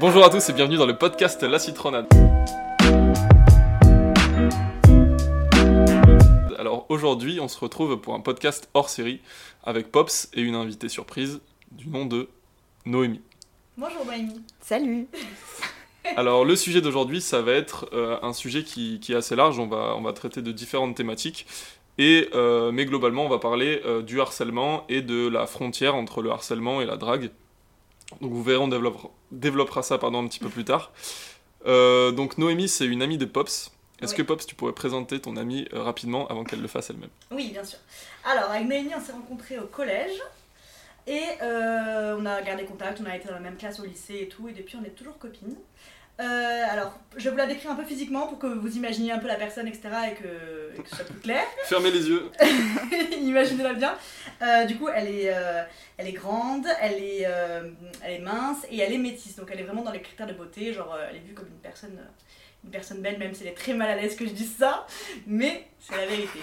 Bonjour à tous et bienvenue dans le podcast La Citronade. Alors aujourd'hui, on se retrouve pour un podcast hors série avec Pops et une invitée surprise du nom de Noémie. Bonjour Noémie. Salut. Alors le sujet d'aujourd'hui, ça va être euh, un sujet qui, qui est assez large. On va, on va traiter de différentes thématiques. Et, euh, mais globalement, on va parler euh, du harcèlement et de la frontière entre le harcèlement et la drague. Donc vous verrez, on développera, développera ça pardon, un petit peu plus tard. Euh, donc Noémie, c'est une amie de Pops. Est-ce Oui. que Pops, tu pourrais présenter ton amie euh, rapidement avant qu'elle le fasse elle-même? Oui, bien sûr. Alors, avec Noémie, on s'est rencontrés au collège. Et euh, on a gardé contact, on a été dans la même classe au lycée et tout. Et depuis, on est toujours copines. Euh, alors, je vais vous la décrire un peu physiquement pour que vous imaginiez un peu la personne, etc. et que, et que ce soit plus clair. Fermez les yeux. Imaginez-la bien. Euh, du coup, elle est, euh, elle est grande, elle est, euh, elle est mince et elle est métisse. Donc, elle est vraiment dans les critères de beauté. Genre, euh, elle est vue comme une personne, une personne belle, même si elle est très mal à l'aise que je dise ça. Mais c'est la vérité.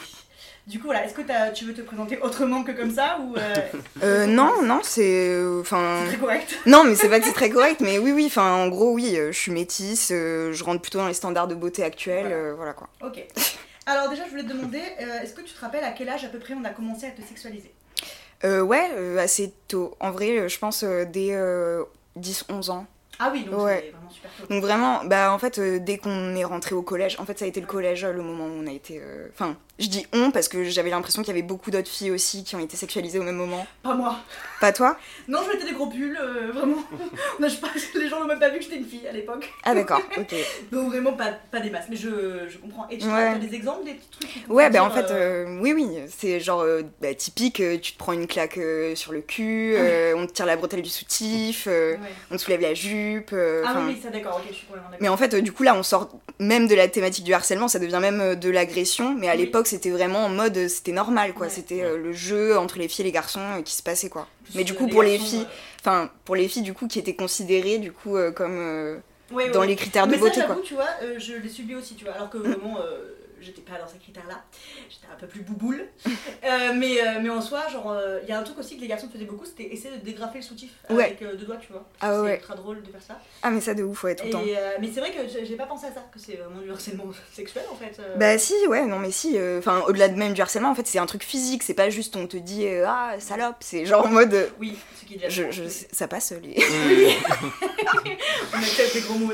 Du coup, voilà, est-ce que tu veux te présenter autrement que comme ça ou euh, Euh, non, non, c'est. Enfin. c'est très correct non, mais c'est pas que c'est très correct, mais oui, oui, enfin, en gros, oui, euh, je suis métisse, euh, je rentre plutôt dans les standards de beauté actuels, Voilà. euh, voilà quoi. Ok. Alors, déjà, je voulais te demander, euh, est-ce que tu te rappelles à quel âge à peu près on a commencé à te sexualiser? Euh, ouais, euh, assez tôt. En vrai, euh, je pense euh, dès 10-11 ans. Ah oui, donc Ouais. C'est vraiment super tôt. Donc vraiment, bah en fait, euh, dès qu'on est rentré au collège, en fait, ça a été le collège euh, le moment où on a été. euh, Enfin, je dis on parce que j'avais l'impression qu'il y avait beaucoup d'autres filles aussi qui ont été sexualisées au même moment. Pas moi. Pas toi Non, je mettais des gros pulls, euh, vraiment. Non, je sais pas, les gens n'ont même pas vu que j'étais une fille à l'époque. Ah d'accord, ok. Donc vraiment pas, pas des masses, mais je, je comprends. Et tu Ouais. as des exemples, des petits trucs Ouais, bah en fait, oui, oui, c'est genre bah, typique, tu te prends une claque sur le cul, euh, on te tire la bretelle du soutif, ouais. on te soulève la jupe. Ah oui, oui, ça d'accord, ok, je suis complètement d'accord. Mais en fait, euh, du coup, là, on sort même de la thématique du harcèlement, ça devient même euh, de l'agression, mais à Oui. l'époque, c'était vraiment en mode, euh, c'était normal, quoi. Ouais. C'était le jeu entre les filles et les garçons qui se passait, quoi. Plus, mais du coup, pour les filles, Enfin, pour les filles, du coup, qui étaient considérées, du coup, euh, comme ouais, ouais, dans ouais. les critères de Mais beauté, ça, quoi. tu vois, euh, je l'ai subi aussi, tu vois, alors que vraiment, euh, j'étais pas dans ces critères-là. J'étais un peu plus bouboule. Euh, mais, euh, mais en soi, genre, il y a un truc aussi que les garçons faisaient beaucoup, c'était essayer de dégrafer le soutif Ouais. avec euh, deux doigts, tu vois. Ah c'est ouais. ultra drôle de faire ça. Ah, mais ça, de ouf, ouais, tout le temps. euh, mais c'est vrai que j'ai pas pensé à ça, que c'est vraiment du harcèlement sexuel en fait. euh. Bah si, ouais, non mais si, euh, enfin au-delà de même du harcèlement, en fait c'est un truc physique, c'est pas juste on te dit euh, ah salope, c'est genre en mode euh, Oui, ce qui est déjà. je, je, ça passe les... Oui. On accepte les gros mots.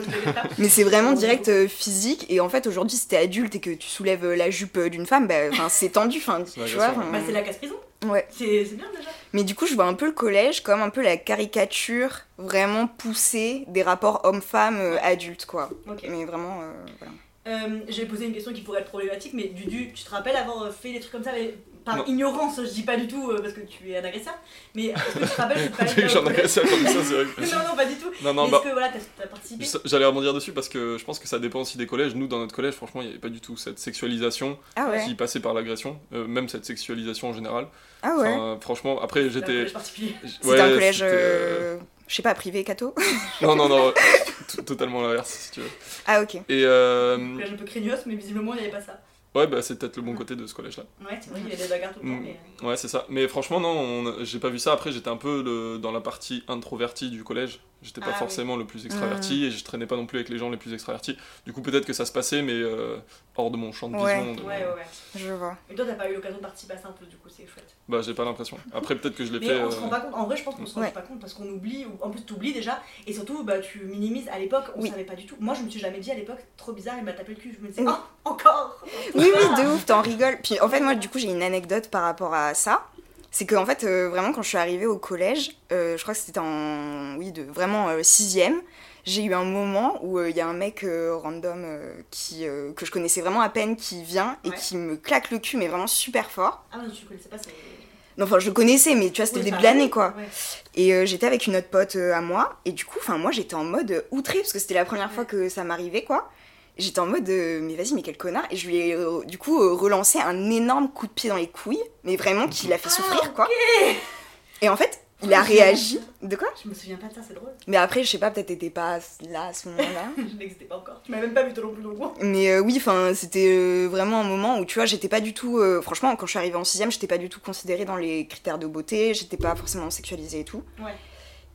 Mais c'est vraiment direct euh, physique et en fait aujourd'hui si t'es adulte et que tu soulèves euh, la jupe euh, d'une femme, bah c'est tendu, tu vois. Bah, c'est la casse-prison. Ouais. C'est c'est bien déjà. Mais du coup je vois un peu le collège comme un peu la caricature vraiment poussée des rapports hommes-femmes euh, adultes quoi. Mais vraiment euh, voilà. Euh, J'ai posé une question qui pourrait être problématique, mais Dudu, tu te rappelles avoir fait des trucs comme ça mais par Non. ignorance, je dis pas du tout euh, parce que tu es un agresseur, mais est-ce que tu te rappelles ai collège agressé à comme ça, c'est vrai. Non, non, pas du tout. Non, non, Est-ce bah. que voilà, t'as as participé J'allais rebondir dessus parce que je pense que ça dépend aussi des collèges. Nous, dans notre collège, franchement, il n'y avait pas du tout cette sexualisation Ah ouais. qui passait par l'agression, euh, même cette sexualisation en général. Ah ouais. Enfin, franchement, après, C'est un j'étais. collège particulier. C'était Ouais, un collège c'était, euh, euh, je sais pas privé catho. Non, non, non, t- totalement l'inverse, si tu veux. ah OK. Et euh, Un collège un peu craignos, mais visiblement il n'y avait pas ça. Ouais, bah, c'est peut-être le bon côté de ce collège-là. Ouais, c'est vrai qu'il y avait des bagarres tout le temps. Mm. mais- Ouais, c'est ça. Mais franchement, non, on- j'ai pas vu ça. Après, j'étais un peu le- dans la partie introvertie du collège. J'étais pas Ah oui. forcément le plus extraverti et je traînais pas non plus avec les gens les plus extravertis. Du coup, peut-être que ça se passait, mais euh, hors de mon champ de Ouais. vision. de- Ouais, ouais, ouais. Je vois. Et toi, t'as pas eu l'occasion de participer à ça un peu, du coup, c'est chouette. Bah, j'ai pas l'impression. Après, peut-être que je l'ai Mais fait. on se euh, rend pas compte. En vrai, je pense qu'on se rend Ouais. pas compte parce qu'on oublie, ou en plus, t'oublies déjà. Et surtout, bah, tu minimises. À l'époque, on Oui. savait pas du tout. Moi, je me suis jamais dit à l'époque, trop bizarre, il m'a tapé le cul. Je me disais, Oui. oh, encore Oui, oui, de ouf, t'en rigoles. Puis en fait, moi, du coup, j'ai une anecdote par rapport à ça. C'est que, en fait, euh, vraiment, quand je suis arrivée au collège, euh, je crois que c'était en. Oui, de vraiment euh, sixième, j'ai eu un moment où euh, il y a un mec euh, random euh, qui, euh, que je connaissais vraiment à peine qui vient et Ouais. qui me claque le cul, mais vraiment super fort. Ah, non, tu connaissais pas, c'est. Non, enfin, je le connaissais, mais tu vois, c'était Oui, début de l'année, quoi. Ouais. Et euh, j'étais avec une autre pote euh, à moi, et du coup, enfin, moi, j'étais en mode euh, outrée, parce que c'était la première fois que ça m'arrivait, quoi. J'étais en mode, euh, mais vas-y, mais quel connard. Et je lui ai, du coup, relancé un énorme coup de pied dans les couilles, mais vraiment qui l'a fait Ah, souffrir, quoi. Et en fait, il a réagi. De quoi Je me souviens pas de ça, c'est drôle. Mais après, je sais pas, peut-être t'étais pas là à ce moment-là. je n'existais pas encore. Tu m'as même pas vu toi non plus dans le coin. Mais euh, oui, enfin, c'était euh, vraiment un moment où, tu vois, j'étais pas du tout. euh, franchement, quand je suis arrivée en 6 j'étais pas du tout considérée dans les critères de beauté, j'étais pas forcément sexualisée et tout. Ouais.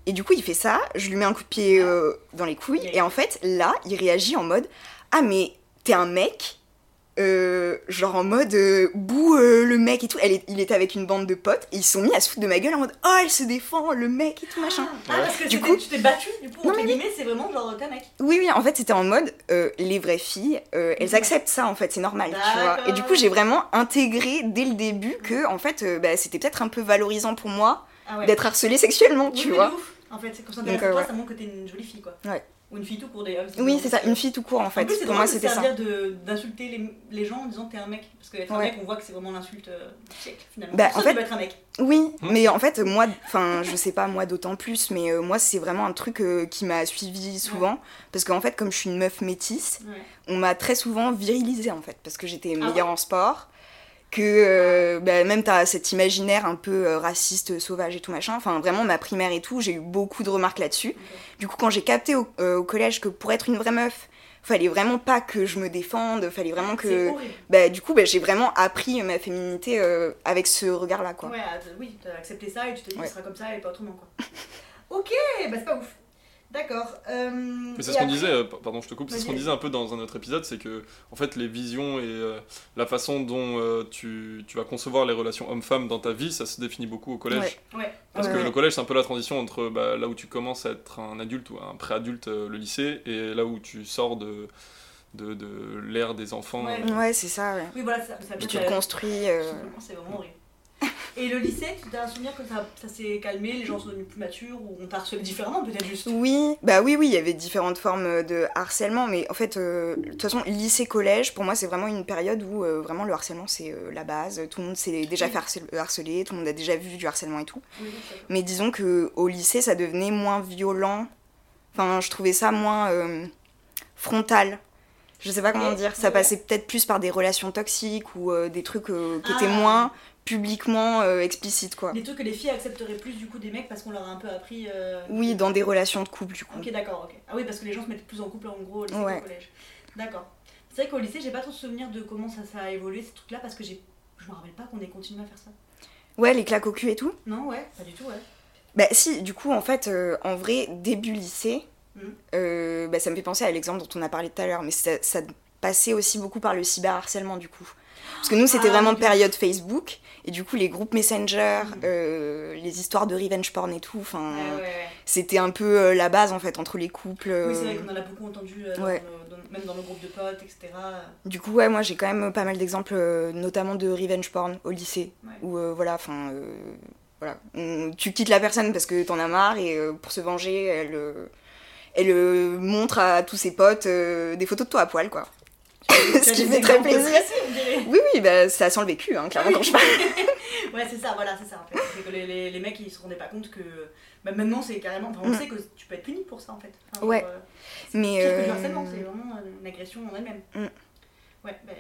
Et du coup, il fait ça, je lui mets un coup de pied euh, dans les couilles, et en fait, là, il réagit en mode Ah, mais t'es un mec euh, genre en mode euh, bouh euh, le mec et tout. Elle est- il était avec une bande de potes et ils se sont mis à se foutre de ma gueule en mode oh elle se défend le mec et tout machin. Ah, parce que Du coup- tu t'es battu, du coup, Non, entre mais guillemets, c'est vraiment genre t'es un mec. Oui oui en fait c'était en mode euh, les vraies filles euh, elles Ouais. acceptent ça en fait c'est normal tu vois. Et du coup j'ai vraiment intégré dès le début que en fait euh, bah, c'était peut-être un peu valorisant pour moi Ah ouais. d'être harcelée sexuellement Oui, tu vois. de ouf. En fait, c'est quand ça Donc, euh, toi, ouais. ça montre que t'es une jolie fille, quoi. Ouais. Ou une fille tout court d'ailleurs. Oui c'est ça une fille tout court en fait. En plus, c'est pour moi c'était ça. servir de- d'insulter les, les gens en disant t'es un mec. Parce qu'être un Ouais. mec, on voit que c'est vraiment l'insulte euh, du siècle finalement. Bah, en ça, fait- être un mec. Oui, mais en fait, moi, enfin, je sais pas, moi d'autant plus, mais euh, moi, c'est vraiment un truc euh, qui m'a suivi souvent. Parce qu'en fait, comme je suis une meuf métisse, Ouais. on m'a très souvent virilisée, en fait, parce que j'étais Ah meilleure en sport. Que euh, bah, même t'as cet imaginaire un peu euh, raciste, sauvage et tout machin. Enfin, vraiment, ma primaire et tout, j'ai eu beaucoup de remarques là-dessus. Du coup, quand j'ai capté au, euh, au collège que pour être une vraie meuf, fallait vraiment pas que je me défende, fallait vraiment que. Bah, du coup, bah, j'ai vraiment appris ma féminité euh, avec ce regard-là, quoi. Ouais, ah, oui, t'as accepté ça et tu te dis Ouais. ce sera comme ça et pas autrement, quoi. ok, bah c'est pas ouf. D'accord. euh, Mais c'est ce qu'on disait, euh, pardon, je te coupe, c'est ce qu'on disait un peu dans un autre épisode, c'est que en fait les visions et euh, la façon dont euh, tu, tu vas concevoir les relations homme-femme dans ta vie, ça se définit beaucoup au collège. Ouais. Ouais. Parce Ouais, que ouais. le collège, c'est un peu la transition entre bah, là où tu commences à être un adulte ou un préadulte, euh, le lycée, et là où tu sors de, de, de l'ère des enfants. Ouais. euh, Ouais, c'est ça, ouais. Oui, voilà, ça, tu construis. euh, C'est vraiment horrible. Et le lycée, tu as un souvenir que ça, ça s'est calmé, les gens sont devenus plus matures ou on t'a harcelé différemment peut-être juste Oui, bah oui, oui, il y avait différentes formes de harcèlement, mais en fait, euh, de toute façon, lycée-collège, pour moi, c'est vraiment une période où euh, vraiment le harcèlement, c'est euh, la base. Tout le monde s'est déjà fait harcel- harceler, tout le monde a déjà vu du harcèlement et tout. Oui, Mais disons que au lycée, ça devenait moins violent. Enfin, je trouvais ça moins frontal. Je sais pas comment dire. Ça passait peut-être plus par des relations toxiques ou euh, des trucs euh, qui Ah. étaient moins publiquement euh, explicites, quoi. Des trucs que les filles accepteraient plus du coup des mecs parce qu'on leur a un peu appris. euh, Oui, dans des relations de couple, du coup. Ok, d'accord, ok. Ah oui, parce que les gens se mettent plus en couple en gros au lycée Ouais. qu'au collège. D'accord. C'est vrai qu'au lycée, j'ai pas trop de souvenirs de comment ça, ça a évolué ces trucs-là parce que j'ai. Je me rappelle pas qu'on ait continué à faire ça. Ouais, les claques au cul et tout. Non, ouais, pas du tout, ouais. Bah si, du coup, en fait, euh, en vrai, début lycée, euh, bah, ça me fait penser à l'exemple dont on a parlé tout à l'heure, mais ça, ça passait aussi beaucoup par le cyberharcèlement, du coup. Parce que nous, c'était Ah, vraiment période Facebook, et du coup, les groupes Messenger, Mhm. euh, les histoires de revenge porn et tout, enfin, ouais, ouais. c'était un peu euh, la base, en fait, entre les couples. euh. Oui, c'est vrai qu'on en a beaucoup entendu, euh, dans ouais. nos- dans- même dans nos groupes de potes, etc. Du coup, ouais, moi, j'ai quand même pas mal d'exemples, euh, notamment de revenge porn au lycée, où, euh, voilà, enfin... euh, voilà. On- tu quittes la personne parce que t'en as marre et euh, pour se venger, elle, euh, elle euh, montre à tous ses potes euh, des photos de toi à poil, quoi. Ce qui fait très plaisir. Oui, oui, bah, ça sent le vécu, hein, clairement, quand je parle. Ouais, c'est ça, voilà, c'est ça en fait. C'est que les, les, les mecs ils se rendaient pas compte que. Bah, maintenant c'est carrément. Enfin, on Mm. sait que tu peux être puni pour ça en fait. Enfin, Ouais. euh, Mais. Pire que du euh, harcèlement, c'est vraiment une agression en elle-même. Mm. Ouais, ben.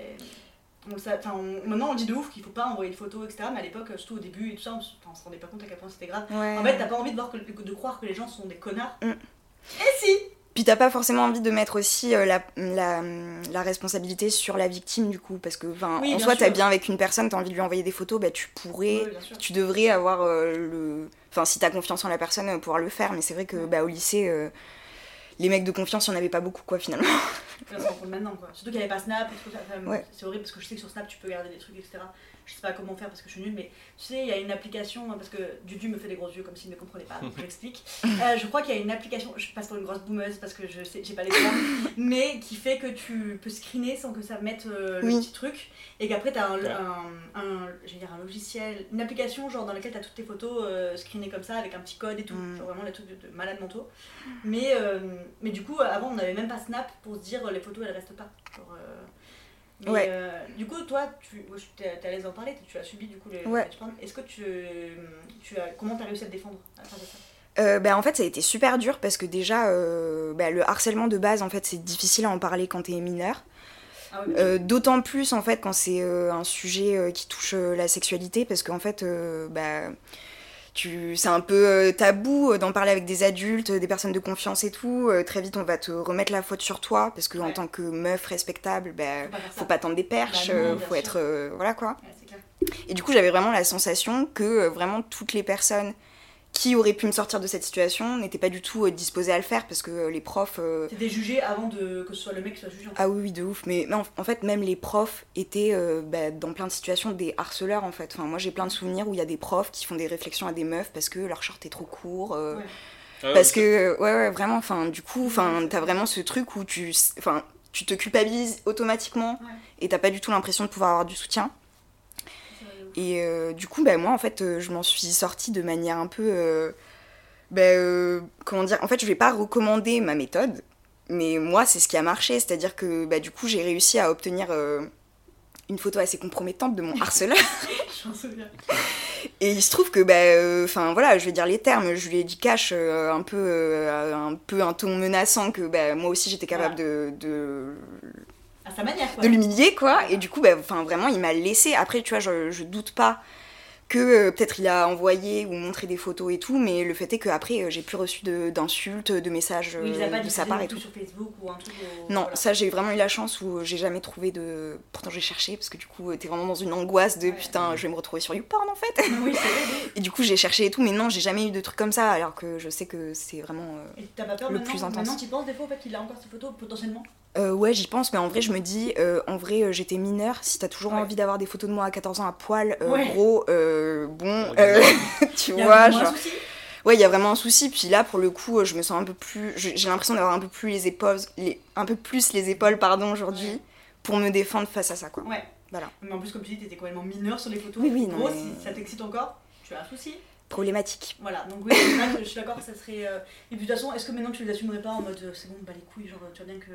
On sait- enfin, on- maintenant on dit de ouf qu'il faut pas envoyer de photos, etc. Mais à l'époque, surtout au début et tout ça, on, on se rendait pas compte à quel point c'était grave. ouais. En fait, t'as pas envie de, voir que, de croire que les gens sont des connards. Mm. Et si Puis t'as pas forcément envie de mettre aussi euh, la, la, la responsabilité sur la victime, du coup, parce que, Oui, en soi, t'as bien avec une personne, t'as envie de lui envoyer des photos, bah, tu pourrais. Tu devrais avoir euh, le. Enfin, si t'as confiance en la personne, euh, pouvoir le faire. Mais c'est vrai que bah, au lycée, euh, les mecs de confiance, il n'y en avait pas beaucoup, quoi, finalement. Maintenant quoi. Surtout qu'il n'y avait pas Snap Ouais. C'est horrible parce que je sais que sur Snap tu peux garder des trucs, etc. Je sais pas comment faire parce que je suis nulle, mais tu sais, il y a une application, parce que Dudu me fait des gros yeux comme s'il ne comprenait pas, donc j'explique. Euh, je crois qu'il y a une application, je passe pour une grosse boumeuse parce que je sais, j'ai pas les termes, mais qui fait que tu peux screener sans que ça mette euh, le Oui. petit truc et qu'après tu as un, Ouais. un, un- je vais dire un logiciel, une application genre dans laquelle tu as toutes tes photos euh, screenées comme ça avec un petit code et tout, Mm. genre vraiment des trucs de, de malades mentaux. Mais, euh, mais du coup, avant on n'avait même pas Snap pour se dire les photos elles restent pas. Genre, euh, mais, Ouais. euh, du coup, toi, tu t'es à l'aise d'en parler, tu as subi du coup les Ouais. Est-ce que tu, tu as, comment t'as réussi à te défendre à travers ça? Euh, bah, en fait, ça a été super dur parce que déjà, euh, bah, le harcèlement de base, en fait, c'est difficile à en parler quand t'es mineur. Ah oui, D'autant plus, en fait, quand c'est un sujet qui touche la sexualité, parce qu'en fait, bah, tu... c'est un peu euh, tabou euh, d'en parler avec des adultes, des personnes de confiance et tout. Euh, très vite, on va te remettre la faute sur toi, parce que en tant que meuf respectable, bah, faut pas tendre des perches, Bah non, euh, faut sûr. être. euh, voilà quoi. Ouais. Et du coup, j'avais vraiment la sensation que euh, vraiment toutes les personnes qui aurait pu me sortir de cette situation n'était pas du tout euh, disposé à le faire parce que euh, les profs. euh, T'étais jugé avant de... que ce soit le mec qui soit jugé. en fait. ah oui, oui, de ouf. Mais, mais en, en fait, même les profs étaient euh, bah, dans plein de situations des harceleurs en fait. Enfin, moi j'ai plein de souvenirs où il y a des profs qui font des réflexions à des meufs parce que leur short est trop court. euh, Ouais. Ah, parce que, ouais, ouais, vraiment, enfin, du coup, enfin, t'as vraiment ce truc où tu, enfin, tu te culpabilises automatiquement Ouais. et t'as pas du tout l'impression de pouvoir avoir du soutien. C'est vrai, de ouf. Et euh, du coup, bah, moi, en fait, euh, je m'en suis sortie de manière un peu. euh, bah, comment dire En fait, je vais pas recommander ma méthode, mais moi, c'est ce qui a marché. C'est-à-dire que, bah, du coup, j'ai réussi à obtenir une photo assez compromettante de mon harceleur. Je m'en souviens. Et il se trouve que, bah, enfin voilà, je vais dire les termes, je lui ai dit cash un peu, un peu un ton menaçant que bah, moi aussi j'étais capable de, de, À sa manière, quoi. de l'humilier, quoi. Et du coup, bah, enfin vraiment, il m'a laissé. Après, tu vois, je, je doute pas que euh, peut-être il a envoyé ou montré des photos et tout, mais le fait est qu'après, euh, j'ai plus reçu d'insultes, de, messages Oui, il a euh, pas de sa part non et tout. sur Facebook ou un truc. au- Non, voilà. ça j'ai vraiment eu la chance où j'ai jamais trouvé de. Pourtant j'ai cherché parce que du coup t'es vraiment dans une angoisse de Ouais. putain je vais me retrouver sur YouPorn en fait. Oui, vrai. Et du coup, j'ai cherché et tout, mais non, j'ai jamais eu de trucs comme ça, alors que je sais que c'est vraiment. euh, Et t'as pas peur Le maintenant plus intense. Maintenant, tu penses des fois fait qu'il a encore ces photos potentiellement euh, ouais, j'y pense, mais en vrai, je me dis, euh, en vrai, euh, j'étais mineure. Si t'as toujours Ouais. envie d'avoir des photos de moi à 14 ans à poil, euh, Ouais. gros, euh, bon, euh, tu Il y a vois, vraiment un genre. souci? Ouais, il y a vraiment un souci. Puis là, pour le coup, je me sens un peu plus. J'ai l'impression d'avoir un peu plus les épaules, les, un peu plus les épaules, pardon, aujourd'hui, Ouais. pour me défendre face à ça, quoi. Ouais. Voilà. Mais en plus, comme tu dis, t'étais complètement mineur sur les photos. Oui, oui, En non, gros, mais- si ça t'excite encore, tu as un souci. Problématique. Voilà, donc oui, je suis d'accord, ça serait. euh, Et puis de toute façon, est-ce que maintenant tu les assumerais pas en mode c'est bon, bah les couilles, genre tu vois bien que.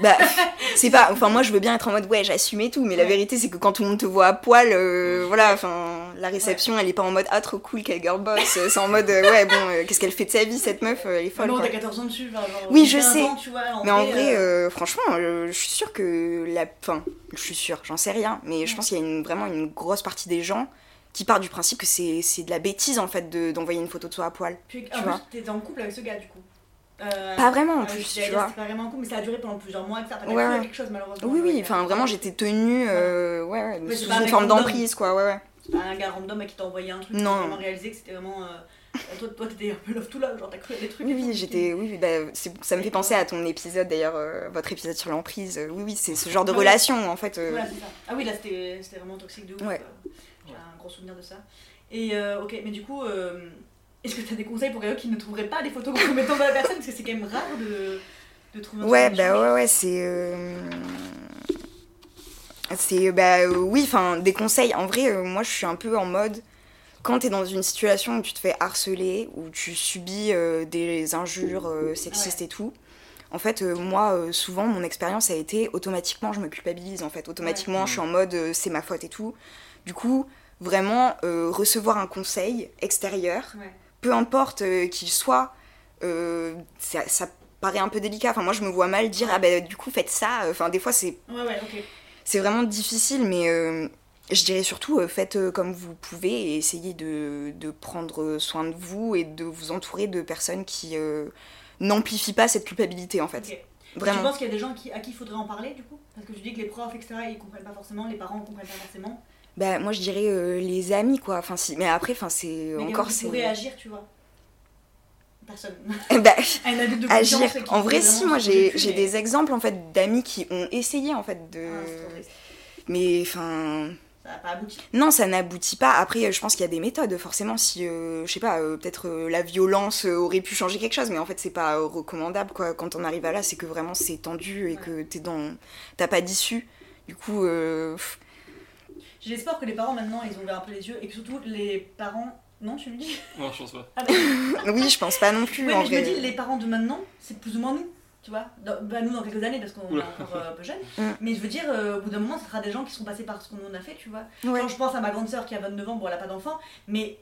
Bah, c'est pas. Enfin, moi, je veux bien être en mode ouais, j'assume et tout, mais la vérité, c'est que quand tout le monde te voit à poil, euh, voilà, enfin, la réception, elle est pas en mode ah, trop cool, quelle girl boss. C'est en mode euh, ouais, bon, euh, qu'est-ce qu'elle fait de sa vie, cette meuf, elle est Ah folle. non, t'as 14 ans dessus, genre. Oui, je 15 sais. ans, tu vois, en Mais en vrai, franchement, je suis sûre que la. Enfin, je suis sûre, j'en sais rien, mais je pense qu'il y a une, vraiment une grosse partie des gens qui part du principe que c'est de la bêtise en fait de- d'envoyer une photo de soi à poil. Puis tu en vois. t'étais en couple avec ce gars du coup. Euh, Pas vraiment en oui, plus, tu vois. c'est pas vraiment en couple, mais ça a duré pendant plusieurs mois, ça. T'as Ouais, ouais. quelque chose malheureusement. Oui, oui, Ouais, enfin ouais. vraiment j'étais tenue euh, ouais, ouais, Ouais, c'est sous une forme d'emprise quoi, ouais, ouais. C'est pas un gars random qui t'a envoyé un truc, Non. vraiment réalisé que c'était vraiment. euh, Toi, toi t'étais un peu love to love, genre t'as cru à des trucs. Oui, oui, j'étais. Oui, bah, ça me fait penser à ton épisode d'ailleurs, euh, votre épisode sur l'emprise. Euh, Oui, oui, c'est ce genre de Ouais. relation en fait. euh. Voilà, c'est ça. Ah oui, là c'était vraiment toxique de ouf. Ouais. euh, J'ai un gros souvenir de ça. Et euh, ok, mais du coup, euh, est-ce que tu as des conseils pour quelqu'un qui ne trouverait pas les photos compromettantes de la personne? Parce que c'est quand même rare de, de trouver un Ouais, bah ouais, ouais, c'est. euh, C'est. Bah euh, oui, enfin, des conseils. En vrai, euh, moi je suis un peu en mode. Quand t'es dans une situation où tu te fais harceler, où tu subis euh, des injures euh, sexistes et tout, en fait, euh, moi, euh, souvent, mon expérience a été automatiquement, je me culpabilise en fait. Automatiquement, Ouais. je suis en mode euh, c'est ma faute et tout. Du coup, vraiment, euh, recevoir un conseil extérieur, Ouais. Peu importe euh, qu'il soit, euh, ça, ça paraît un peu délicat. Enfin, moi, je me vois mal dire, ah ben, du coup, faites ça. Enfin, des fois, c'est Ouais, ouais, ok. c'est vraiment difficile, mais euh, je dirais surtout, faites comme vous pouvez et essayez de, de prendre soin de vous et de vous entourer de personnes qui euh, n'amplifient pas cette culpabilité, en fait. ok. Tu Vraiment. penses qu'il y a des gens qui, à qui il faudrait en parler du coup? Parce que tu dis que les profs, etc., ils comprennent pas forcément, les parents comprennent pas forcément. Bah, moi, je dirais euh, les amis, quoi. Enfin, si... Mais après, enfin, c'est encore... c'est pourrait agir, tu vois Personne. Bah, Un adulte de agir. En vrai, si, moi, j'ai mais- des exemples, en fait, d'amis qui ont essayé, en fait, de... Ah, mais, enfin... Ça pas abouti. Non, ça n'aboutit pas. Après, euh, je pense qu'il y a des méthodes. Forcément, si, euh, je sais pas, euh, peut-être euh, la violence aurait pu changer quelque chose, mais en fait, c'est pas recommandable, quoi. Quand on arrive à là, c'est que vraiment c'est tendu et Ouais. que t'es dans... T'as pas d'issue. Du coup, pff, L'espoir que les parents maintenant ils ont ouvert un peu les yeux et que surtout les parents. Non, tu me dis? Non, je pense pas. Ah, oui, je pense pas non plus, en mais je me dis, les parents de maintenant, c'est plus ou moins nous, tu vois. Dans- bah, nous, dans quelques années, parce qu'on est encore euh, un peu jeunes. Mm. Mais je veux dire, euh, au bout d'un moment, ce sera des gens qui seront passés par ce qu'on en a fait, tu vois. Ouais. Quand je pense à ma grande sœur qui a 29 ans, bon, elle a pas d'enfant, mais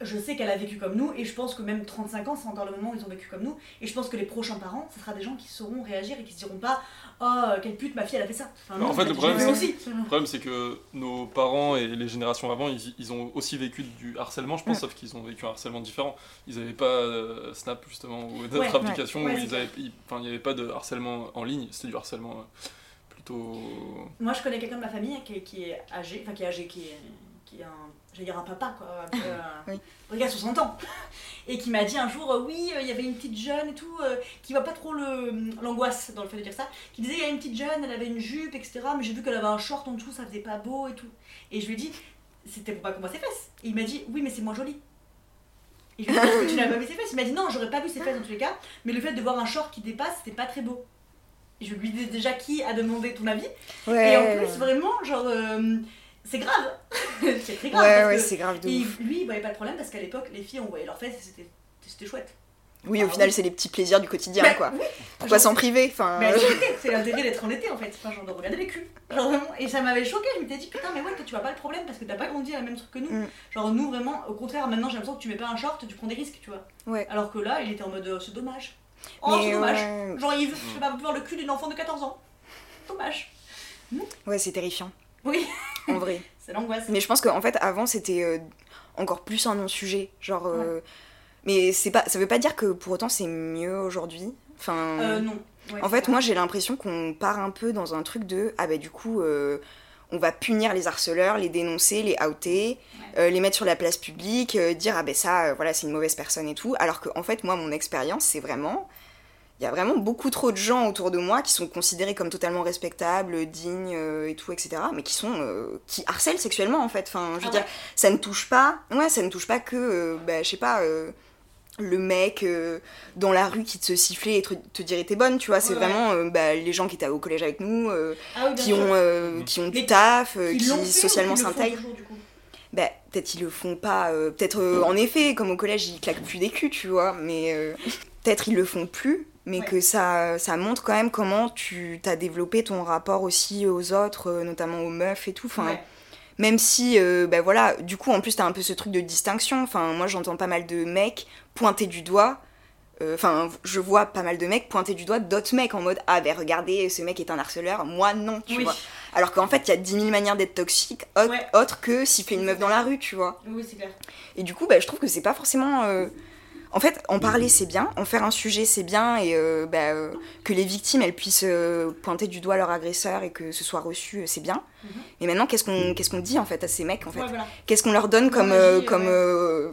je sais qu'elle a vécu comme nous, et je pense que même 35 ans, c'est encore le moment où ils ont vécu comme nous. Et je pense que les prochains parents, ce sera des gens qui sauront réagir et qui se diront pas, oh, quelle pute, ma fille, elle a fait ça. Enfin, en fait, le problème, c'est- aussi. Le problème, c'est que nos parents et les générations avant, ils, ils ont aussi vécu du harcèlement, je pense, Ouais. sauf qu'ils ont vécu un harcèlement différent. Ils n'avaient pas euh, Snap, justement, ou d'autres Ouais, applications ouais. où Ouais, ils avaient, ils- il n'y avait pas de harcèlement en ligne, c'était du harcèlement euh, plutôt. Moi, je connais quelqu'un de ma famille qui est, qui est âgé, enfin qui est âgé, qui, est- qui est un, j'allais dire un papa, quoi, un peu, euh, Oui. un gars 60 ans, et qui m'a dit un jour, euh, oui, euh, il y avait une petite jeune et tout, qui voit pas trop l'angoisse dans le fait de dire ça, qui disait, il y a une petite jeune, elle avait une jupe, etc., mais j'ai vu qu'elle avait un short en dessous, ça faisait pas beau et tout. Et je lui ai dit, c'était pour pas qu'on voit ses fesses. Et il m'a dit, oui, mais c'est moins joli. Et je lui ai dit, tu n'as pas vu ses fesses Il m'a dit, non, j'aurais pas vu ses fesses dans tous les cas, mais le fait de voir un short qui dépasse, c'était pas très beau. Et je lui dis déjà qui a demandé ton avis. Ouais. Et en plus, vraiment, genre, euh, c'est grave. c'est très grave. Ouais, parce ouais, c'est grave de et ouf. lui, il voyait pas de problème parce qu'à l'époque, les filles, on voyait leurs fesses et c'était, c'était chouette. Oui, au final, oui. c'est les petits plaisirs du quotidien, Bah, quoi. oui. Pourquoi s'en priver Enfin, mais c'est l'été, c'est l'intérêt d'être en été en fait, enfin genre de regarder les culs. Genre vraiment, et ça m'avait choqué, je m'étais dit putain mais ouais toi tu vois pas le problème parce que t'as pas grandi à la même truc que nous. Mm. Genre nous vraiment, au contraire maintenant j'ai l'impression que tu mets pas un short, tu prends des risques tu vois. Ouais. Alors que là il était en mode euh, c'est dommage. Oh mais c'est dommage. ouais, Genre Yves, je vais pas voir le cul d'une enfant de 14 ans. Dommage. ouais, c'est terrifiant, Oui, en vrai. c'est l'angoisse. Mais je pense qu'en fait, avant, c'était euh, encore plus un non-sujet. Genre. euh, Mais c'est pas, ça veut pas dire que pour autant c'est mieux aujourd'hui. Enfin. Euh non. Ouais, En fait, moi j'ai l'impression qu'on part un peu dans un truc de ah bah du coup euh, on va punir les harceleurs, les dénoncer, les outer, euh, les mettre sur la place publique, dire ah ben ça voilà c'est une mauvaise personne et tout. Alors que en fait moi mon expérience c'est vraiment il y a vraiment beaucoup trop de gens autour de moi qui sont considérés comme totalement respectables, dignes euh, et tout etc. Mais qui sont euh, qui harcèlent sexuellement en fait. Enfin je veux Ah dire ouais. ça ne touche pas ouais ça ne touche pas que euh, bah, je sais pas euh, le mec euh, dans la rue qui te sifflait et te, te dirait t'es bonne, tu vois, c'est Ouais, ouais. vraiment euh, bah, les gens qui étaient au collège avec nous, euh, Ah oui, qui, ont, qui ont du taf, euh, qui socialement qu'ils s'intègrent. Bah, peut-être ils le font pas, euh, peut-être euh, en effet, comme au collège, ils claquent plus des culs, tu vois, mais euh, peut-être ils le font plus, mais Ouais. que ça, ça montre quand même comment tu t'as développé ton rapport aussi aux autres, euh, notamment aux meufs et tout. Enfin, Ouais. même si, euh, bah voilà, du coup, en plus, t'as un peu ce truc de distinction. Enfin, moi, j'entends pas mal de mecs pointer du doigt. euh, Enfin, je vois pas mal de mecs pointer du doigt d'autres mecs en mode Ah, ben regardez, ce mec est un harceleur, moi non, tu Oui. vois. Alors qu'en fait, il y a 10 000 manières d'être toxique, autre, Ouais. autre que siffler une meuf dans la rue, tu vois. Oui, c'est clair. Et du coup, bah, je trouve que c'est pas forcément. euh, En fait, en parler, c'est bien, en faire un sujet, c'est bien, et euh, bah, euh, que les victimes, elles puissent euh, pointer du doigt leur agresseur et que ce soit reçu, euh, c'est bien. Mhm. Mais maintenant, qu'est-ce qu'on qu'est-ce qu'on dit en fait à ces mecs en fait? Ouais, voilà. Qu'est-ce qu'on leur donne comme, euh, comme, ouais. euh,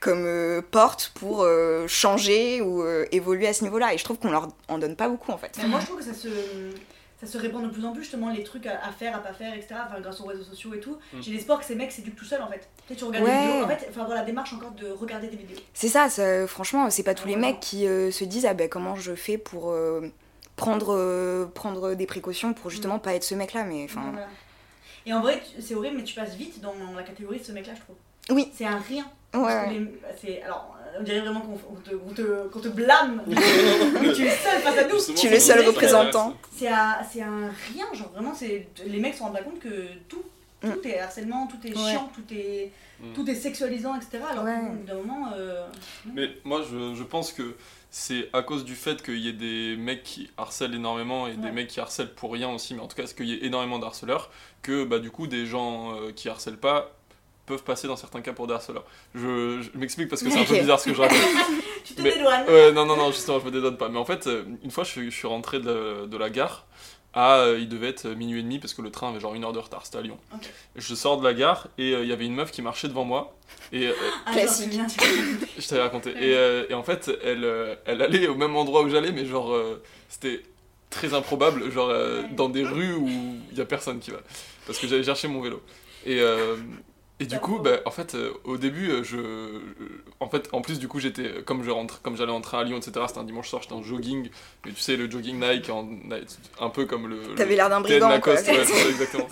comme euh, porte pour euh, changer ou euh, évoluer à ce niveau-là? Et je trouve qu'on leur en donne pas beaucoup en fait. Mais moi, je trouve que ça se, ça se répand de plus en plus, justement, les trucs à, à faire, à pas faire, etc. Enfin, grâce aux réseaux sociaux et tout. Mm. J'ai l'espoir que ces mecs s'éduquent tout seuls, en fait. Tu sais, tu regardes Ouais. des vidéos. En fait, faut avoir la démarche encore de regarder des vidéos. C'est ça, ça, franchement, c'est pas tous les Ouais. mecs qui euh, se disent ah ben comment je fais pour euh, prendre, euh, prendre des précautions pour justement pas être ce mec-là, mais enfin. Voilà. Et en vrai, tu- c'est horrible, mais tu passes vite dans la catégorie de ce mec-là, je trouve. Oui. C'est un rien. Ouais, Parce que ouais. les- c'est- alors, on dirait vraiment qu'on on te, on te, qu'on te blâme. Mais tu es seul face à nous. Justement, Tu es le seul représentant. C'est un, c'est un rien, genre vraiment, c'est les mecs se rendent pas compte que tout, tout Mm. est harcèlement, tout est Ouais. chiant, tout est, Mm. tout est sexualisant, etc. Alors Ouais. d'un moment, euh, Mais moi, je, je pense que c'est à cause du fait qu'il y ait des mecs qui harcèlent énormément et des mecs qui harcèlent pour rien aussi, mais en tout cas, qu'il y ait énormément d'harceleurs, que bah, du coup, des gens euh, qui harcèlent pas peuvent passer dans certains cas pour des harceleurs. Je, je m'explique parce que c'est un peu bizarre ce que je raconte. tu te Mais- dédouanes. Ouais, non, non, non, justement, je me dédonne pas. Mais en fait, euh, une fois, je suis, je suis rentré de la, de la gare. À, euh, il devait être minuit et demi parce que le train avait genre une heure de retard, c'était à Lyon. Je sors de la gare et euh, il y avait une meuf qui marchait devant moi. Et euh, Ah, je t'avais raconté. Et, euh, et en fait, elle, euh, elle allait au même endroit où j'allais, mais genre, euh, c'était très improbable, genre euh, dans des rues où il y a personne qui va. Parce que j'allais chercher mon vélo. Et, euh, et du coup, bah, en fait, euh, au début, euh, je, en fait, en plus, du coup, j'étais, comme je rentre, comme j'allais entrer à Lyon, etc. C'était un dimanche soir, j'étais en jogging, mais tu sais, le jogging Nike, en, un peu comme le. T'avais l'air d'un brigand quoi. Ouais, exactement.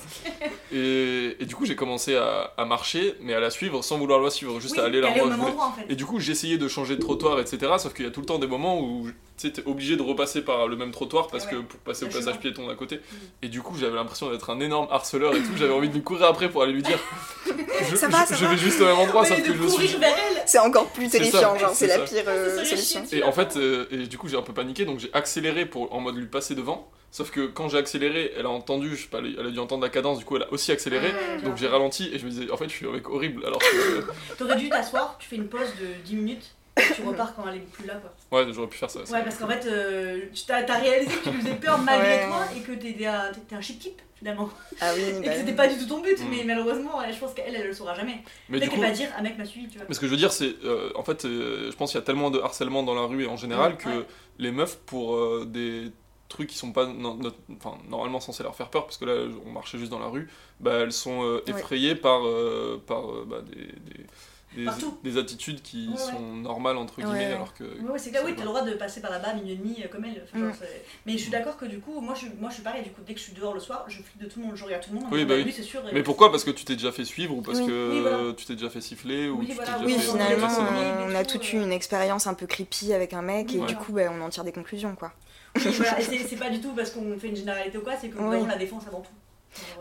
Et, et du coup, j'ai commencé à, à marcher, mais à la suivre sans vouloir la suivre, juste Oui, à aller là où au je même voulais. endroit en fait. Et du coup, j'essayais de changer de trottoir, etc. Sauf qu'il y a tout le temps des moments où tu t'es obligé de repasser par le même trottoir parce Ouais. que pour passer au passage piéton d'à côté. Mm. Et du coup, j'avais l'impression d'être un énorme harceleur et tout. J'avais envie de lui courir après pour aller lui dire Je, Ça va, je- ça je va. vais juste au même endroit, sauf de que je me suis. vers elle. C'est encore plus terrifiant, genre c'est la ça. pire euh, solution. Et en fait, euh, et du coup, j'ai un peu paniqué, donc j'ai accéléré pour, en mode lui passer devant. Sauf que quand j'ai accéléré, elle a entendu, je sais pas, elle a dû entendre la cadence, du coup, elle a aussi accéléré. Ouais, Donc j'ai ralenti et je me disais, en fait, je suis avec horrible. Alors que. T'aurais dû t'asseoir, tu fais une pause de 10 minutes tu repars quand elle est plus là, quoi. Ouais, j'aurais pu faire ça. Ouais, parce qu'en fait, euh, tu t'as t'as réalisé que tu lui faisais peur malgré Ouais. toi et que t'étais un, t'étais un shit type, finalement. Ah oui, Et bah que oui. c'était pas du tout ton but, Mm. mais malheureusement, je pense qu'elle, elle le saura jamais. Mais qu'elle coup, va dire, un mec m'a suivi, tu vois. mais ce que je veux dire, c'est. euh, en fait, euh, je pense qu'il y a tellement de harcèlement dans la rue et en général Ouais. que Ouais. les meufs, pour euh, des trucs qui sont pas no- no- enfin, normalement censés leur faire peur, parce que là, on marchait juste dans la rue, bah, elles sont euh, Ouais. effrayées par, euh, par euh, bah, des, des, des, attitudes qui Ouais, ouais. sont normales, entre guillemets, Ouais. alors que. Ouais, ouais, c'est clair, oui, t'as le droit de passer par là-bas à minuit et demi euh, comme elle. Enfin, Mm. Mais je suis d'accord que du coup, moi je, suis, moi je suis pareil, du coup, dès que je suis dehors le soir, je flippe de tout le monde, je regarde tout le monde. Oui, bah disant, oui. lui, c'est sûr. Mais pourquoi? Parce que tu t'es déjà fait suivre ou parce Oui. que Oui, voilà. tu t'es déjà fait siffler ou Oui, tu t'es voilà, déjà fait on finalement, on a toute eu une expérience un peu creepy avec un mec et du coup, bah, on en tire des conclusions, quoi. Voilà, c'est pas du tout parce qu'on fait une généralité ou quoi, c'est que vraiment la défense avant tout.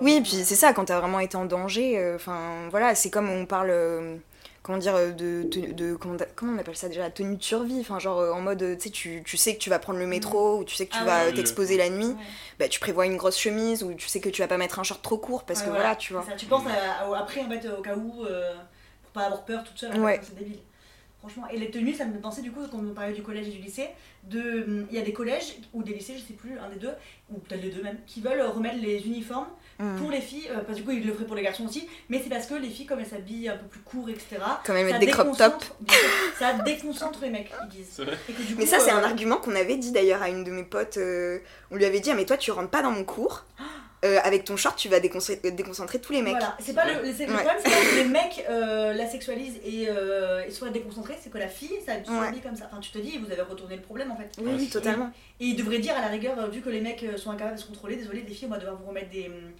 Oui, puis c'est ça, quand t'as vraiment été en danger, euh, enfin voilà, c'est comme on parle, euh, comment dire, euh, de, de, de- comment, comment on appelle ça déjà, la tenue de survie, enfin genre euh, en mode, euh, tu sais, tu, sais que tu vas prendre le métro ou tu sais que tu Ah vas ouais. t'exposer la nuit, ouais. bah tu prévois une grosse chemise ou tu sais que tu vas pas mettre un short trop court parce Ouais, que voilà, voilà, tu vois. ça. Tu penses à- à- après, en fait, au cas où, euh, pour pas avoir peur toute seule, c'est débile. Franchement, et les tenues, ça me fait penser du coup, quand on parlait du collège et du lycée, de, hum, il y a des collèges ou des lycées, je sais plus, un des deux, ou peut-être les deux même, qui veulent remettre les uniformes Mm. pour les filles, euh, parce que du coup ils le feraient pour les garçons aussi, mais c'est parce que les filles, comme elles s'habillent un peu plus court, etc., Quand même ça mettre des crop déconcentre- tops. ça déconcentre les mecs, ils disent. C'est vrai. Et que du Mais ça, c'est euh, un argument qu'on avait dit d'ailleurs à une de mes potes. euh, on lui avait dit, ah, mais toi, tu rentres pas dans mon cours. Euh, avec ton short, tu vas déconcentrer, déconcentrer tous les mecs. Voilà, c'est pas le, le, c'est- le Ouais. problème, c'est pas que les mecs euh, la sexualisent et, euh, et soient déconcentrés, c'est que la fille, ça Ouais. s'habille comme ça. Enfin, tu te dis, vous avez retourné le problème en fait. Oui, Ouais, totalement. Et ils devraient dire à la rigueur, euh, vu que les mecs euh, sont incapables de se contrôler, désolé, les filles, on va devoir vous remettre des. hum,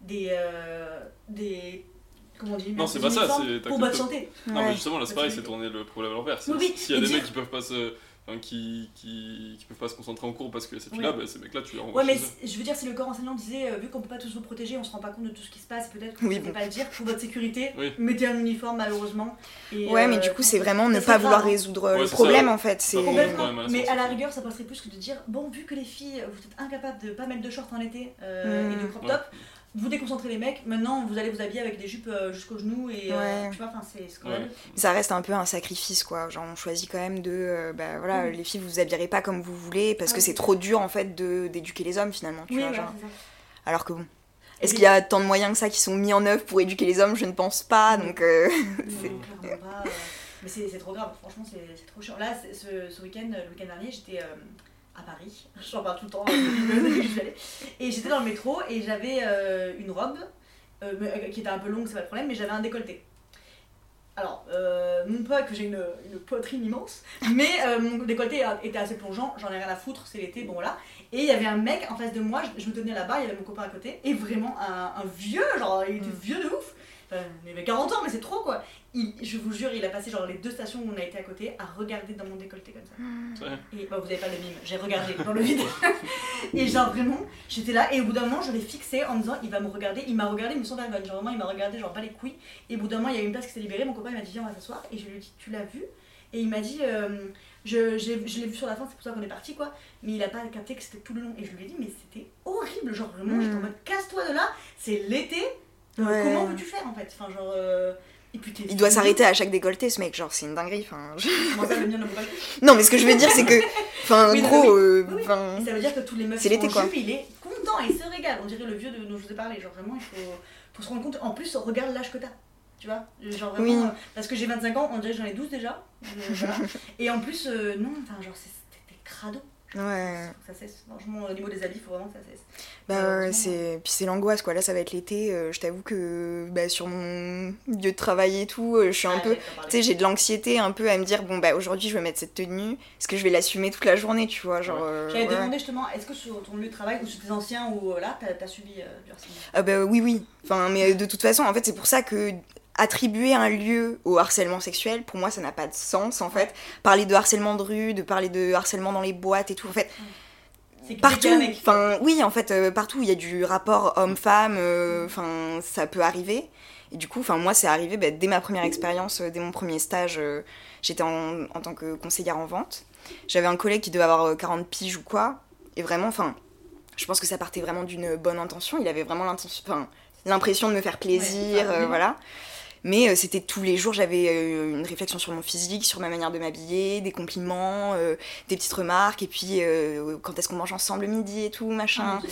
des. euh, des comment on dit Non, c'est des pas ça, c'est- Pour votre santé. Non, mais Ouais. justement, là, c'est pareil, c'est tourner le problème à l'envers. C'est- Oui, oui, S'il y a et des dire- mecs qui peuvent pas se. Enfin, qui, qui, qui peuvent pas se concentrer en cours parce que c'est Oui. là, bah, ces mecs-là, tu les renvoies Ouais, mais je veux dire, si le corps enseignant disait, euh, vu qu'on peut pas tous vous protéger, on se rend pas compte de tout ce qui se passe, peut-être que Oui, vous ne bon. pas le dire, pour votre sécurité, Oui. mettez un uniforme malheureusement. Et, Ouais, mais euh, du coup, c'est vraiment ne pas vouloir hein. résoudre Ouais, le ça, problème en fait. C'est Complètement. mais à la rigueur, ça passerait plus que de dire bon, vu que les filles, vous êtes incapables de pas mettre de short en été euh, Mm. et de crop Ouais. Vous déconcentrez les mecs. Maintenant, vous allez vous habiller avec des jupes euh, jusqu'aux genoux et euh, tu vois, enfin, c'est scandaleux. Ouais. ça reste un peu un sacrifice quoi. Genre, on choisit quand même de. euh, bah voilà, Mm. les filles, vous vous habillerez pas comme vous voulez parce que Ouais, c'est c'est trop dur en fait de d'éduquer les hommes finalement. Tu Oui, vois, genre. Alors que bon. Est-ce puis- qu'il y a tant de moyens que ça qui sont mis en œuvre pour éduquer les hommes? Je ne pense pas. Mm. Donc. euh, Non, clairement pas, euh, Mais c'est c'est trop grave, franchement, c'est c'est trop chiant. Là, ce, ce week-end, le week-end dernier, j'étais euh, à Paris. J'en parle tout le temps euh. Et j'étais dans le métro et j'avais euh, une robe euh, qui était un peu longue, c'est pas le problème, mais j'avais un décolleté. Alors, euh, non pas que j'ai une, une poitrine immense, mais mon décolleté était assez plongeant, j'en ai rien à foutre, c'est l'été, bon voilà. Et il y avait un mec en face de moi, je, je me tenais là-bas, il y avait mon copain à côté, et vraiment un, un vieux, genre il était Mm. vieux de ouf. Il avait 40 ans, mais c'est trop quoi. Il- je vous jure, il a passé genre les deux stations où on a été à côté à regarder dans mon décolleté comme ça. Vrai. Et bah, vous avez pas le mime, j'ai regardé dans le vide. et genre vraiment, j'étais là et au bout d'un moment, je l'ai fixé en me disant il va me regarder. Il m'a regardé, mais sans vergogne. Genre vraiment, il m'a regardé, genre pas les couilles. Et au bout d'un moment, il y a une place qui s'est libérée. Mon copain il m'a dit viens, on va s'asseoir. Et je lui ai dit tu l'as vu? Et il m'a dit euh, je, j'ai- je l'ai vu sur la fin, c'est pour ça qu'on est parti quoi. Mais il a pas capté que c'était tout le long. Et je lui ai dit mais c'était horrible. Genre vraiment, Mm. j'étais en mode casse-toi de là, c'est l'été. Ouais. Comment veux-tu faire en fait? Enfin, genre. euh, Et puis t'es- Il doit s'arrêter à chaque décolleté, ce mec. Genre, c'est une dinguerie. Enfin, je- Non, mais ce que je veux dire, c'est que. Enfin, gros. euh, Oui, ça veut dire que tous les meufs C'est sont en quoi. jupe, il est content, il se régale. On dirait le vieux de, dont je vous ai parlé. Genre vraiment, il faut, faut se rendre compte. En plus, regarde l'âge que t'as. Tu vois Genre vraiment. Oui. euh, parce que j'ai 25 ans, on dirait que j'en ai 12 déjà. Euh, voilà. Et en plus, euh, non, enfin, genre, c'est- c'était crado. Ouais. Ça cesse. Franchement, au niveau des habits, il faut vraiment que ça cesse. Bah Euh, c'est puis c'est l'angoisse quoi. Là ça va être l'été. euh, je t'avoue que bah, sur mon lieu de travail et tout, euh, je suis un Ah, peu, tu sais, j'ai de l'anxiété un peu à me dire bon bah aujourd'hui je vais mettre cette tenue. Est-ce que je vais l'assumer toute la journée, tu vois, genre. euh, J'avais ouais. demandé justement, est-ce que sur ton lieu de travail ou sur tes anciens ou euh, là, t'as as subi euh, du harcèlement? Ah bah oui oui. Enfin mais euh, de toute façon en fait c'est pour ça que attribuer un lieu au harcèlement sexuel pour moi ça n'a pas de sens en fait. Parler de harcèlement de rue, de parler de harcèlement dans les boîtes et tout en fait. Partout enfin oui en fait euh, partout il y a du rapport homme-femme euh, enfin ça peut arriver. Et du coup enfin moi c'est arrivé bah, dès ma première expérience euh, dès mon premier stage euh, j'étais en, en tant que conseillère en vente. J'avais un collègue qui devait avoir euh, 40 piges ou quoi. Et vraiment enfin je pense que ça partait vraiment d'une bonne intention. Il avait vraiment l'intention enfin l'impression de me faire plaisir Ouais, voilà Mais euh, c'était tous les jours, j'avais euh, une réflexion sur mon physique, sur ma manière de m'habiller, des compliments, euh, des petites remarques, et puis euh, quand est-ce qu'on mange ensemble le midi et tout, machin. Ah.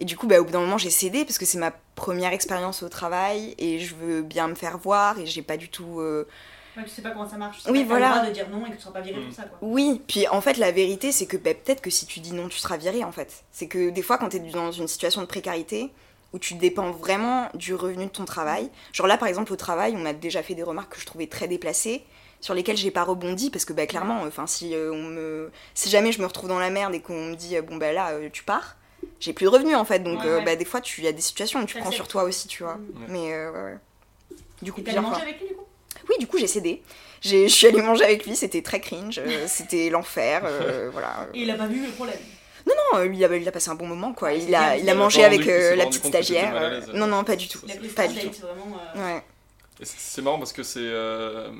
Et du coup, bah, au bout d'un moment, j'ai cédé parce que c'est ma première expérience au travail et je veux bien me faire voir et j'ai pas du tout. euh, Ouais, tu sais pas comment ça marche. Tu Oui, voilà. le droit de dire non et que tu seras pas viré Mm. pour ça, quoi. Oui, puis en fait, la vérité, c'est que bah, peut-être que si tu dis non, tu seras viré en fait. C'est que des fois, quand tu es dans une situation de précarité, où tu dépends vraiment du revenu de ton travail, genre là, par exemple, au travail, on m'a déjà fait des remarques que je trouvais très déplacées, sur lesquelles j'ai pas rebondi, parce que bah, clairement, enfin, si, euh, on me... si jamais je me retrouve dans la merde et qu'on me dit, euh, bon, bah là, euh, tu pars, j'ai plus de revenus en fait, donc Ouais, euh, ouais. bah, des fois, tu- il y a des situations où tu prends sur toi aussi, tu vois. Mm. Ouais. Mais euh, ouais, ouais. Du coup, Et t'allais plusieurs manger fois. avec lui, du coup? Oui, du coup, j'ai cédé. J'ai- Je suis allée manger avec lui, c'était très cringe, euh, c'était l'enfer, euh, voilà. Et il a pas vu le problème. Non, euh, lui, il a, il a passé un bon moment, quoi. Il a, il a mangé avec euh, la petite stagiaire. euh. Non, non, pas du tout. Pas du tout. euh, Ouais. C'est- marrant parce que c'est. euh,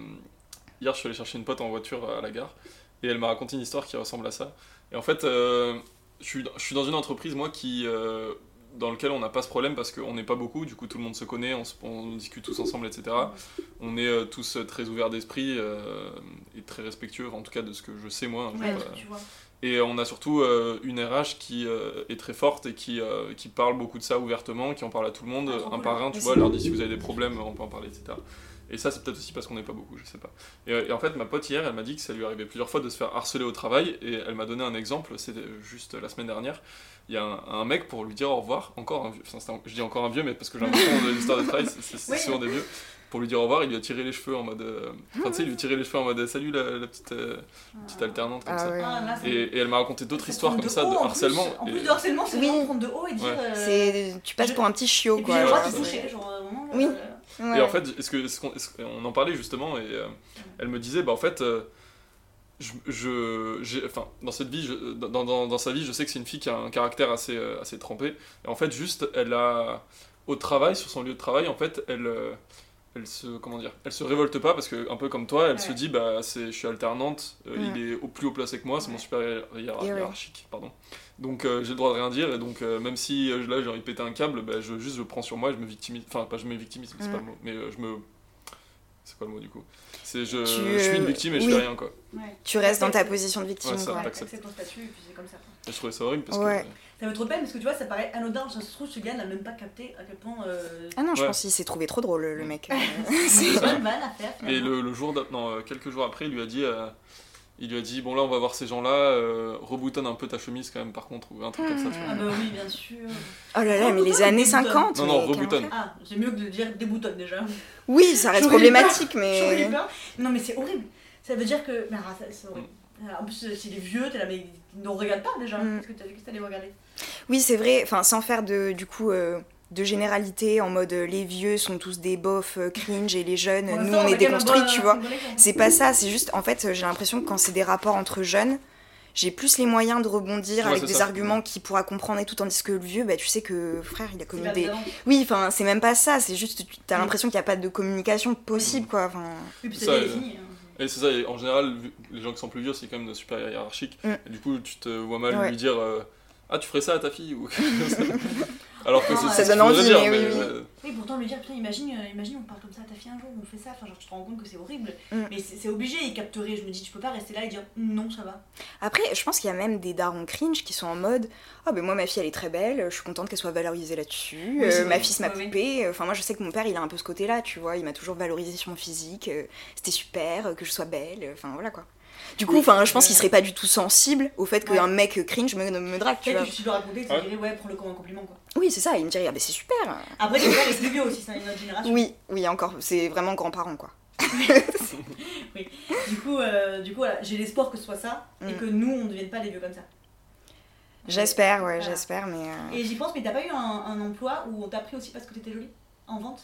Hier, je suis allé chercher une pote en voiture à la gare et elle m'a raconté une histoire qui ressemble à ça. Et en fait, euh, je, suis, je suis dans une entreprise, moi, qui. euh, dans lequel on n'a pas ce problème parce qu'on n'est pas beaucoup, du coup tout le monde se connaît, on, se- on discute tous ensemble, etc. On est euh, tous euh, très ouverts d'esprit euh, et très respectueux, en tout cas de ce que je sais moi. hein, je Ouais, pas. tu vois. Et on a surtout euh, une RH qui euh, est très forte et qui, euh, qui parle beaucoup de ça ouvertement, qui en parle à tout le monde, Ah, un par un, tu vois, leur dit si vous avez des problèmes, on peut en parler, etc. Et ça, c'est peut-être aussi parce qu'on n'est pas beaucoup, je sais pas. Et, et en fait, ma pote hier, elle m'a dit que ça lui arrivait plusieurs fois de se faire harceler au travail, et elle m'a donné un exemple, c'était juste la semaine dernière. Il y a un, un mec pour lui dire au revoir, encore un vieux, enfin, un- je dis encore un vieux, mais parce que j'ai l'impression que dans l'histoire de travail, c'est- c'est c'est Oui. souvent des vieux. Pour lui dire au revoir, il lui a tiré les cheveux en mode. euh, Enfin, tu sais, il lui tirait les cheveux en mode salut la, la petite, euh, petite alternante comme Ah ça. ouais. Ah, là, Et, et elle m'a raconté d'autres histoires comme ça de en plus. harcèlement. En et- plus de harcèlement, c'est Oui. vraiment prendre de haut et dire. Ouais. euh, C'est, tu passes pour un petit chiot, Et puis quoi. ouais, genre vraiment. Oui. euh, Ouais. Et en fait, est-ce que, est-ce qu'on, est-ce qu'on en parlait justement et euh, elle me disait, bah en fait, euh, je, je- j'ai, enfin, dans cette vie, je- dans, dans, dans sa vie, je sais que c'est une fille qui a un caractère assez, euh, assez trempé. Et en fait, juste, elle a, au travail, sur son lieu de travail, en fait, elle, euh, elle se, comment dire, elle se révolte pas parce que, un peu comme toi, elle se dit, bah, c'est, je suis alternante, euh, il est au plus haut placé que moi, c'est mon supérieur hiérar- hiérarchique, pardon. Donc euh, j'ai le droit de rien dire et donc euh, même si là j'ai envie de péter un câble, bah, je juste je prends sur moi et je me victimise. Enfin pas je me victimise, c'est Mm. pas le mot, mais je me. C'est quoi le mot du coup C'est je, Tu, je suis une euh, victime et je fais rien quoi. ouais. Tu restes dans ta position de victime, Ouais, ça. quoi. Accepte ton statut et puis c'est comme ça. Et je trouvais ça horrible parce Ouais. que. Ça me trop peine parce que tu vois, ça paraît anodin. Ça se trouve, ce gars n'a même pas capté à quel point. euh, Ah non, je Ouais. pense qu'il s'est trouvé trop drôle, le mec. C'est vanne à faire. Et le, le jour non, euh, quelques jours après, il lui a dit. euh, il lui a dit bon là on va voir ces gens là reboutonne un peu ta chemise quand même par contre ou un truc comme ça tu vois. Ah bah oui, bien sûr. Oh là là, mais les années déboutonne. 50. Non, non, reboutonne. Ah, c'est mieux que de dire des boutons déjà. Oui, ça reste problématique, mais. Non, mais c'est horrible. Ça veut dire que. Ah, c'est horrible. En plus, euh, s'il est vieux, t'es là, mais ne regarde pas déjà. Mm. Qu'est-ce que t'as qu'est-ce que t'allais regarder Oui, c'est vrai, enfin, sans faire de, du coup, euh, de généralité en mode euh, les vieux sont tous des bofs euh, cringe et les jeunes, nous on est quand déconstruits, tu vois. bon exemple. C'est pas ça, c'est juste, en fait, j'ai l'impression que quand c'est des rapports entre jeunes, j'ai plus les moyens de rebondir Ouais, avec des ça. arguments qu'il pourra comprendre et tout, tandis que le vieux, bah tu sais que frère, il a des. évident. Oui, enfin, c'est même pas ça, c'est juste, tu- t'as l'impression qu'il n'y a pas de communication possible, quoi. Enfin, Oui, puis c'est Ça, bien fini. hein. Et c'est ça, et en général, les gens qui sont plus vieux, c'est quand même de supérieurs hiérarchiques. Mm. Et du coup, tu te vois mal Ouais. lui dire euh, Ah, tu ferais ça à ta fille? ou... Alors que Non, c'est ça donne envie, dire, mais mais, oui, oui. euh, Oui, pourtant lui dire, putain, imagine, euh, imagine, on parle comme ça à ta fille un jour, on fait ça, enfin, genre, tu te rends compte que c'est horrible. Mm. Mais c'est obligé, il capterait. Je me dis, tu peux pas rester là et dire, non, ça va. Après, je pense qu'il y a même des darons cringe qui sont en mode Ah, ben moi, ma fille, elle est très belle, je suis contente qu'elle soit valorisée là-dessus. Oui, euh, ma fille, c'est ma Ouais, ouais. poupée. Enfin, moi, je sais que mon père, il a un peu ce côté-là, tu vois. Il m'a toujours valorisé sur mon physique. euh, C'était super, euh, que je sois belle. euh, Enfin, voilà quoi. Du coup, enfin, je pense qu'il serait pas du tout sensible au fait Ouais. qu'un mec cringe me, me drague, tu vois. Que tu dois raconter, tu Ouais. dirais, ouais, prends-le comme un compliment, quoi. Oui, c'est ça. Il me dirait Ah, ben c'est super. Après, ton père est plus vieux aussi, c'est une autre génération. Oui, oui, encore. C'est vraiment grands-parents, quoi. Du coup, euh, du coup voilà, j'ai l'espoir que ce soit ça et Mm. que nous, on ne devienne pas des vieux comme ça. J'espère, ouais, Voilà. j'espère, mais. euh, Et j'y pense, mais t'as pas eu un, un emploi où on t'a pris aussi parce que t'étais jolie? En vente?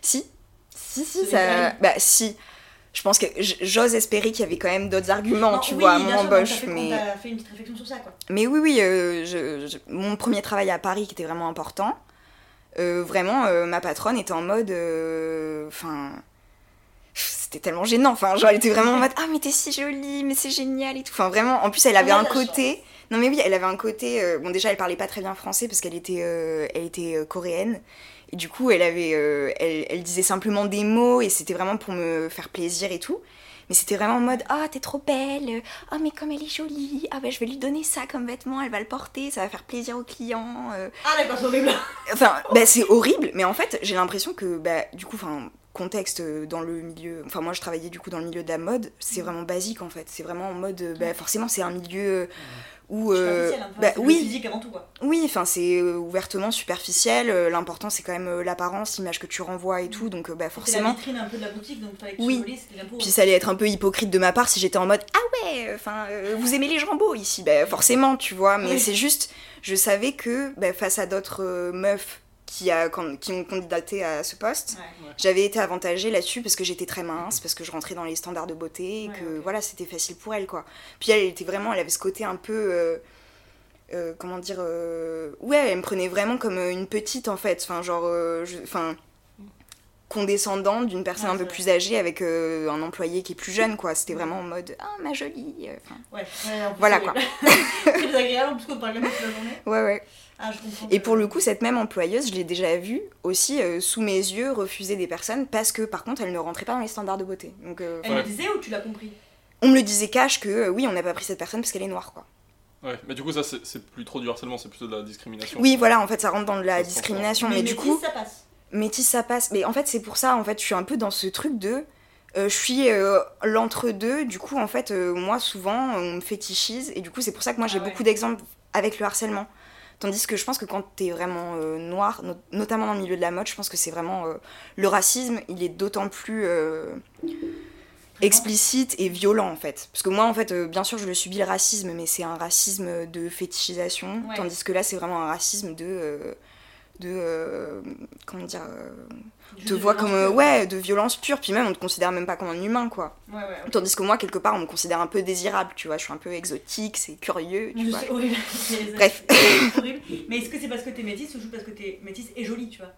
Si, si, si, C'est ça. Bah, si. Je pense que j'ose espérer qu'il y avait quand même d'autres arguments, Non, tu oui, vois, à mon embauche, mais. On t'a fait une petite réflexion sur ça, quoi. Mais oui, oui, euh, je- je- mon premier travail à Paris qui était vraiment important, euh, vraiment, euh, ma patronne était en mode. Enfin. c'était tellement gênant. Enfin, genre, elle était vraiment en mode Ah, mais t'es si jolie, mais c'est génial et tout. Enfin, vraiment, en plus, elle avait On a un côté. Non, mais oui, elle avait un côté. bon, déjà, elle parlait pas très bien français parce qu'elle était, elle était coréenne. Et du coup, elle, avait, euh, elle, elle disait simplement des mots et c'était vraiment pour me faire plaisir et tout. Mais c'était vraiment en mode Ah, t'es trop belle Ah, mais comme elle est jolie Ah, bah je vais lui donner ça comme vêtement, elle va le porter, ça va faire plaisir aux clients. euh. Ah d'accord, c'est horrible. Enfin, bah, c'est horrible, mais en fait, j'ai l'impression que, bah, du coup, enfin, contexte euh, dans le milieu. Enfin, moi, je travaillais du coup dans le milieu de la mode, c'est vraiment basique en fait. C'est vraiment en mode. euh, Bah, forcément, c'est un milieu euh, où. euh, hein. Bah, oui, physique avant tout quoi. oui, enfin c'est ouvertement superficiel. L'important c'est quand même l'apparence, l'image que tu renvoies et tout. Donc bah C'était la forcément. vitrine un peu de la boutique, donc fallait que Oui. tu pour. Puis ça allait être un peu hypocrite de ma part si j'étais en mode ah ouais, enfin euh, vous aimez les jambos ici, bah forcément tu vois. Mais Oui. c'est juste, je savais que bah, face à d'autres euh, meufs qui, a, qui ont candidaté à ce poste, Ouais. j'avais été avantagée là-dessus parce que j'étais très mince, parce que je rentrais dans les standards de beauté et Ouais, que voilà c'était facile pour elle quoi. Puis elle, elle était vraiment, elle avait ce côté un peu euh, euh, comment dire euh, ouais elle me prenait vraiment comme une petite en fait. Enfin genre je- enfin condescendante d'une personne Ouais, un peu c'est plus âgée avec euh, un employé qui est plus jeune quoi. C'était vraiment en mode ah ma jolie enfin, Ouais, ouais, Voilà, c'est quoi. Très désagréable en plus qu'on parle jamais toute la journée. ouais ouais Ah, je comprends. et pour le coup cette même employeuse je l'ai déjà vue aussi euh, sous mes yeux refuser des personnes parce que par contre elle ne rentrait pas dans les standards de beauté donc euh, Elle Ouais. le disait ou tu l'as compris? On me le disait cash que euh, oui on n'a pas pris cette personne parce qu'elle est noire quoi Ouais, mais du coup, ça, c'est plus trop du harcèlement, c'est plutôt de la discrimination. oui voilà en fait ça rentre dans la Ça se discrimination mais, du métis, coup ça passe. métis ça passe mais en fait c'est pour ça en fait je suis un peu dans ce truc de euh, je suis euh, l'entre-deux, du coup, en fait, euh, moi, souvent, on me fétichise, et du coup, c'est pour ça que moi, j'ai Ah ouais. beaucoup d'exemples avec le harcèlement. Tandis que je pense que quand t'es vraiment euh, noir, no- notamment dans le milieu de la mode, je pense que c'est vraiment. euh, le racisme, il est d'autant plus euh, explicite et violent, en fait. Parce que moi, en fait, bien sûr, je le subis le racisme, mais c'est un racisme de fétichisation, Ouais. tandis que là, c'est vraiment un racisme de. de. comment dire. Te voit comme. euh, ouais, de violence pure, puis même, on te considère même pas comme un humain, quoi. Ouais, ouais. ok. Tandis que moi, quelque part, on me considère un peu désirable, tu vois. Je suis un peu exotique, c'est curieux, tu Je vois. horrible. C'est- Bref. horrible. Mais est-ce que c'est parce que t'es métisse ou juste parce que t'es métisse et jolie, tu vois?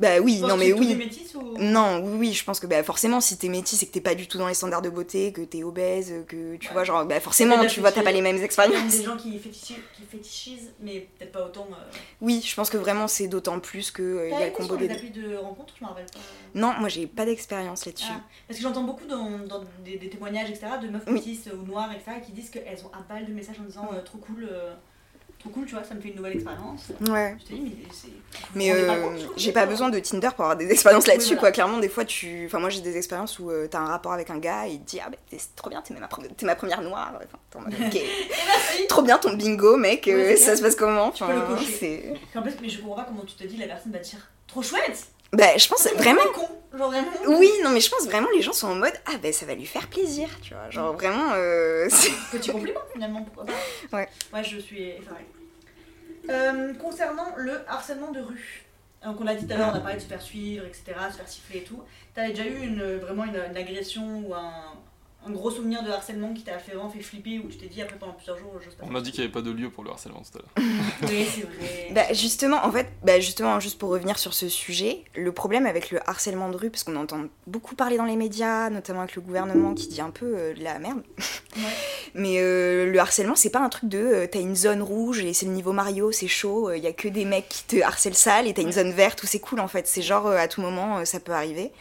Bah oui, non mais oui. métisse ou... Non, oui, oui, je pense que bah, forcément, si t'es métis et que t'es pas du tout dans les standards de beauté, que t'es obèse, que tu Ouais. vois, genre, bah forcément, tu vois, t'as pas les mêmes Il y a expériences. des gens qui fétichisent, qui fétichisent mais peut-être pas autant. euh. Oui, je pense que vraiment, c'est d'autant plus que euh, il y a le combo des applis de rencontre, je me rappelle pas. Non, moi, j'ai pas d'expérience là-dessus. Ah, parce que j'entends beaucoup dans, dans des, des témoignages, etc., de meufs Oui. métisses ou noires, etc., qui disent qu'elles ont un bal de messages en disant euh, trop cool, euh, trop cool, tu vois, ça me fait une nouvelle expérience. Ouais. Je te dis, mais c'est. Mais euh, j'ai pas besoin de Tinder pour avoir des expériences là-dessus, Oui, quoi. Clairement, des fois, tu. Enfin, moi, j'ai des expériences où euh, t'as un rapport avec un gars et il te dit Ah, bah, t'es trop bien, t'es ma, pre- ma première noire. Enfin, en ok. Merci Trop bien ton bingo, mec, euh, ça se passe comment? Tu peux le Enfin, cocher. c'est- En plus, mais je comprends pas comment tu te dis, la personne va te dire trop chouette Bah, je pense C'est vraiment. con Genre vraiment Oui, non, mais je pense vraiment les gens sont en mode Ah, ben ça va lui faire plaisir, tu vois. Genre vraiment. euh, Petit compliment finalement, pourquoi pas Ouais. Ouais, je suis effarée. Euh, concernant le harcèlement de rue, donc on l'a dit tout à l'heure, on a parlé de se faire suivre, etc., se faire siffler et tout. T'avais déjà eu une, vraiment une, une agression ou un, un gros souvenir de harcèlement qui t'a fait vraiment fait flipper ou tu t'es dit après pendant plusieurs jours, j'ose pas. On a dit qu'il n'y avait pas de lieu pour le harcèlement tout à l'heure. Oui, c'est vrai. Bah, justement, en fait, bah, justement, juste pour revenir sur ce sujet, le problème avec le harcèlement de rue, parce qu'on entend beaucoup parler dans les médias, notamment avec le gouvernement qui dit un peu euh, de la merde. Ouais. Mais euh, le harcèlement, c'est pas un truc de euh, t'as une zone rouge et c'est le niveau Mario, c'est chaud, il y a que des mecs qui te harcèlent sale et t'as une zone verte où c'est cool en fait. C'est genre euh, à tout moment euh, ça peut arriver.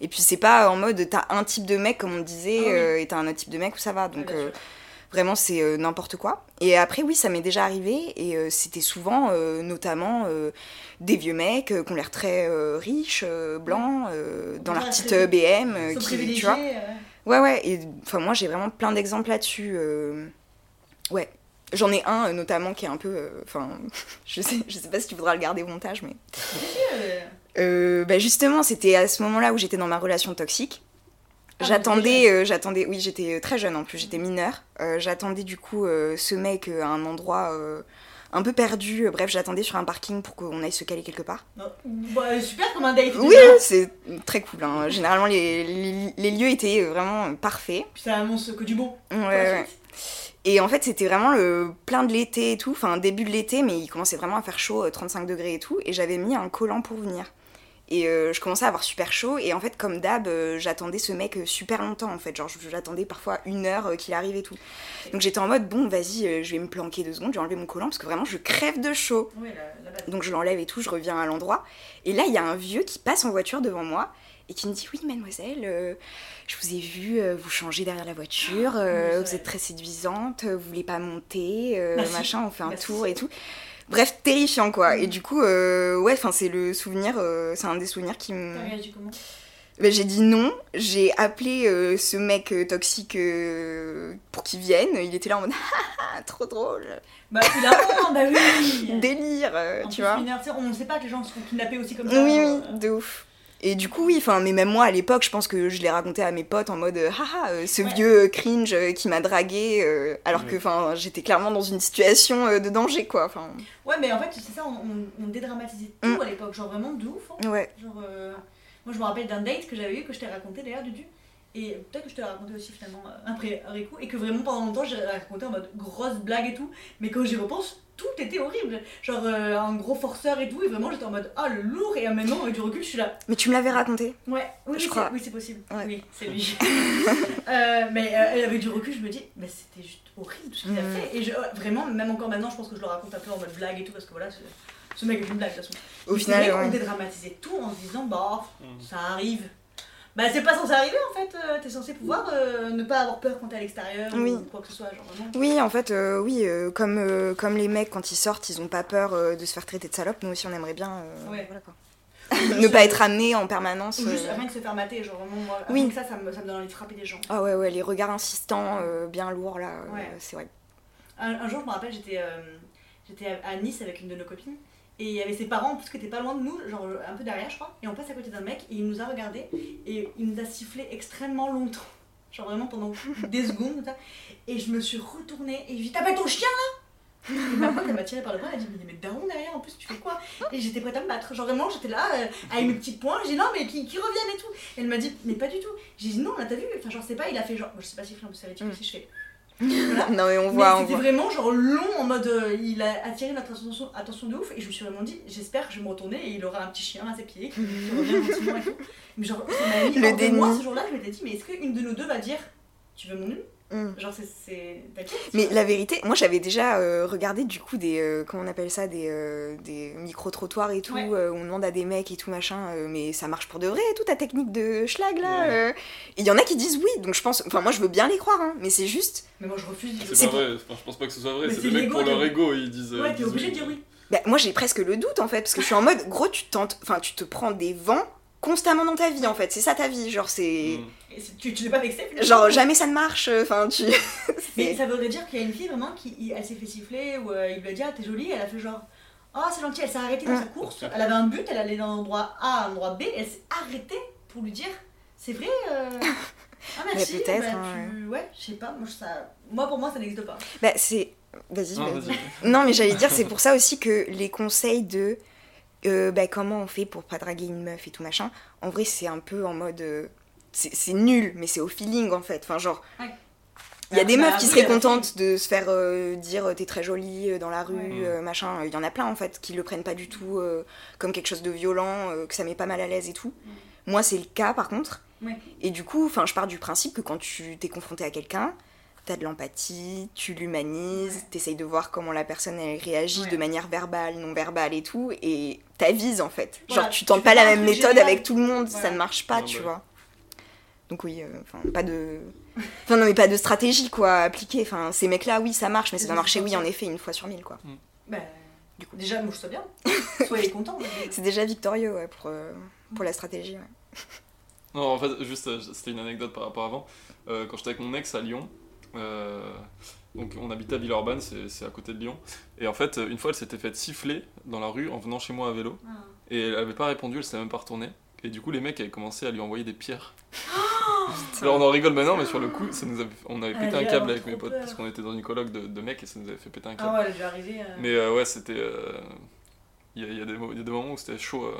Et puis c'est pas en mode t'as un type de mec comme on disait Ah oui. euh, et t'as un autre type de mec où ça va. Donc bien euh, vraiment c'est euh, n'importe quoi. Et après oui ça m'est déjà arrivé et euh, c'était souvent euh, notamment des vieux mecs qui ont l'air très riches, blancs, dans leur petite BM, qui, tu vois. Ouais, ouais, et enfin, moi j'ai vraiment plein d'exemples là-dessus. Ouais. J'en ai un notamment qui est un peu. Enfin, je, sais, je sais pas si tu voudras le garder au montage, mais. Euh, bah, justement, c'était à ce moment-là où j'étais dans ma relation toxique. Ah, J'attendais, euh, j'attendais, oui, j'étais euh, très jeune en plus, j'étais mineure. Euh, j'attendais du coup ce mec à un endroit un peu perdu. Bref, j'attendais sur un parking pour qu'on aille se caler quelque part. non, bah, super comme un date. Oui, c'est très cool. hein. Généralement, les, les- les lieux étaient vraiment parfaits. Puis ça annonce que du bon. Ouais, ouais. Et en fait, c'était vraiment le plein de l'été et tout, enfin début de l'été, mais il commençait vraiment à faire chaud, euh, 35 degrés et tout, et j'avais mis un collant pour venir. Et euh, je commençais à avoir super chaud. Et en fait, comme d'hab, euh, j'attendais ce mec euh, super longtemps en fait. Genre, j'attendais parfois une heure euh, qu'il arrive et tout. Donc j'étais en mode, bon, vas-y, je vais me planquer deux secondes, je vais enlever mon collant parce que vraiment, je crève de chaud. Oui. Donc je l'enlève et tout, je reviens à l'endroit. Et là, il y a un vieux qui passe en voiture devant moi et qui me dit Oui, mademoiselle, euh, je vous ai vu euh, vous changer derrière la voiture, euh, Oui, vous êtes très séduisante, vous voulez pas monter, Merci. machin, on fait un Merci. tour et tout. Bref, terrifiant quoi. Mm. Et du coup, euh, ouais, enfin, c'est le souvenir, euh, c'est un des souvenirs qui me. T'as réagi comment? Ben, j'ai dit non, j'ai appelé euh, ce mec euh, toxique euh, pour qu'il vienne. Il était là en mode Ah, trop drôle, Bah, il a un bah oui délire, En tu plus, vois. mineur, on ne sait pas que les gens se font kidnapper aussi comme ça. Oui, genre, oui, de ouf. Et du coup, oui, enfin, mais même moi à l'époque, je pense que je l'ai raconté à mes potes en mode euh, haha, euh, ce Ouais. vieux cringe euh, qui m'a dragué, euh, alors que enfin, j'étais clairement dans une situation euh, de danger, quoi. Enfin, Ouais, mais en fait, c'est ça, on, dédramatisait tout Mm. à l'époque, genre vraiment de ouf. hein. ouais. Genre, euh, moi je me rappelle d'un date que j'avais eu, que je t'ai raconté d'ailleurs, Dudu. Et peut-être que je te l'ai raconté aussi finalement euh, après, coup. Et que vraiment pendant longtemps j'ai raconté en mode grosse blague et tout. Mais quand j'y repense, tout était horrible. Genre euh, un gros forceur et tout. Et vraiment j'étais en mode ah le lourd. Et maintenant avec du recul je suis là. Mais tu me l'avais raconté. Ouais, oui, Je c'est- crois. oui c'est possible. Ouais. Oui, c'est lui. Euh, mais euh, avec du recul je me dis, mais c'était juste horrible tout ce qu'il a Mm. fait. Et je, vraiment, même encore maintenant, je pense que je le raconte un peu en mode blague et tout. Parce que voilà, ce, mec est une blague de toute façon. Au Mais final, vrai ouais. dédramatisait tout en se disant, bah, Mm. ça arrive. Bah, c'est pas censé arriver en fait. euh, T'es censé pouvoir euh, ne pas avoir peur quand t'es à l'extérieur Oui. ou quoi que ce soit. Genre vraiment. Oui, en fait, euh, oui, euh, comme, comme les mecs, quand ils sortent, ils ont pas peur de se faire traiter de salope, nous aussi on aimerait bien. Ouais. voilà, quoi. ne pas être amené en permanence. Ou juste rien que se faire mater. Genre vraiment, moi, Oui. que ça, ça me, ça me donne envie de frapper des gens. Ah ouais, ouais, les regards insistants, bien lourds là, Ouais. c'est vrai. Un, un jour, je me rappelle, j'étais j'étais à Nice avec une de nos copines. Et il y avait ses parents, en plus, qui étaient pas loin de nous, genre un peu derrière, je crois. Et on passe à côté d'un mec, et il nous a regardé, et il nous a sifflé extrêmement longtemps. Genre vraiment pendant des secondes, ça. Et je me suis retournée, et je lui ai dit T'appelles ton chien là? Et ma pote, elle m'a tiré par le bras, elle a dit Mais, mais daron derrière, en plus, tu fais quoi? Et j'étais prête à me battre. Genre vraiment, j'étais là, euh, avec mes petits poings, j'ai dit Non, mais qui, qui reviennent et tout. Et elle m'a dit Mais pas du tout. J'ai dit Non, là, t'as vu? Enfin, genre, c'est pas, il a fait genre. Moi, je sais pas siffler, en plus, c'est ridicule Mm. si je fais. Voilà. non mais on voit, on c'était vraiment genre long en mode euh, il a attiré notre attention, attention de ouf et je me suis vraiment dit j'espère que je vais me retourner et il aura un petit chien à ses pieds qui, qui revient gentiment et tout. Mais genre ça m'a mis Le hors de moi ce jour-là je m'étais dit mais est-ce qu'une de nous deux va dire tu veux mon nul Mm. Genre c'est- Mais la vérité, moi j'avais déjà euh, regardé du coup des, euh, comment on appelle ça, des, euh, des micro-trottoirs et tout, Ouais. euh, où on demande à des mecs et tout machin, euh, mais ça marche pour de vrai et tout ta technique de schlag là. Ouais. euh. Et il y en a qui disent oui, donc je pense, enfin moi je veux bien les croire, hein, mais c'est juste, Mais moi je refuse C'est C'est pas vrai, enfin, je pense pas que ce soit vrai, c'est des mecs pour leur ego, ils disent. Ouais t'es obligé de dire oui. bah, moi j'ai presque le doute en fait, parce que je suis en mode, gros tu tentes, enfin tu te prends des vents constamment dans ta vie en fait, c'est ça ta vie, genre c'est, Mm. Tu, tu l'es pas vexé genre jamais ça ne marche, enfin tu, Mais ça voudrait dire qu'il y a une fille vraiment qui elle s'est fait siffler ou euh, il lui a dit ah t'es jolie. Elle a fait genre oh c'est gentil. Elle s'est arrêtée dans sa course. Elle avait un but. Elle allait d'un endroit A à un endroit B. Elle s'est arrêtée pour lui dire c'est vrai euh... ah merci. Mais peut-être, bah, hein, tu- ouais. je sais pas. Moi, ça... moi pour moi ça n'existe pas. Bah c'est, vas-y, Non, vas-y. vas-y. Non, mais j'allais dire, c'est pour ça aussi que les conseils de euh, bah, comment on fait pour pas draguer une meuf et tout machin, en vrai, c'est un peu en mode. euh, c'est nul, mais c'est au feeling en fait. Enfin, genre. Ouais. Il y a des meufs qui seraient contentes de se faire euh, dire t'es très jolie dans la rue, Ouais. euh, machin. Il y en a plein en fait qui le prennent pas du tout euh, comme quelque chose de violent, que ça met pas mal à l'aise et tout. Moi, c'est le cas par contre. Ouais. Et du coup, enfin, je pars du principe que quand tu t'es confronté à quelqu'un, t'as de l'empathie, tu l'humanises, Ouais. t'essayes de voir comment la personne elle réagit Ouais. de manière verbale, non verbale et tout, et t'avises en fait. Genre, tu tu tentes pas la même méthode génial. avec tout le monde, ça ne marche pas, Non, tu bah. vois. Donc oui, euh, enfin, pas de... Enfin, non, mais pas de stratégie, quoi, à appliquer. Enfin, ces mecs-là, oui, ça marche, mais ça C'est doit marcher, oui, en effet, une fois sur mille, quoi. bah Du coup. déjà sois bien soyez contents C'est déjà victorieux, ouais, pour, euh, pour la stratégie, ouais. Non, en fait, juste, euh, c'était une anecdote par rapport à avant. Euh, quand j'étais avec mon ex à Lyon, euh, donc on habitait à Villeurbanne, c'est à côté de Lyon. Et en fait, une fois, elle s'était faite siffler dans la rue en venant chez moi à vélo. Ah. Et elle avait pas répondu, elle s'était même pas retournée. Et du coup, les mecs avaient commencé à lui envoyer des pierres. Genre, on en rigole maintenant, mais sur le coup, ça nous avait, on avait Elle pété un câble avec mes potes peur. parce qu'on était dans une coloc de, de mecs et ça nous avait fait péter un câble. ah ouais elle est déjà arrivée euh... Mais euh, ouais, c'était. euh, y, y il y a des moments où c'était chaud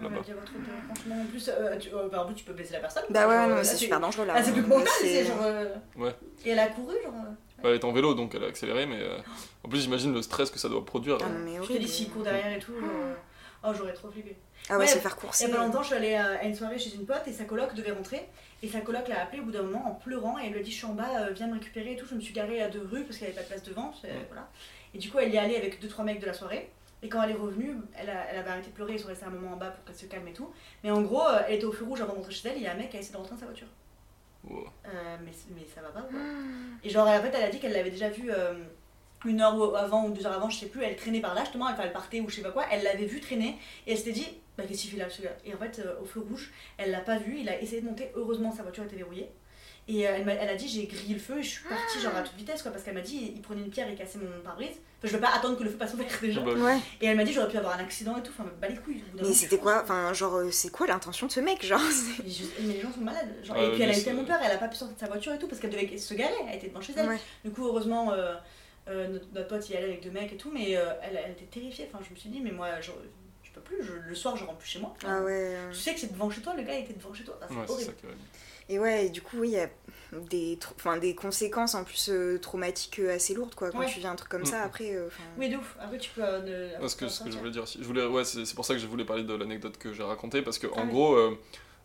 euh, ouais, là-bas. elle a dû avoir trop peur. franchement en plus euh, tu, euh, bah, en plus tu peux blesser la personne Bah ouais, non, euh, c'est super dangereux, là. ah c'est plus Euh, mental c'est- genre euh, Ouais. et elle a couru genre euh, Bah, elle est en vélo donc elle a accéléré, mais euh, en plus, j'imagine le stress que ça doit produire. Ah euh, non, mais Je te horrible. dis, s'il court derrière et tout. euh, Oh, j'aurais trop flippé. Ah ouais, Ouais, se faire Il courser. y a pas longtemps, je suis allée euh, à une soirée chez une pote et sa coloc devait rentrer. Et sa coloc l'a appelée au bout d'un moment en pleurant et elle lui a dit Je suis en bas, euh, viens me récupérer et tout. Je me suis garée à deux rues parce qu'il n'y avait pas de place devant. Ouais. Voilà. Et du coup, elle y est allée avec deux trois mecs de la soirée. Et quand elle est revenue, elle, a- elle avait arrêté de pleurer, ils sont restés un moment en bas pour qu'elle se calme et tout. Mais en gros, euh, elle était au feu rouge avant d'entrer chez elle et il y a un mec qui a essayé de rentrer dans sa voiture. Wow. Euh, mais, mais ça va pas quoi Et genre, en fait, elle a dit qu'elle l'avait déjà vu euh, une heure avant ou deux heures avant, je sais plus, elle traînait par là justement, elle, enfin, elle partait ou je sais pas quoi, elle l'avait vu traîner et elle s'était dit, bah qu'est-ce qu'il fait là ce gars? Et en fait, euh, au feu rouge, elle l'a pas vu, il a essayé de monter, heureusement sa voiture était verrouillée. Et euh, elle, m'a- elle a dit, j'ai grillé le feu et je suis partie genre à toute vitesse quoi, parce qu'elle m'a dit, il prenait une pierre et cassait mon pare-brise. Enfin, je veux pas attendre que le feu passe au vert déjà. Bah, Ouais. Et elle m'a dit, j'aurais pu avoir un accident et tout, enfin, bah les couilles. Mais c'était quoi. Enfin, genre, euh, c'est quoi l'intention de ce mec Genre, Mais, je- mais les gens sont malades. Genre, et puis elle a eu tellement peur, elle a pas pu sortir de sa voiture et tout parce qu'elle devait se garer, elle était devant chez elle. Ouais. Du coup, heureusement, euh, euh, notre, notre pote y allait avec deux mecs et tout, mais euh, elle, elle était terrifiée. Enfin, je me suis dit, mais moi, je, je peux plus, je- le soir, je rentre plus chez moi. Ah ouais. euh. Tu sais que c'est devant chez toi, le gars était devant chez toi. Enfin, c'est Ouais, c'est horrible. Et ouais, et du coup, oui, il y a des, enfin, des conséquences en plus euh, traumatiques euh, assez lourdes, quoi. Quand Ouais. tu vis un truc comme Mm. ça, après. euh, Oui, de ouf. Après, tu peux. euh, ne- Parce que ce que je voulais dire aussi. Je voulais, ouais, c'est c'est pour ça que je voulais parler de l'anecdote que j'ai racontée parce que Ah en oui. gros, euh,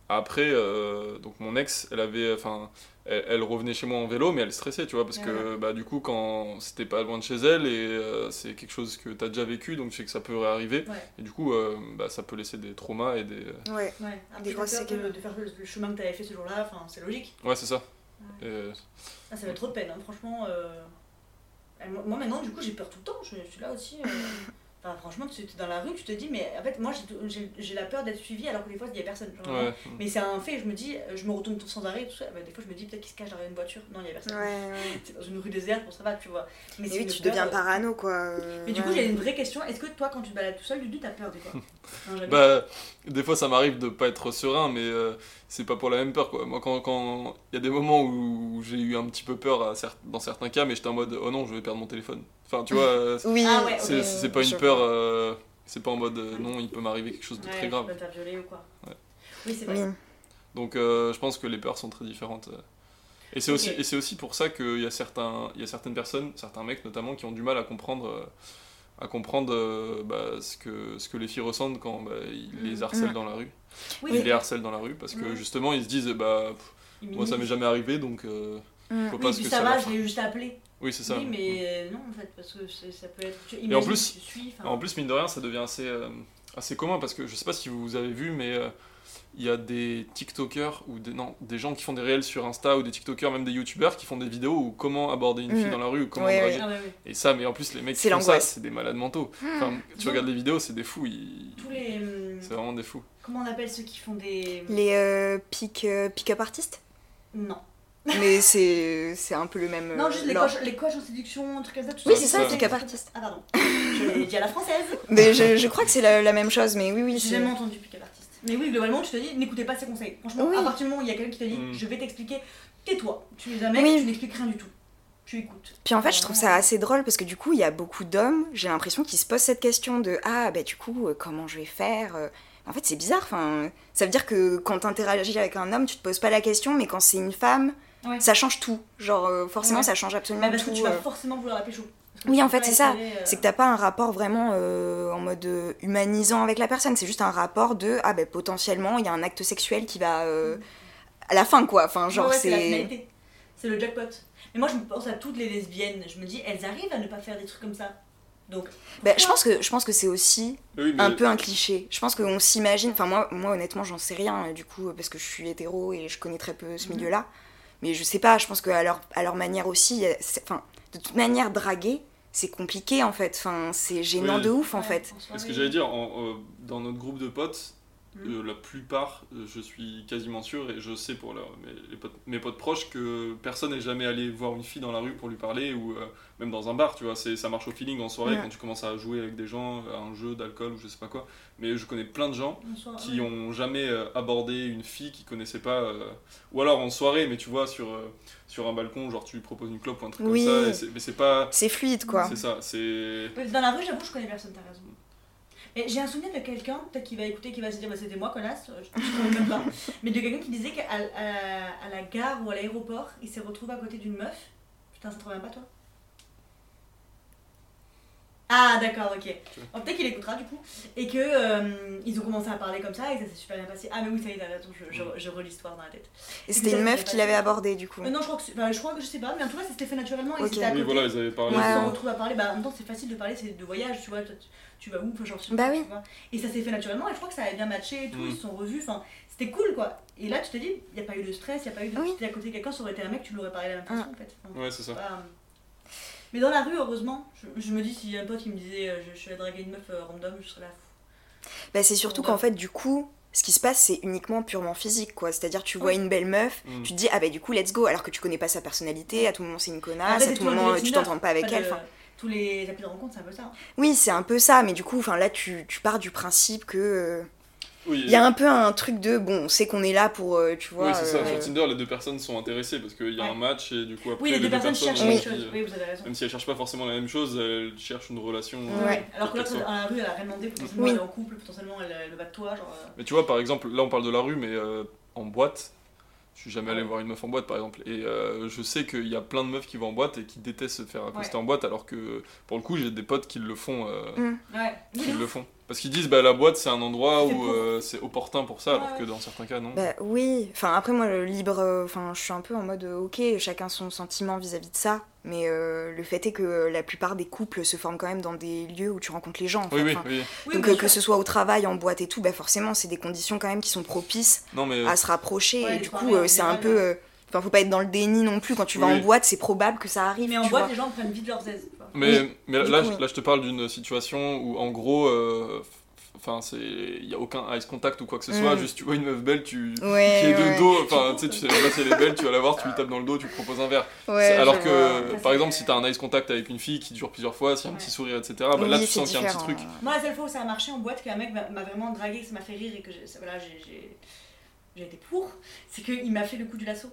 après, euh, donc mon ex, elle avait, enfin, elle, elle revenait chez moi en vélo, mais elle stressait, tu vois, parce que bah du coup, quand c'était pas loin de chez elle et euh, c'est quelque chose que t'as déjà vécu, donc tu sais que ça peut réarriver. Ouais. Et du coup, euh, bah, ça peut laisser des traumas et des. Ouais. Ouais, un Des grosses séquelles. de, de faire le, le chemin que t'avais fait ce jour-là, enfin, c'est logique. Ouais, c'est ça. Et- Ah, ça fait trop de peine, hein. franchement. euh, Moi maintenant, du coup, j'ai peur tout le temps. Je, je suis là aussi. Enfin, franchement, tu es dans la rue, tu te dis, mais en fait, moi, j'ai- j'ai j'ai la peur d'être suivie alors que des fois, il y a personne. Genre, ouais. Mais c'est un fait, je me dis, je me retourne sans arrêt, tout ça. Bah, des fois, je me dis peut-être qu'il se cache derrière une voiture. Non, il y a personne. Ouais, ouais. C'est dans une rue déserte, pour ça va, tu vois. Mais oui, tu peur, deviens euh, parano, quoi. Mais du coup, ouais. j'ai une vraie question. Est-ce que toi, quand tu te balades tout seul, Dudu, t'as peur de quoi? Non, jamais. Bah, des fois, ça m'arrive de pas être serein, mais euh, c'est pas pour la même peur, quoi. Moi, quand quand il y a des moments où j'ai eu un petit peu peur à cer- dans certains cas, mais j'étais en mode, oh non, je vais perdre mon téléphone. Enfin, tu vois, euh, Oui, Ah ouais, c'est pas une peur, euh, c'est pas en mode, euh, non, il peut m'arriver quelque chose de Ouais, très tu grave. peux faire violer ou quoi. Ouais. Oui, c'est vrai. Oui. Donc, euh, je pense que les peurs sont très différentes. Et c'est aussi, et c'est aussi pour ça qu'il y a certains, il y a certaines personnes, certains mecs notamment, qui ont du mal à comprendre. à comprendre bah, ce, que, ce que les filles ressentent quand bah, ils les harcèlent Mm. dans la rue. Oui, Ils les harcèlent dans la rue parce que Ouais. justement ils se disent bah pff, moi ça m'est jamais arrivé donc euh, Mm. vois Oui, ce puis que ça ça va, va je l'ai juste appelé. Oui c'est ça. Oui, mais non, en fait, parce que ça peut être. tu- en plus- tu suis, En plus mine de rien ça devient assez, euh, assez commun parce que je sais pas si vous avez vu mais euh, il y a des TikTokers ou des, non, des gens qui font des réels sur Insta ou des TikTokers, même des YouTubers qui font des vidéos où comment aborder une fille Mhm. dans la rue ou comment Ouais, draguer. ouais. Ah ouais. Et ça, mais en plus les mecs qui C'est font ça, c'est des malades mentaux. Enfin, tu regardes les vidéos, c'est des fous. ils- Tous les. C'est vraiment des fous. Comment on appelle ceux qui font des. Les euh, pick, euh, pick-up artistes? Non. Mais c'est c'est un peu le même. Non, euh, juste les coachs, les coachs en séduction, un truc comme ça. tout Oui, ça. c'est ça, pick-up artist. Ah, pardon. Je l'ai dit à la française. Mais je, je crois que c'est la, la même chose, mais oui, oui. J'ai jamais entendu pick-up artist. Mais oui, globalement, tu te dis, n'écoutez pas ses conseils. Franchement, Oui. à partir du moment où il y a quelqu'un qui te dit, Mm. je vais t'expliquer, tais-toi. Tu es un mec, Oui. tu n'expliques rien du tout. Tu écoutes. Puis en fait, je trouve ça assez drôle parce que du coup, il y a beaucoup d'hommes, j'ai l'impression qu'ils se posent cette question de Ah, bah du coup, euh, comment je vais faire euh En fait, c'est bizarre. Enfin, ça veut dire que quand tu interagis avec un homme, tu te poses pas la question, mais quand c'est une femme, Ouais. ça change tout. Genre, euh, forcément, Ouais. ça change absolument Mais parce que tout. tu vas euh. forcément vouloir la pécho. Parce que Oui, en fait, c'est ça. euh, C'est que t'as pas un rapport vraiment euh, en mode euh, humanisant avec la personne. C'est juste un rapport de Ah, ben potentiellement, il y a un acte sexuel qui va. euh, à la fin, quoi. Enfin, genre, Ouais, ouais, c'est la c'est. le jackpot. Mais moi, je me pense à toutes les lesbiennes. Je me dis, elles arrivent à ne pas faire des trucs comme ça. Donc, Ben, je pense que je pense que c'est aussi Mais oui, mais- un peu un cliché. Je pense qu'on s'imagine, enfin moi, moi honnêtement j'en sais rien du coup parce que je suis hétéro et je connais très peu ce Mhm. milieu-là. Mais je sais pas, je pense qu'à leur, à leur manière aussi, enfin de toute manière draguer c'est compliqué en fait. Enfin c'est gênant Oui. de ouf en ouais, fait. Ce que j'allais dire, en- euh, dans notre groupe de potes, Mhm. euh, la plupart, euh, je suis quasiment sûr, et je sais pour leur- mes, les potes, mes potes proches, que personne n'est jamais allé voir une fille dans la rue pour lui parler, ou euh, même dans un bar, tu vois, ça marche au feeling en soirée, Ouais. quand tu commences à jouer avec des gens, à un jeu d'alcool ou je sais pas quoi. Mais je connais plein de gens soirée, qui ouais. ont jamais euh, abordé une fille qu'ils connaissaient pas, euh, ou alors en soirée, mais tu vois, sur, euh, sur un balcon, genre tu lui proposes une clope ou un truc Oui. comme ça, mais c'est pas... C'est fluide quoi. C'est ça, c'est... Dans la rue, j'avoue, je connais personne, t'as raison. Mais j'ai un souvenir de quelqu'un, peut-être qu'il va écouter, qui va se dire, bah, c'était moi, connasse, euh, je ne même pas. Mais de quelqu'un qui disait qu'à à, à la gare ou à l'aéroport, il s'est retrouvé à côté d'une meuf. Putain, ça te revient pas, toi? Ah d'accord, ok. Oh, Peut-être qu'il écoutera du coup. Et que euh, ils ont commencé à parler comme ça et ça s'est super bien passé. Ah mais oui, ça y est, t'as raison, je, je, je relis l'histoire dans la tête. Et c'était une meuf qui l'avait abordé du coup. Euh, non, je crois, que enfin, je crois que je sais pas, mais en tout cas, ça s'était fait naturellement. Et Ok. c'était à Oui, voilà, ils avaient parlé. Ouais, ils se retrouvent à parler. Bah, en même temps, c'est facile de parler, c'est de voyage, tu vois. tu, tu vas où enfin, genre, Bah tu oui. vois. Et ça s'est fait naturellement et je crois que ça avait bien matché et tout. Mm. Ils se sont revus. Enfin, c'était cool quoi. Et là, tu te dis, il n'y a pas eu de stress, il n'y a pas eu de. Oui. Si t'étais à côté de quelqu'un, ça aurait été un mec, tu l'aurais parlé de la même façon en fait. Enfin, Ouais, c'est ça. pas- Mais dans la rue, heureusement, je, je me dis, si un pote qui me disait, euh, je, je suis allée draguer une meuf euh, random, je serais là. Bah, c'est surtout qu'en fait, du coup, ce qui se passe, c'est uniquement purement physique, quoi. C'est-à-dire, tu vois une belle meuf, Mm. tu te dis, ah bah du coup, let's go, alors que tu connais pas sa personnalité, à tout moment c'est une connasse, à tout moment tu t'entends pas avec Pas elle. de- Tous les applis de rencontre, c'est un peu ça. Oui, c'est un peu ça, mais du coup, enfin là, tu, tu pars du principe que. Euh, Oui, Il y a un peu un truc de, bon, on sait qu'on est là pour, euh, tu vois. oui c'est ça. euh, Sur Tinder, les deux personnes sont intéressées parce qu'il y a Ouais. un match et du coup, après, Oui, les deux personnes cherchent ont quelque chose. euh, Oui, vous avez raison. Même si elles cherchent pas forcément la même chose, elles cherchent une relation. euh, Ouais. Alors que l'autre, dans la rue, elle a rien demandé, potentiellement Oui. elle est en couple, potentiellement elle, elle va de toi, genre. euh, Mais tu vois, par exemple, là on parle de la rue, mais euh, en boîte, je suis jamais allé Ouais. voir une meuf en boîte par exemple. Et euh, je sais qu'il y a plein de meufs qui vont en boîte et qui détestent se faire accoster en boîte, alors que pour le coup, j'ai des potes qui le font. euh, Mm. Ouais. qui le font. Parce qu'ils disent, bah la boîte c'est un endroit où pour. euh, c'est opportun pour ça, alors que dans certains cas, non. Bah oui, enfin après moi le libre, euh, enfin je suis un peu en mode euh, ok, chacun son sentiment vis-à-vis de ça, mais euh, le fait est que la plupart des couples se forment quand même dans des lieux où tu rencontres les gens. En oui, fait. oui, Enfin, oui. Oui, donc que ce soit au travail, en boîte et tout, bah forcément c'est des conditions quand même qui sont propices Non, mais à se rapprocher Ouais, et du coup c'est un peu, euh, enfin faut pas être dans le déni non plus quand tu vas en boîte, c'est probable que ça arrive. Mais en boîte, vois. les gens prennent vite leurs aises. Mais, Oui, mais là, coup, là, je te parle d'une situation où, en gros, euh, enfin, c'est, il y a aucun ice contact ou quoi que ce soit. Mm. Juste, tu vois une meuf belle, tu Ouais, qui est de ouais. dos. Enfin, tu sais, tu sais pas si elle est belle, tu vas la voir, tu lui tapes dans le dos, tu lui proposes un verre. Ouais, alors que, vois. Ça, par exemple, si t'as un ice contact avec une fille qui dure plusieurs fois, s'il y a un petit sourire, etc. Bah, là, tu sens qu'il y a un petit truc. Moi, la seule fois où ça a marché en boîte, qu'un mec m'a vraiment dragué, que ça m'a fait rire et que voilà, j'ai- j'ai j'ai été pour, c'est qu'il m'a fait le coup du lasso.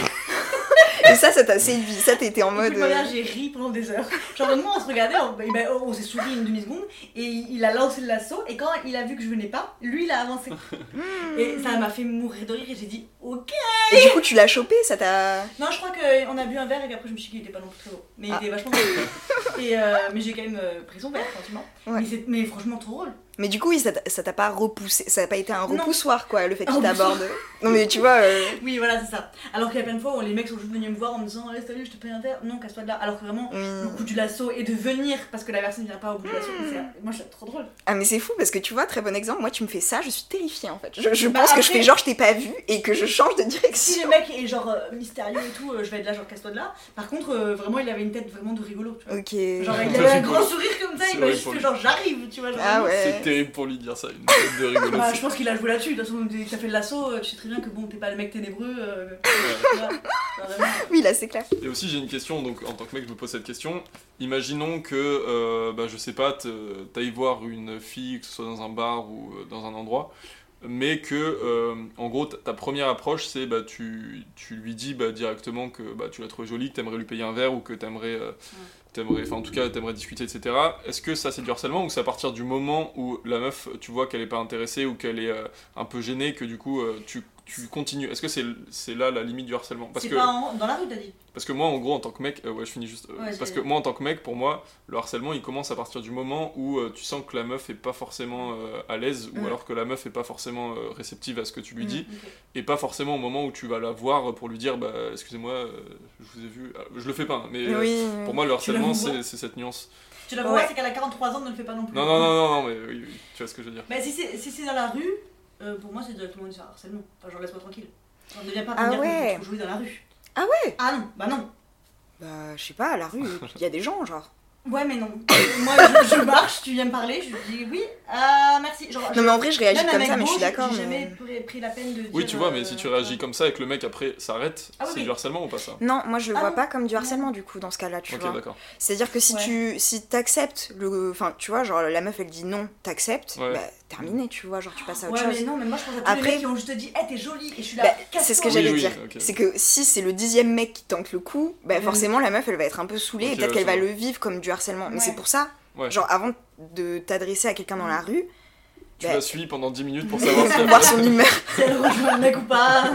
Et ça, ça t'a séduit, ça t'étais en mode. Euh, j'ai ri pendant des heures. Genre, moi, on se regardait, on, il m'a- on s'est souri une demi-seconde, et il a lancé le lasso, et quand il a vu que je venais pas, lui, il a avancé. Et ça m'a fait mourir de rire, et j'ai dit, ok. Et du coup, tu l'as chopé, ça t'a. Non, je crois qu'on a bu un verre, et qu'après, je me suis dit qu'il était pas non plus très beau. Mais il Ah. était vachement beau. et, euh, mais j'ai quand même euh, pris son verre, gentiment. Ouais. Mais, c'est- mais franchement, trop drôle. Mais du coup, oui, ça t'a pas repoussé, ça n'a pas été un Non. repoussoir, quoi, le fait Un qu'il t'aborde. Non, mais tu vois. euh, Oui, voilà, c'est ça. Alors qu'il y a plein de fois où les mecs sont juste venus me voir en me disant, allez, salut, je te paye un verre. Non, casse-toi de là. Alors que vraiment, le oui. coup du lasso et de venir parce que la personne ne vient pas au bout du lasso, moi, je trouve trop drôle. Ah, mais c'est fou parce que tu vois, très bon exemple, moi, tu me fais ça, je suis terrifiée en fait. Je, je Bah, pense que je fais genre, je t'ai pas vu et que je change de Si direction. le mec est genre euh, mystérieux et tout, euh, je vais être là, genre casse-toi de là. Par contre, euh, vraiment, il avait une tête vraiment de rigolo, tu vois. Ok. Genre, il avait un grand sourire comme ça, il m'a juste fait genre j'arrive, tu vois. Genre, Ah ouais. C'est terrible pour lui de dire ça, une tête de rigolo. Bah, je pense qu'il a joué là-dessus. De toute façon, dès que t'as fait le lasso, euh, tu sais très bien que bon, t'es pas le mec ténébreux. euh. Oui, là, c'est clair. Et aussi j'ai une question, donc en tant que mec je me pose cette question. Imaginons que, euh, bah, je sais pas, t'ailles voir une fille, que ce soit dans un bar ou dans un endroit, mais que, euh, en gros, ta première approche c'est, bah, tu, tu lui dis bah, directement que bah, tu l'as trouvée jolie, que t'aimerais lui payer un verre ou que t'aimerais, euh, en tout cas t'aimerais discuter, etc. Est-ce que ça c'est du harcèlement ou c'est à partir du moment où la meuf, tu vois qu'elle est pas intéressée ou qu'elle est euh, un peu gênée que du coup euh, tu, tu continues Est-ce que c'est c'est là la limite du harcèlement Parce C'est que pas en- dans la rue, t'as dit. parce que moi, en gros, en tant que mec, euh, ouais, je finis juste. euh, Ouais, parce que moi, en tant que mec, pour moi, le harcèlement, il commence à partir du moment où euh, tu sens que la meuf est pas forcément euh, à l'aise, ou alors que la meuf est pas forcément euh, réceptive à ce que tu lui Mm. dis, et pas forcément au moment où tu vas la voir pour lui dire, bah, excusez-moi, euh, je vous ai vu. Ah, je le fais pas, hein, mais euh, oui. pour moi, le harcèlement, c'est cette nuance. Tu la vois, Ouais. c'est qu'elle a 43 ans, ne le fait pas non plus. Non, non, non, non, non, mais oui, oui, tu vois ce que je veux dire. Bah, si c'est si c'est dans la rue, euh, pour moi, c'est directement du harcèlement. Enfin, genre, laisse-moi tranquille. Genre, ne viens pas Ah que ouais. jouer dans la rue. Ah ouais Ah non, bah non. Bah, je sais pas, à la rue, il y a des gens, genre. Ouais, mais non. Moi, je, je marche, tu viens me parler, je dis oui, ah merci. Genre, Non, mais en vrai, je réagis comme ça, mais je suis d'accord. J'ai jamais Mais... pris, pris la peine de dire. Oui, tu vois, mais euh, si tu réagis comme ça et que le mec après s'arrête, Ah oui, c'est oui. du harcèlement ou pas ça? Non, moi, je le Ah vois non. pas comme du harcèlement, du coup, dans ce cas-là, tu Ok, vois. d'accord. C'est-à-dire que si Ouais. tu si t'acceptes le. Enfin, tu vois, genre, la meuf, elle dit non, t'acceptes, Ouais. bah, terminé, tu vois, genre, tu passes à autre Ouais, chose. mais non, mais moi je pense à tous Après- les mecs qui ont juste dit, hé, t'es jolie, et je suis là. Bah, c'est ce que j'allais oui, dire. C'est que si c'est le dixième mec qui tente le coup, bah Mhm. forcément la meuf elle va être un peu saoulée et peut-être ouais, qu'elle va le vivre comme du harcèlement. Mais c'est pour ça, Ouais. genre avant de t'adresser à quelqu'un dans la rue, Tu bah, la suis pendant 10 minutes pour savoir si elle voir son humeur. Si elle rejoint le mec ou pas.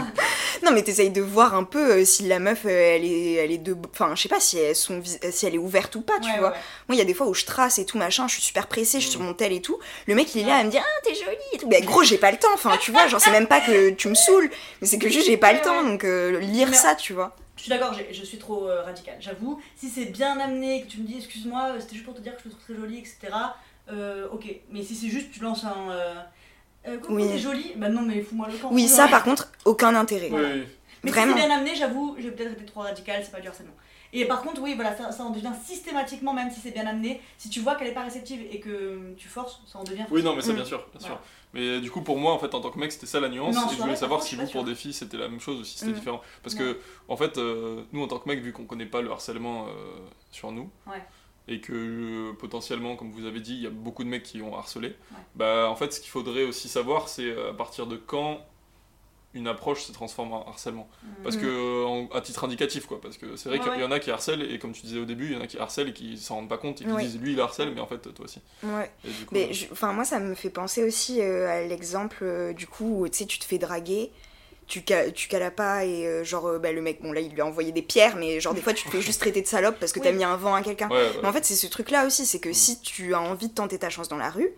Non, mais t'essayes de voir un peu euh, si la meuf, euh, elle est, elle est de. Enfin, je sais pas si elle, si elle est ouverte ou pas, tu Ouais, vois. ouais. Moi, il y a des fois où je trace et tout, machin, je suis super pressée, je suis sur Mm. mon tel et tout. Le mec, il est là à me dire, ah, t'es jolie et tout. Mais gros, j'ai pas le temps, enfin, tu vois, genre, c'est même pas que tu me saoules, mais c'est que juste, j'ai pas le temps, donc euh, lire Mais- ça, tu vois. Je suis d'accord, je suis trop euh, radicale, j'avoue. Si c'est bien amené, que tu me dis excuse-moi, c'était juste pour te dire que je te trouve très jolie, etc. euh, ok, mais si c'est juste tu lances un. Euh, euh, Oui. t'es jolie, bah non, mais fous-moi le camp. Oui, ça, par contre, aucun intérêt. Oui. Mais Vraiment. si c'est bien amené, j'avoue, j'ai peut-être été trop radicale, c'est pas du harcèlement. Et par contre, oui, voilà, ça, ça en devient systématiquement, même si c'est bien amené. Si tu vois qu'elle est pas réceptive et que tu forces, ça en devient. Oui, non, mais ça, Mm. bien sûr, bien sûr. Mais du coup, pour moi, en fait, en tant que mec, c'était ça la nuance. Non, et je voulais vrai, savoir si vous, pour des filles, c'était la même chose ou si c'était Mm. différent. Parce Non. que, en fait, euh, nous, en tant que mec, vu qu'on connaît pas le harcèlement euh, sur nous, Ouais. Et que euh, potentiellement, comme vous avez dit, il y a beaucoup de mecs qui ont harcelé, Ouais. bah, en fait, ce qu'il faudrait aussi savoir, c'est euh, à partir de quand une approche se transforme en harcèlement. Mm. Parce Mm. que, en- à titre indicatif, quoi. Parce que c'est vrai Ouais, qu'il y ouais. en a qui harcèlent, et comme tu disais au début, il y en a qui harcèlent et qui s'en rendent pas compte, et qui Ouais. disent lui il harcèle, mais en fait, toi aussi. Ouais. Coup, Mais euh, enfin, moi, ça me fait penser aussi euh, à l'exemple euh, du coup où tu te fais draguer. Tu, tu cales pas et euh, genre euh, bah, le mec bon là il lui a envoyé des pierres mais genre des fois tu te fais juste traiter de salope parce que t'as mis un vent à quelqu'un ouais, ouais. mais en fait c'est ce truc là aussi c'est que si tu as envie de tenter ta chance dans la rue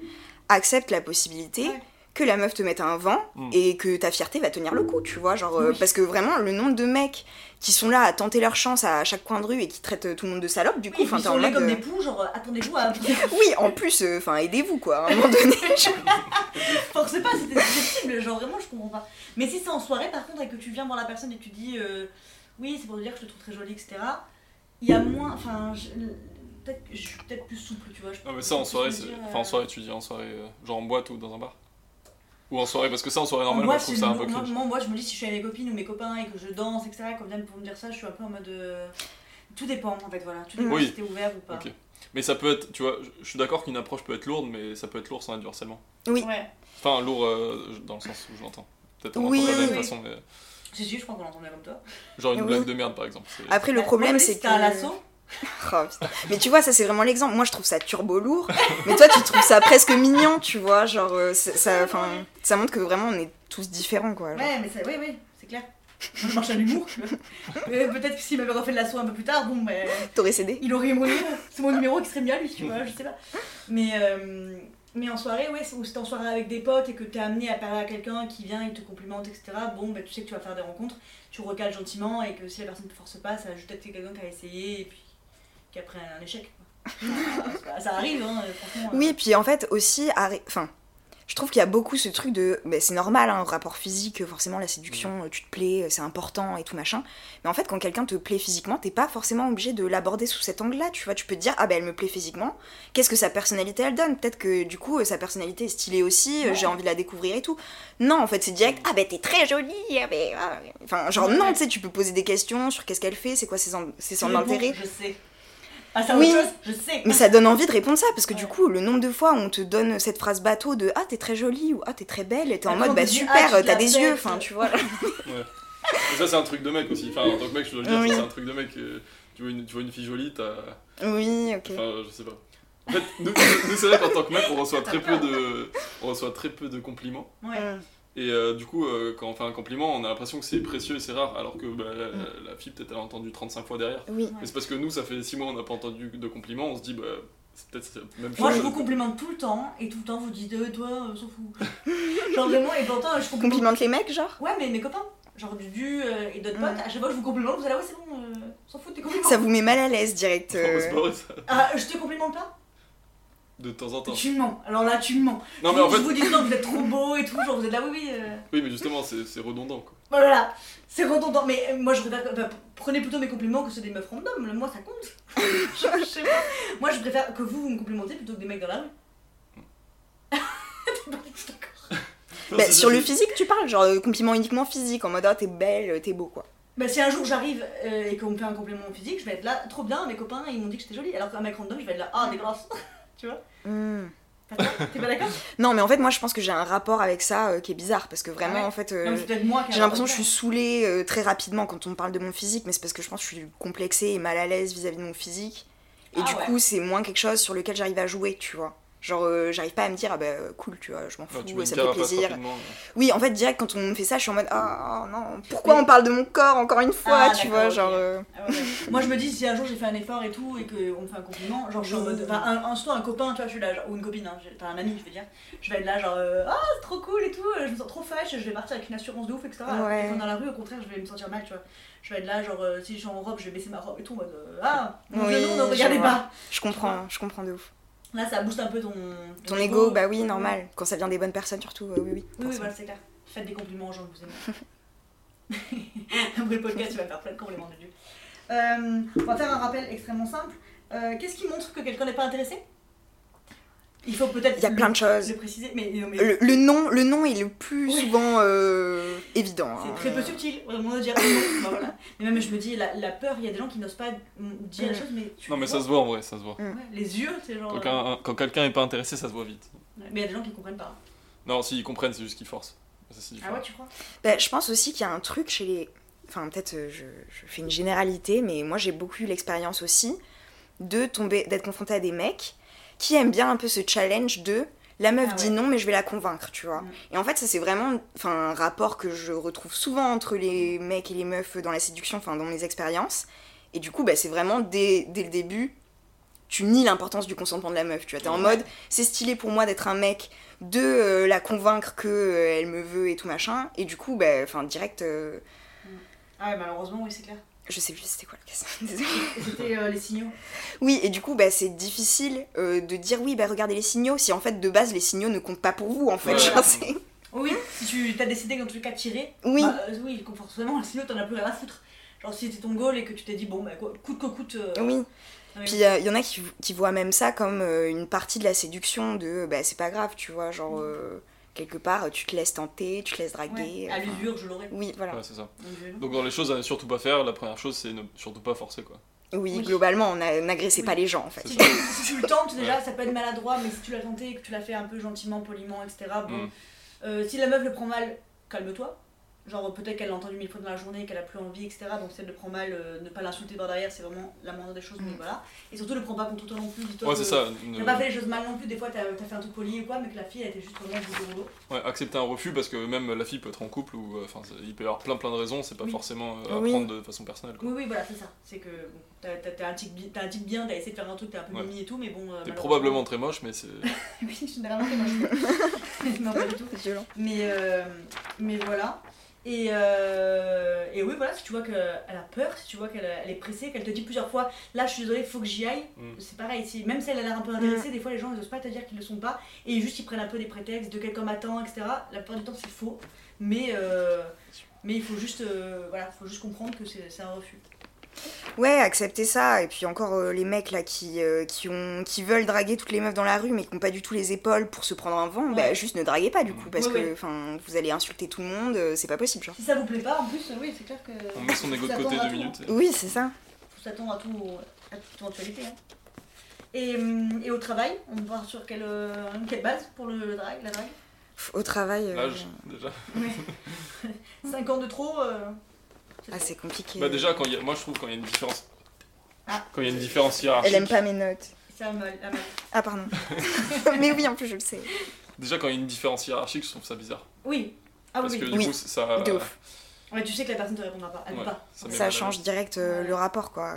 accepte la possibilité Ouais. Que la meuf te mette un vent Mm. et que ta fierté va tenir le coup tu vois genre euh, Oui. parce que vraiment le nombre de mecs qui sont là à tenter leur chance à chaque coin de rue et qui traitent tout le monde de salope du coup Oui, enfin ils t'es sont en là mode comme euh, des poux, genre euh, attendez-vous à. oui en plus euh, enfin aidez-vous quoi à un moment donné Forcez pas, c'était susceptible, genre vraiment je comprends pas. Mais si c'est en soirée par contre et que tu viens voir la personne et que tu dis euh, oui c'est pour te dire que je te trouve très jolie, etc. Il y a moins. Enfin, je- peut-être que je suis peut-être plus souple, tu vois. je Non mais ça en soirée, enfin en soirée tu dis en soirée, euh, genre en boîte ou dans un bar Ou en soirée, parce que ça en soirée normale, moi boîte, je trouve ça un peu moi, cringe. moi, moi, je me dis si je suis avec mes copines ou mes copains et que je danse, etc., et qu'on vient pour me dire ça, je suis un peu en mode. euh, Tout dépend en fait, voilà. Tout dépend Oui. si t'es ouvert ou pas. Ok. Mais ça peut être, tu vois, je- suis d'accord qu'une approche peut être lourde, mais ça peut être lourd sans être du harcèlement. Oui. Ouais. Enfin, lourd euh, dans le sens où je l'entends. Peut-être on Oui, l'entend de la oui, même oui. façon, mais Si, si, je crois qu'on l'entend bien comme toi. genre une Oui. blague de merde par exemple. après le problème moi, c'est si que t'as un lasso, Oh. Mais tu vois, ça c'est vraiment l'exemple. Moi je trouve ça turbo lourd, mais toi tu trouves ça presque mignon, tu vois. Genre, euh, ça, enfin, ça montre que vraiment on est tous différents quoi. genre. Ouais, mais c'est, oui, oui, c'est clair. Moi, je marche à l'humour. Euh, Peut-être que s'il m'avait refait le lasso un peu plus tard, bon, ben, T'aurais cédé il aurait numéro. C'est mon numéro qui serait mis à lui, tu vois, je sais pas. Mais, euh, mais en soirée, ouais, ou si t'es en soirée avec des potes et que t'es amené à parler à quelqu'un qui vient, il te complimente, etc. Bon, ben, tu sais que tu vas faire des rencontres, tu recales gentiment et que si la personne te force pas, ça ajoute peut-être quelqu'un qui a essayé et puis pris un échec. ça, ça arrive, hein, franchement. euh. Oui, et puis en fait aussi, enfin, je trouve qu'il y a beaucoup ce truc de, bah, c'est normal, hein, rapport physique, forcément la séduction, euh, tu te plais, euh, c'est important et tout machin. Mais en fait, quand quelqu'un te plaît physiquement, t'es pas forcément obligé de l'aborder sous cet angle-là, tu vois. Tu peux te dire, ah ben elle me plaît physiquement, qu'est-ce que sa personnalité elle donne? Peut-être que du coup, euh, sa personnalité est stylée aussi, euh, Ouais. j'ai envie de la découvrir et tout. Non, en fait, c'est direct, ah ben t'es très jolie, ah ben, ah. enfin, genre non, tu sais, tu peux poser des questions sur qu'est-ce qu'elle fait, c'est quoi ses, en- ses. Je sais. Ah, c'est Oui. autre chose, je sais. Mais ça donne envie de répondre ça, parce que du Ouais. coup, le nombre de fois où on te donne cette phrase bateau de Ah, t'es très jolie ou Ah, t'es très belle, et t'es en Après, mode Bah super, Ah, te t'as des yeux, enfin tu vois. Et ça c'est un truc de mec aussi. Enfin, en tant que mec, je dois le dire, Oui. ça, c'est un truc de mec. euh, tu, vois une, tu vois une fille jolie, t'as. oui, ok. Enfin, je sais pas. En fait, nous, nous, c'est vrai qu'en tant que mec, on reçoit très peu de, on reçoit très peu de compliments. Ouais. Mm. Et euh, du coup, euh, quand on fait un compliment, on a l'impression que c'est précieux et c'est rare, alors que bah, la, Mm. la fille, peut-être, elle a entendu 35 fois derrière. Oui. Mais c'est parce que nous, ça fait 6 mois, on n'a pas entendu de compliments, on se dit, bah, c'est peut-être la même chose. Moi, je vous complimente tout le temps, et tout le temps, vous dites, euh, toi, euh, s'en fout. Genre vraiment, et pourtant, je complimente. Complimente les mecs, genre? Ouais, mais mes copains, genre Dudu euh, et d'autres Mm. potes, à chaque fois, je vous complimente, vous allez, ouais, c'est bon, euh, s'en fout, t'es compliments. Ça vous met mal à l'aise direct. Non, euh. c'est pas vrai, ça. Ah, je te complimente pas? De temps en temps. Tu me mens. Alors là, tu me mens. Non, mais en je vous dis non, vous êtes trop beau et tout, genre vous êtes là, oui, oui. euh. oui, mais justement, c'est c'est redondant, quoi. Voilà, c'est redondant. Mais euh, moi, je préfère. prenez plutôt mes compliments que ceux des meufs random. Moi, ça compte. je, sais pas. Moi, je préfère que vous, vous me complimentez plutôt que des mecs dans la rue. T'es pas du tout d'accord. Non, Bah, sur le physique, tu parles, genre euh, compliment uniquement physique, en mode Ah, t'es belle, t'es beau, quoi. Bah, si un jour j'arrive euh, et qu'on me fait un compliment physique, je vais être là, trop bien, mes copains ils m'ont dit que j'étais jolie. Alors qu'un mec random, je vais être là, ah, dégueulasse. Tu vois Mm. Pas- T'es pas d'accord Non, mais en fait, moi, je pense que j'ai un rapport avec ça euh, qui est bizarre, parce que vraiment, Ah ouais en fait. euh, J'ai l'impression que je suis saoulée euh, très rapidement quand on me parle de mon physique, mais c'est parce que je pense que je suis complexée et mal à l'aise vis-à-vis de mon physique. Et Ah du ouais. coup, c'est moins quelque chose sur lequel j'arrive à jouer, tu vois. Genre, euh, j'arrive pas à me dire, ah bah cool, tu vois, je m'en fous, Ouais, tu mets ça me fait plaisir. ouais. Oui, en fait, direct, quand on me fait ça, je suis en mode, ah non, pourquoi on parle de mon corps encore une fois, Ah, tu vois, genre. euh, Ah ouais, ouais. Moi je me dis si un jour j'ai fait un effort et tout et qu'on me fait un compliment, genre je suis en mode. Enfin, un, un, un copain, tu vois, je suis là, genre, ou une copine, hein, enfin un ami, je veux dire. Je vais être là, genre, euh, ah c'est trop cool et tout, je me sens trop fâche, je vais partir avec une assurance de ouf, etc. Ouais. Et dans la rue, au contraire, je vais me sentir mal, tu vois. Je vais être là, genre, euh, si je suis en robe, je vais baisser ma robe et tout, en mode, euh, ah, mon Oui, genou, ne regardez pas. Je comprends, je comprends de ouf. Là, ça booste un peu ton. Ton ego, bah oui, normal. Quand ça vient des bonnes personnes, surtout, euh, oui, oui. Oui, oui, voilà, c'est clair. Faites des compliments aux gens que vous aimez. Après le podcast, tu vas faire plein de compliments de Dieu. Euh, on va faire un rappel extrêmement simple. Euh, Qu'est-ce qui montre que quelqu'un n'est pas intéressé? Il faut peut-être Il y a plein de choses. le préciser, mais, mais Le, le nom, le nom est le plus Oui. souvent euh, évident. c'est hein. très peu subtil, vraiment de dire non. Voilà. Mais même, je me dis, la, la peur, il y a des gens qui n'osent pas mm, dire les Mm. choses, mais tu Non, mais ça se voit en vrai, ça se voit. Ouais, les yeux, c'est genre. Quand, euh, un- quand quelqu'un est pas intéressé, ça se voit vite. ouais. Mais il y a des gens qui comprennent pas. Non, s'ils comprennent, c'est juste qu'ils forcent. Ça, Ah ouais, tu crois? Bah, je pense aussi qu'il y a un truc chez les. Enfin, peut-être euh, je, je fais une généralité, mais moi j'ai beaucoup eu l'expérience aussi de tomber, d'être confrontée à des mecs qui aiment bien un peu ce challenge de la meuf Ah dit non, mais je vais la convaincre, tu vois. Mm. Et en fait, ça c'est vraiment enfin, un rapport que je retrouve souvent entre les mecs et les meufs dans la séduction, enfin dans mes expériences. Et du coup, bah, c'est vraiment dès, dès le début, tu nies l'importance du consentement de la meuf, tu vois. T'es en mode, c'est stylé pour moi d'être un mec, de euh, la convaincre que euh, elle me veut et tout machin. Et du coup, bah, enfin, direct, euh, Ah ouais, malheureusement, oui, c'est clair. Je sais plus c'était quoi la question. Désolée. C'était euh, les signaux. Oui, et du coup, bah, c'est difficile euh, de dire oui, bah regardez les signaux, si en fait de base les signaux ne comptent pas pour vous, en fait. Genre, c'est- Oui, si tu as décidé dans tous les cas de tirer, Oui. bah, euh, oui, forcément, sinon t'en as plus rien à foutre. Genre si c'était ton goal et que tu t'es dit, bon, bah, quoi, coûte que coûte. euh, Oui. Puis il y en a qui, qui voient même ça comme euh, une partie de la séduction de bah c'est pas grave, tu vois, genre euh, quelque part tu te laisses tenter, tu te laisses draguer. Ouais, à l'usure, je l'aurais. Oui, voilà. Ouais, c'est ça. Donc, dans les choses à ne surtout pas faire, la première chose, c'est ne surtout pas forcer, quoi. Oui, Oui. globalement, n'agressez Oui. pas les gens en fait. Si tu, si tu le tentes, déjà, ça peut être maladroit, mais si tu l'as tenté et que tu l'as fait un peu gentiment, poliment, etc., bon, Mm. euh, si la meuf le prend mal, calme-toi. Genre, peut-être qu'elle l'a entendu mille fois dans la journée, qu'elle a plus envie, etc. Donc, si elle le prend mal, euh, ne pas l'insulter par derrière, c'est vraiment la moindre des choses, mais Mm. voilà. Et surtout, le prends pas contre toi non plus. dis-toi Ouais, que c'est ça. ne- T'as pas fait les choses mal non plus, des fois t'as as fait un truc poli ou quoi, mais que la fille elle était juste vraiment du dos Ouais, accepter un refus parce que même la fille peut être en couple ou euh, enfin c'est- il peut y avoir plein plein de raisons, c'est pas Oui. forcément euh, à Oui. prendre de façon personnelle. Quoi. Oui, oui, voilà, c'est ça. C'est que bon, t'as un tic bi- t'as un tic bien, t'as essayé de faire un truc, t'es un peu Ouais. mimi et tout, mais bon. euh, T'es probablement très moche, mais c'est oui, généralement c'est moche. non, pas du tout. Violent. Mais, euh, mais voilà. Et, euh, et oui, voilà, si tu vois qu'elle a peur, si tu vois qu'elle elle est pressée, qu'elle te dit plusieurs fois là, je suis désolée, il faut que j'y aille, Mm. c'est pareil. Si, même si elle a l'air un peu intéressée, des fois les gens ils osent pas te dire qu'ils le sont pas, et juste ils prennent un peu des prétextes de quelqu'un m'attend, etc. La plupart du temps c'est faux, mais, euh, mais il faut juste, euh, voilà, faut juste comprendre que c'est c'est un refus. Ouais, accepter ça. Et puis encore euh, les mecs là qui, euh, qui, ont, qui veulent draguer toutes les meufs dans la rue mais qui n'ont pas du tout les épaules pour se prendre un vent, bah juste ne draguez pas du coup parce Ouais, que ouais. vous allez insulter tout le monde, euh, c'est pas possible genre. Si ça vous plaît pas, en plus, oui, c'est clair que. on met son ego de côté deux minutes. et- Oui, c'est ça. faut s'attendre à tout, à toute éventualité. hein. Et, hum, et au travail, on part sur quelle, euh, quelle base pour le, le drag, la drague? Au travail. euh, L'âge déjà. 5 ans de trop euh, Ah, c'est compliqué. Bah déjà quand il y a... moi je trouve quand il y a une différence Ah. quand il y a une différence hiérarchique. Elle aime pas mes notes. Ça. Ah, pardon. mais oui, en plus, je le sais. Déjà quand il y a une différence hiérarchique, je trouve ça bizarre Oui. Ah oui, parce oui. que du Oui. coup ça De ouf. Ouais, tu sais que la personne te répondra pas. Elle Ouais, pas. ça change direct euh, Ouais. le rapport, quoi.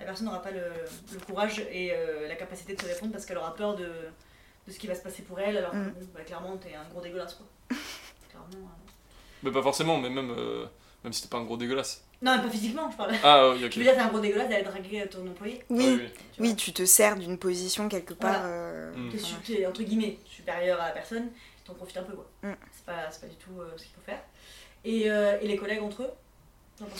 La personne n'aura pas le, le courage et euh, la capacité de te répondre parce qu'elle aura peur de, de ce qui va se passer pour elle, alors que Mm. bon, bah, clairement, t'es un gros dégueulasse quoi. clairement. euh. Mais pas forcément, mais même euh, même si t'es pas un gros dégueulasse. Non, mais pas physiquement, je parle. Ah oui, ok. Je veux dire, t'es un gros dégueulasse d'aller draguer ton employé. Oui, Ah, oui, oui. tu oui, tu te sers d'une position quelque part. Voilà. euh, Mm. T'es, entre guillemets supérieur à la personne, t'en profites un peu quoi. Mm. C'est, pas, c'est pas du tout euh, ce qu'il faut faire. Et, euh, et les collègues entre eux,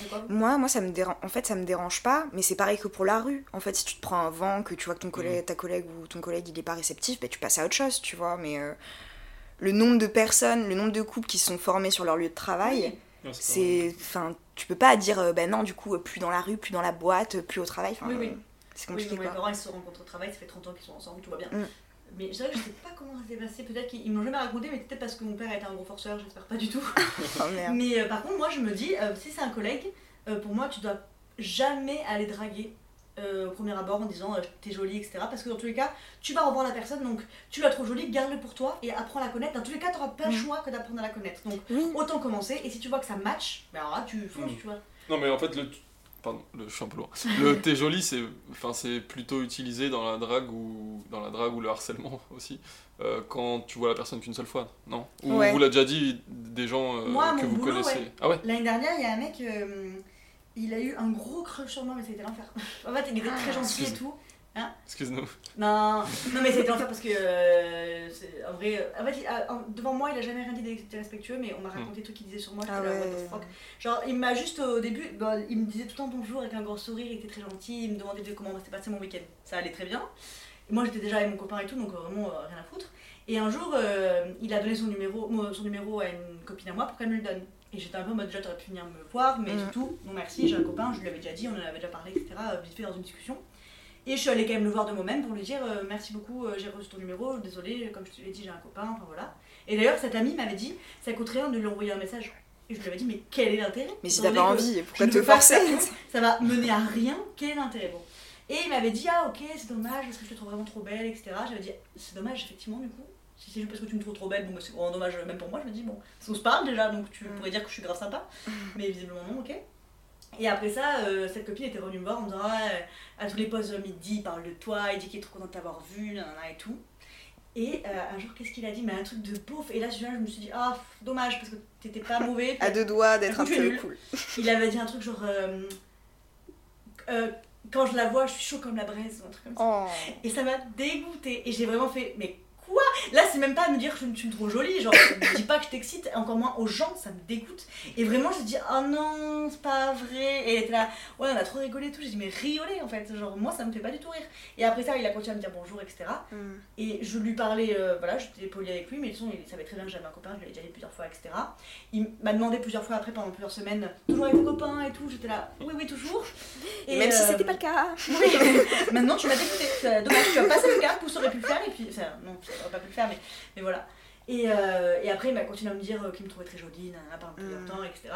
quoi Moi, moi, ça me dérange. En fait, ça me dérange pas, mais c'est pareil que pour la rue. En fait, si tu te prends un vent, que tu vois que ton collègue, ta collègue ou ton collègue il est pas réceptif, bah, tu passes à autre chose, tu vois. Mais euh, le nombre de personnes, le nombre de couples qui se sont formés sur leur lieu de travail, c'est enfin, tu peux pas dire, euh, bah non, du coup, euh, plus dans la rue, plus dans la boîte, plus au travail. Enfin, Oui, oui. euh, c'est Oui, compliqué non, mes parents ils se rencontrent au travail, ça fait 30 ans qu'ils sont ensemble, tout va bien. Mm. Mais c'est vrai que je sais pas comment ça s'est passé, peut-être qu'ils ils m'ont jamais raconté, mais peut-être parce que mon père était un gros forceur, j'espère pas du tout. Oh, merde. Mais euh, par contre, moi je me dis, euh, si c'est un collègue, euh, pour moi tu dois jamais aller draguer euh, au premier abord en disant euh, t'es jolie, etc. Parce que dans tous les cas, tu vas revoir la personne, donc tu la trouves jolie, garde-le pour toi et apprends à la connaître. Dans tous les cas, t'auras pas le Mm. choix que d'apprendre à la connaître. Donc Oui. autant commencer, et si tu vois que ça match, ben alors là, tu fonces, Mm. tu vois. Non, mais en fait, le. Pardon, le, je suis un peu loin. Le t'es joli, c'est enfin, c'est plutôt utilisé dans la drague ou dans la drague ou le harcèlement aussi. euh, quand tu vois la personne qu'une seule fois, non? Ou Ouais. vous l'a déjà dit des gens euh, Moi, que mon vous boulot, connaissez ouais. Ah ouais? L'année dernière, il y a un mec, euh, il a eu un gros crush sur moi, mais c'était l'enfer. en fait, il était très Ah, gentil et tout. Excuse-nous. Non, non mais c'était l'enfer parce que euh, en vrai, euh, en fait, il a- en- devant moi, il a jamais rien dit d'être respectueux, mais on m'a raconté des trucs qu'il disait sur moi. Ah j'étais là, what ouais. the fuck. Genre, il m'a juste au début, bon, il me disait tout le temps bonjour avec un gros sourire, il était très gentil, il me demandait de comment s'était passé mon week-end. Ça allait très bien. Et moi, j'étais déjà avec mon copain et tout, donc euh, vraiment euh, rien à foutre. Et un jour, euh, il a donné son numéro, son numéro à une copine à moi pour qu'elle me le donne. Et j'étais un peu en mode déjà, t'aurais pu venir me voir, mais Mm. surtout, non merci, j'ai un copain, je lui avais déjà dit, on en avait déjà parlé, etc., euh, vite fait dans une discussion. Et je suis allée quand même le voir de moi-même pour lui dire euh, merci beaucoup, euh, j'ai reçu ton numéro, désolé, comme je te l'ai dit, j'ai un copain, enfin voilà. Et d'ailleurs, cette amie m'avait dit, ça coûte rien de lui envoyer un message. Et je lui avais dit, mais quel est l'intérêt Mais si t'as pas envie, pourquoi te forcer Ça va mener à rien, quel est l'intérêt bon. Et il m'avait dit, ah ok, c'est dommage parce que je te trouve vraiment trop belle, etc. J'avais dit, c'est dommage, effectivement, du coup. Si c'est juste parce que tu me trouves trop belle, bon, bah, c'est vraiment dommage, même pour moi. Je me dis, bon, on se parle déjà, donc tu Mm. pourrais dire que je suis grave sympa. Mais visiblement, non, ok. Et après ça, euh, cette copine était revenue me voir en me disant, ah, à tous les postes midi, il parle de toi, il dit qu'il est trop content de t'avoir vu, nanana et tout. Et euh, un jour, qu'est-ce qu'il a dit? Mais un truc de beauf. Et là, je me suis dit, ah, dommage, parce que t'étais pas mauvais. À deux doigts d'être un peu cool. Il avait dit un truc genre. euh, euh, quand je la vois, je suis chaud comme la braise, ou un truc comme ça. Oh. Et ça m'a dégoûté. Et j'ai vraiment fait, mais quoi? Là, c'est même pas me dire que tu me trouves jolie, genre, je dis pas que je t'excite, encore moins aux gens, ça me dégoûte. Et vraiment, j'ai dit, oh non, c'est pas vrai. Et elle était là, ouais, on a trop rigolé et tout. J'ai dit, mais rigoler en fait, genre, moi, ça me fait pas du tout rire. Et après ça, il a continué à me dire bonjour, etc. Mm. Et je lui parlais, euh, voilà, j'étais polie avec lui, mais de toute façon, il savait très bien que j'avais un copain, je lui avais déjà dit plusieurs fois, etc. Il m'a demandé plusieurs fois après, pendant plusieurs semaines, toujours avec ton copain et tout. J'étais là, oui, oui, toujours. Et même si euh, c'était pas le cas. oui, maintenant tu m'as dégoûté. C'est Dommage, tu as passé le cap, vous auriez pu le faire, et puis. Enfin, non, tu n'aurais pas pu le faire, mais, mais voilà. Et, euh, et après, il m'a continué à me dire euh, qu'il me trouvait très jolie, nanana, pendant plusieurs Mm. temps, etc.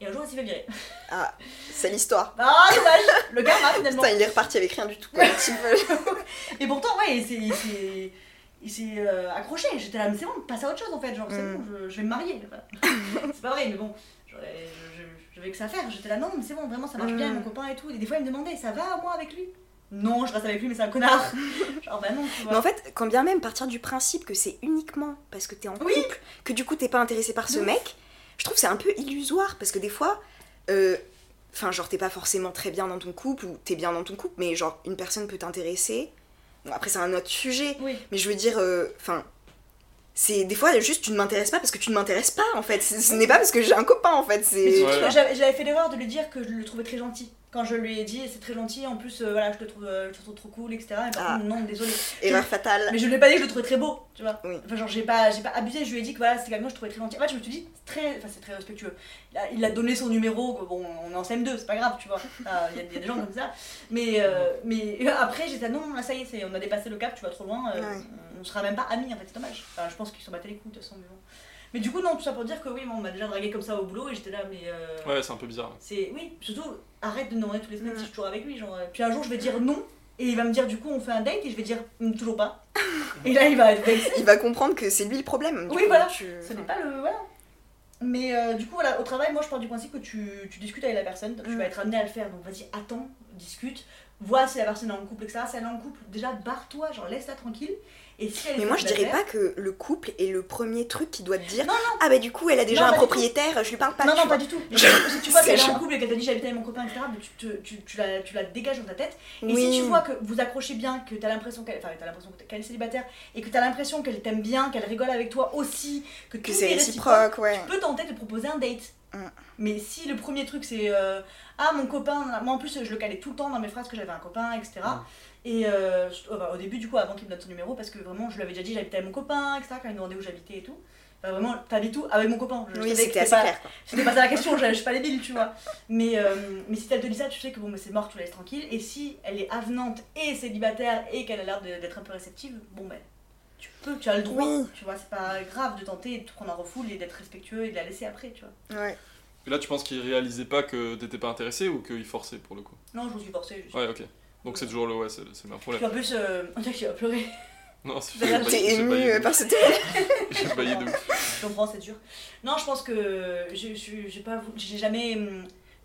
Et un jour, il s'est fait virer. Ah, c'est l'histoire. Ah, dommage Le gars m'a finalement. Putain, il est reparti avec rien du tout. Quoi. Et pourtant, ouais, il s'est- euh, accroché. J'étais là, mais c'est bon, passe à autre chose en fait. Genre, c'est Mm. bon, je, je vais me marier. C'est pas vrai, mais bon, j'avais que ça à faire. J'étais là, non, mais c'est bon, vraiment, ça marche Mm. bien, mon copain et tout. Et des fois, il me demandait, ça va moi avec lui? Non, je reste avec lui, mais c'est un connard. Genre, bah non, tu vois. Mais en fait, quand bien même partir du principe que c'est uniquement parce que t'es en Oui. couple que du coup t'es pas intéressé par ce mec, je trouve que c'est un peu illusoire parce que des fois, euh, enfin genre t'es pas forcément très bien dans ton couple ou t'es bien dans ton couple, mais genre une personne peut t'intéresser. Bon après c'est un autre sujet, Oui. mais je veux dire, euh, enfin. c'est des fois juste tu ne m'intéresses pas parce que tu ne m'intéresses pas en fait. Ce n'est pas parce que j'ai un copain en fait. C'est. Ouais. J'avais fait l'erreur de lui dire que je le trouvais très gentil. Quand je lui ai dit, c'est très gentil, en plus, euh, voilà, je te trouve, euh, je te trouve trop cool, etc. Et par Ah. contre, non, désolé. Erreur fatale. Mais je lui ai pas dit que je le trouvais très beau, tu vois. Oui. Enfin, genre, j'ai pas, j'ai pas abusé, je lui ai dit que voilà, c'était quelqu'un que je trouvais très gentil. En fait, je me suis dit, c'est très, enfin, c'est très respectueux. Il a, il a donné son numéro, bon, on est en CM2, c'est pas grave, tu vois. Ah, Il y, a- il y a des gens comme ça. Mais, euh, mais après, j'étais là, non, là, ça y est, on a dépassé le cap, tu vas trop loin, euh, Ouais. on, on sera même pas amis, en fait, c'est dommage. Enfin, je pense qu'ils s'en battaient les couilles, de toute façon, mais bon. Mais du coup, non, tout ça pour dire que oui, bon, on m'a déjà dragué comme ça au boulot et j'étais là, mais. euh, Ouais, c'est un peu bizarre. c'est oui, surtout arrête de me demander toutes les semaines Mm. si je suis toujours avec lui. Genre, euh, puis un jour je vais dire non et il va me dire du coup on fait un date et je vais dire Mm, toujours pas. et là il va être vexé. Il va comprendre que c'est lui le problème. du Oui, coup, voilà. tu- Ce n'est pas le voilà. Mais euh, du coup voilà, au travail moi je pars du principe que tu, tu discutes avec la personne, donc tu Mm. vas être amené à le faire. Donc vas-y attends, discute, vois si la personne est en couple etc. Si elle est en couple, déjà barre-toi, genre laisse-la tranquille. Et si elle est Mais moi je dirais pas que le couple est le premier truc qui doit te dire Non, non. Ah bah du coup elle a déjà Non, un propriétaire, je lui parle pas. non, non, vois. pas du tout. Si tu vois qu'elle est en couple et qu'elle t'a dit j'habite avec mon copain, etc., tu, te- tu, tu, la, tu la dégages dans ta tête. Et Oui. si tu vois que vous accrochez bien, que t'as l'impression qu'elle enfin, est célibataire et que t'as l'impression qu'elle t'aime bien, qu'elle rigole avec toi aussi, que, que tout c'est est réciproque, ouais. tu peux tenter de proposer un date. Mm. Mais si le premier truc c'est euh, ah mon copain, moi en plus je le calais tout le temps dans mes phrases que j'avais un copain, etc. Mm. Et euh, je- enfin, au début du coup avant qu'il me donne son numéro parce que vraiment je lui avais déjà dit j'habitais avec mon copain, etc. Quand il me demandait où j'habitais et tout. Enfin, vraiment t'habites où? Avec mon copain. Je Oui, c'était assez pas- clair. c'était pas ça la question, je je suis pas débile, tu vois. Mais, euh, mais si elle te dit ça, tu sais que bon, mais c'est mort, tu la laisses tranquille. Et si elle est avenante et célibataire et qu'elle a l'air d'être un peu réceptive, bon ben, tu peux, tu as le droit, Oui. tu vois. C'est pas grave de tenter de te prendre en refoule et d'être respectueux et de la laisser après, tu vois. Ouais. Et là, tu penses qu'il réalisait pas que t'étais pas intéressé ou qu'il forçait pour le coup? Non, je me suis forcée. Je suis... Ouais, ok. Donc c'est toujours le, ouais, c'est c'est ma Puis problème. en plus, euh, on dirait que tu vas pleurer. Non, c'est- T'es ému euh, par ouf. ce témoignage J'ai baillé de ouf. Je comprends, c'est dur. Non, je pense que je- je- j'ai pas, j'ai jamais,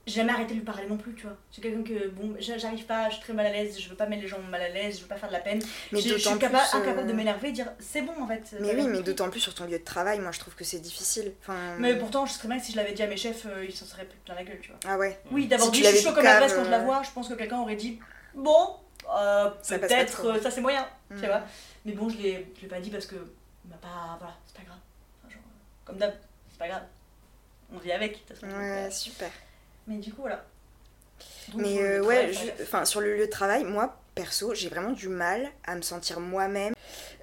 j'ai jamais arrêté de lui parler non plus, tu vois. C'est quelqu'un que, bon, j'a- j'arrive pas, je suis très mal à l'aise, je veux pas mettre les gens mal à l'aise, je veux pas faire de la peine. Mais Je suis capa- plus, euh, incapable de m'énerver et dire c'est bon en fait. Mais t'as oui, mais d'autant plus sur ton lieu de travail, moi je trouve que c'est difficile. Enfin... Mais pourtant, je serais que si je l'avais dit à mes chefs, euh, ils s'en seraient pris plein la gueule, tu vois. Ah ouais. Oui, d'abord Si dit je suis chaud comme la braise quand je la euh, vois, je pense que quelqu'un aurait dit bon, euh, peut-être euh, ça c'est moyen, tu Mm. vois. Mais bon, je l'ai je l'ai pas dit parce que, bah, pas, voilà, c'est pas grave. Enfin, genre, comme d'hab, c'est pas grave. On vit avec, de toute façon. Ouais, euh, super. Mais du coup, voilà. Donc, Mais euh, ouais, enfin sur le lieu de travail, moi perso, j'ai vraiment du mal à me sentir moi-même.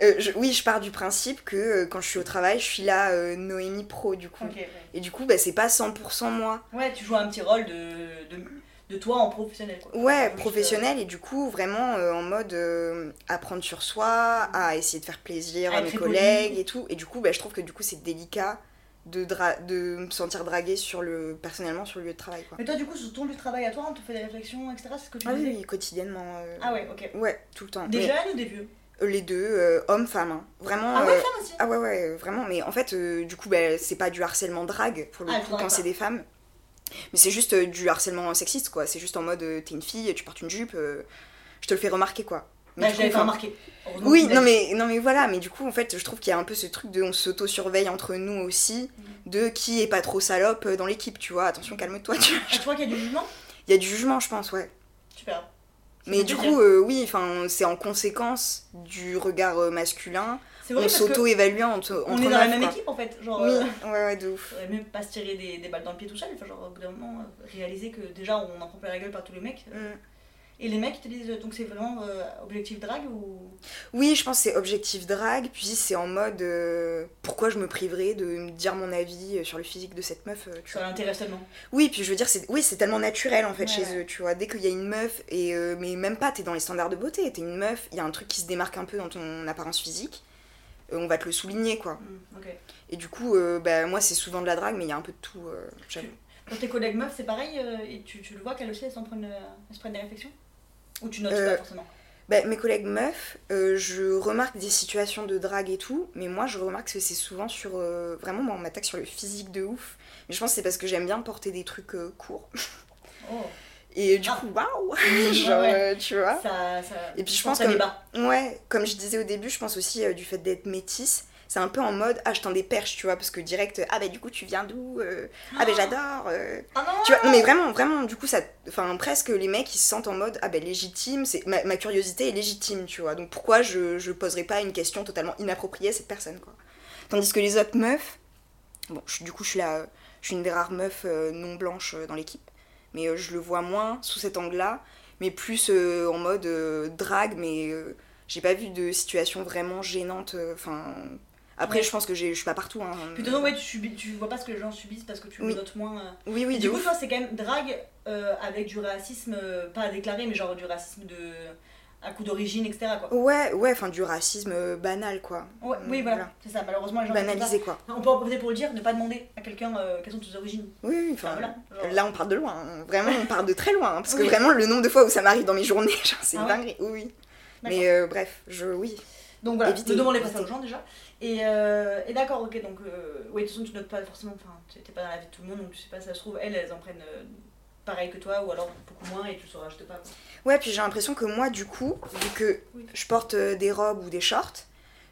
Euh, je- oui, je pars du principe que euh, quand je suis au travail, je suis là euh, Noémie pro du coup. Ouais. Et du coup, bah, c'est pas 100% moi. Ouais, tu joues un petit rôle de, de, de toi en professionnel. Quoi. Ouais, Juste, professionnel et du coup vraiment euh, en mode euh, apprendre sur soi, à essayer de faire plaisir À à, mes collègues poli. et tout. Et du coup, bah, je trouve que du coup c'est délicat de, dra- de me sentir draguée sur le personnellement sur le lieu de travail. Quoi. Mais toi, du coup, sur ton lieu de travail à toi, on te fait des réflexions, etc. C'est ce que tu Ah oui, quotidiennement. euh, Ah ouais, ok. Ouais, tout le temps. Des Mais, jeunes ou des vieux? Euh, les deux, euh, hommes, femmes. hein. Vraiment. Ah ouais, euh, femmes aussi? Ah ouais, ouais, euh, vraiment. Mais en fait, euh, du coup, bah, c'est pas du harcèlement drague, pour le Ah, coup, quand c'est des femmes. Mais c'est juste euh, du harcèlement sexiste, quoi. C'est juste en mode, euh, t'es une fille, tu portes une jupe, euh, je te le fais remarquer, quoi. Mais Bah, je l'avais pas remarqué. Heureusement Oui, non mais, non mais voilà, mais du coup, en fait, je trouve qu'il y a un peu ce truc de on s'auto-surveille entre nous aussi, Mhm. de qui est pas trop salope dans l'équipe, tu vois. Attention, calme-toi, tu vois. Ah, tu crois qu'il y a du jugement? Il y a du jugement, je pense, ouais. Super. Mais du coup, euh, oui, enfin, c'est en conséquence du regard masculin. C'est vrai On s'auto-évalue entre, on est dans la même équipe en fait. Genre, Oui, euh, ouais, ouais, de ouf. même pas se tirer des, des balles dans le pied tout seul. Enfin, genre, au bout d'un moment, euh, réaliser que déjà on en prend plein la gueule par tous les mecs. Mm. Et les mecs, ils te disent euh, donc c'est vraiment euh, objectif drague ou? Oui, je pense que c'est objectif drague, puis c'est en mode euh, pourquoi je me priverais de me dire mon avis sur le physique de cette meuf, tu Ça vois. l'intéresse tellement. Oui, puis je veux dire, c'est oui, c'est tellement naturel en fait Ouais, chez ouais. eux, tu vois. Dès qu'il y a une meuf, et euh, mais même pas, t'es dans les standards de beauté, t'es une meuf, il y a un truc qui se démarque un peu dans ton apparence physique, on va te le souligner quoi. Mm. Et du coup, euh, bah, moi c'est souvent de la drague, mais il y a un peu de tout, euh, j'avoue. Pour tes collègues meufs, c'est pareil euh, Et tu, tu le vois qu'elles aussi, elles, s'en prennent, elles se prennent des réflexions? Ou tu notes pas forcément? Bah, mes collègues meufs, euh, je remarque des situations de drague et tout, mais moi je remarque que c'est souvent sur. euh, vraiment, moi on m'attaque sur le physique de ouf. Mais je pense que c'est parce que j'aime bien porter des trucs euh, courts. Oh, Et du Ah. coup, waouh Genre, ouais. euh, tu vois ça, ça. Et puis je pense que. débat. Ouais, comme je disais au début, je pense aussi euh, du fait d'être métisse. C'est un peu en mode, ah, je t'en des perches, tu vois, parce que direct, ah, bah du coup, tu viens d'où Euh, Ah, bah j'adore euh. Ah Tu vois, non, mais vraiment, vraiment, du coup, ça. Enfin, presque les mecs, ils se sentent en mode, ah, ben légitime, c'est ma, ma curiosité est légitime, tu vois. Donc pourquoi je, je poserais pas une question totalement inappropriée à cette personne, quoi. Tandis que les autres meufs, bon, je- du coup, je suis la, je suis une des rares meufs non blanches dans l'équipe, mais euh, je le vois moins sous cet angle-là, mais plus euh, en mode euh, drague, mais j'ai pas vu de situation vraiment gênante, enfin. après, Ouais. je pense que j'ai- je suis pas partout, hein. Plutôt non, ouais, tu, subis, tu vois pas ce que les gens subissent parce que tu Oui. le notes moins. euh. Oui, oui, Et du coup, toi, c'est quand même drague euh, avec du racisme, euh, pas déclaré, mais genre du racisme de. À coup d'origine, etc. Quoi. Ouais, ouais, enfin, du racisme euh, banal, quoi. Ouais, oui, Mm, voilà, c'est ça. Malheureusement, les gens. Banalisé, quoi. On peut en profiter pour le dire, ne pas demander à quelqu'un euh, quelles sont tes origines. Oui, oui, Enfin, voilà. genre. là on part de loin, hein. vraiment on part de très loin, hein, parce que Oui. vraiment le nombre de fois où ça m'arrive dans mes journées, genre c'est Ah ouais dinguerie, oui, oui. Mais euh, bref, je, oui. Donc voilà, éviter, ne demandez pas ça aux gens déjà. Et, et d'accord, ok, donc oui, de toute façon, tu notes pas forcément, enfin, tu t'es pas dans la vie de tout le monde, donc tu sais pas, ça se trouve, elles, elles en prennent pareil que toi, ou alors beaucoup moins, et tu sauras juste pas. Ouais, puis j'ai l'impression que moi, du coup, vu que Oui. je porte euh, des robes ou des shorts,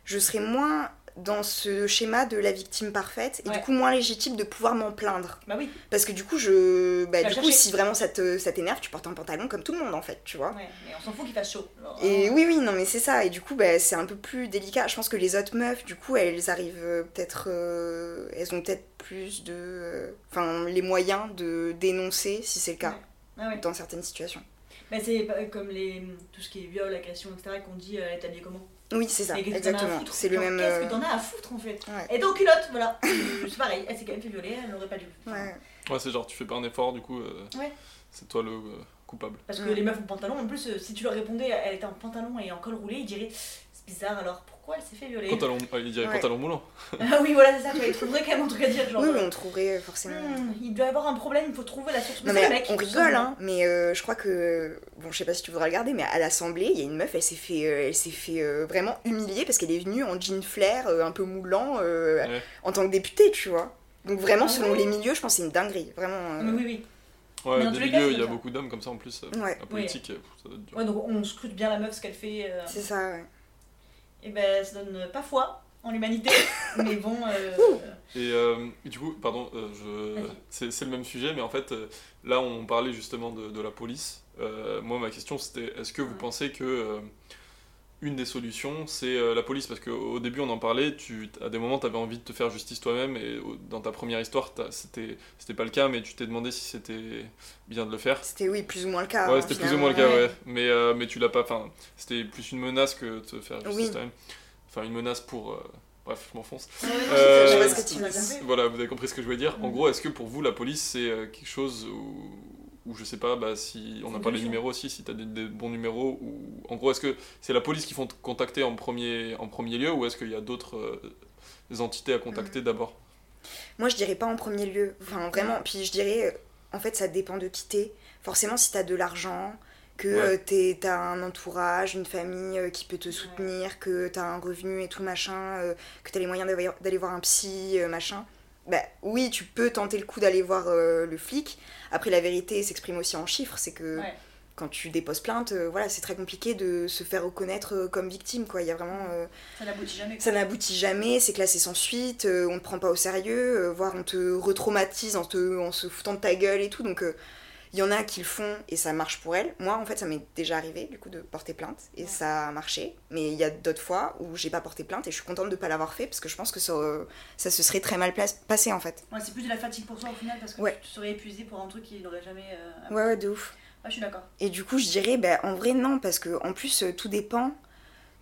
je serai moins dans ce schéma de la victime parfaite, et Ouais. du coup moins légitime de pouvoir m'en plaindre. Bah oui, Parce que du coup, je... Bah, du coup, chercher. si vraiment ça te- ça t'énerve, tu portes un pantalon comme tout le monde, en fait, tu vois. ouais, mais on s'en fout qu'il fasse chaud. Et oui, oui, non, mais c'est ça. Et du coup, bah, c'est un peu plus délicat. Je pense que les autres meufs, du coup, elles arrivent euh, peut-être. euh, elles ont peut-être plus de. Enfin, les moyens de dénoncer, si c'est le cas, Ah dans certaines situations. Bah, c'est pas comme les, tout ce qui est viol, agression, etc., qu'on dit, euh, elle est habillée comment? Oui, c'est ça, Et qu'est-ce que t'en as à exactement. foutre C'est le même. Qu'est-ce euh, que t'en as à foutre en fait Ouais. Et donc culotte, voilà. C'est pareil, elle s'est quand même fait violer, elle n'aurait pas dû. Enfin, Ouais. Ouais, c'est genre, tu fais pas un effort, du coup, euh, Ouais. c'est toi le euh, coupable. Parce que Ouais. les meufs en pantalon, en plus, euh, si tu leur répondais, elle était en pantalon et en col roulé, ils diraient c'est bizarre alors pourquoi pourquoi elle s'est fait violer. Pantalon, ah, il dirait Ouais. pantalon moulant. Ah oui, voilà, c'est ça, tu trouverait quand même un truc à dire. Genre, Oui, oui, euh, on trouverait forcément. Hmm, il doit y avoir un problème, il faut trouver la source. Non mais le mec, on rigole hein, mais euh, je crois que bon je sais pas si tu voudras regarder mais à l'assemblée il y a une meuf elle s'est fait euh, elle s'est fait euh, vraiment humilier parce qu'elle est venue en jean flair euh, un peu moulant euh, Ouais. en tant que députée tu vois. Donc vraiment Ah selon les milieux je pense que c'est une dinguerie vraiment. euh, Mais oui, oui. Ouais, dans des milieux, il y a ça. beaucoup d'hommes comme ça en plus. euh, Ouais. La politique, euh, ça doit être dur. Ouais, donc on scrute bien la meuf, ce qu'elle fait. euh, C'est ça ouais. Et ben, ça donne pas foi en l'humanité. mais bon. euh, Et euh, du coup, pardon, euh, je... C'est c'est le même sujet, mais en fait, euh, là, on parlait justement de, de la police. Euh, moi, ma question, c'était est-ce que vous pensez que euh, une des solutions, c'est euh, la police Parce qu'au début, on en parlait, tu, à des moments, tu avais envie de te faire justice toi-même, et au- dans ta première histoire, c'était c'était pas le cas, mais tu t'es demandé si c'était bien de le faire. C'était oui plus ou moins le cas. Ouais, hein, c'était plus ou moins le cas, ouais. ouais. Mais, euh, mais tu l'as pas. Enfin, c'était plus une menace que de te faire justice Oui. toi-même. Enfin, une menace pour. euh, Bref, je m'enfonce. ouais, Euh, je vois c'est- ce que tu veux c'est- dire. Voilà, vous avez compris ce que je voulais dire. En gros, est-ce que pour vous, la police, c'est quelque chose où, où je sais pas, bah, si on n'a pas les numéros aussi, si tu as des, des bons numéros, ou en gros, est-ce que c'est la police qui font te contacter en premier, en premier lieu, ou est-ce qu'il y a d'autres euh, entités à contacter d'abord? Moi, je dirais pas en premier lieu. Enfin, vraiment. Puis je dirais, euh, en fait, ça dépend de qui t'es. Forcément, si t'as de l'argent, que Ouais. euh, t'es- t'as un entourage, une famille euh, qui peut te soutenir, que t'as un revenu et tout machin, euh, que t'as les moyens d'aller- d'aller voir un psy, euh, machin. Bah oui, tu peux tenter le coup d'aller voir euh, le flic. Après, la vérité s'exprime aussi en chiffres. C'est que Ouais. quand tu déposes plainte, euh, voilà, c'est très compliqué de se faire reconnaître euh, comme victime. Quoi. Il y a vraiment. euh, Ça n'aboutit jamais. ça n'aboutit jamais, c'est classé sans suite, on ne te prend pas au sérieux, voire on te retraumatise en, te, en se foutant de ta gueule et tout. Donc il y en a qui le font et ça marche pour elles. Moi en fait ça m'est déjà arrivé du coup de porter plainte et Ouais. ça a marché. Mais il y a d'autres fois où j'ai pas porté plainte et je suis contente de pas l'avoir fait parce que je pense que ça, euh, ça se serait très mal passé en fait. Ouais, c'est plus de la fatigue pour toi au final parce que Ouais. tu serais épuisé pour un truc qui n'aurait jamais. euh, Ouais ouais de ouf. Ah, je suis d'accord. Et du coup, je dirais, bah, en vrai, non, parce que en plus, euh, tout dépend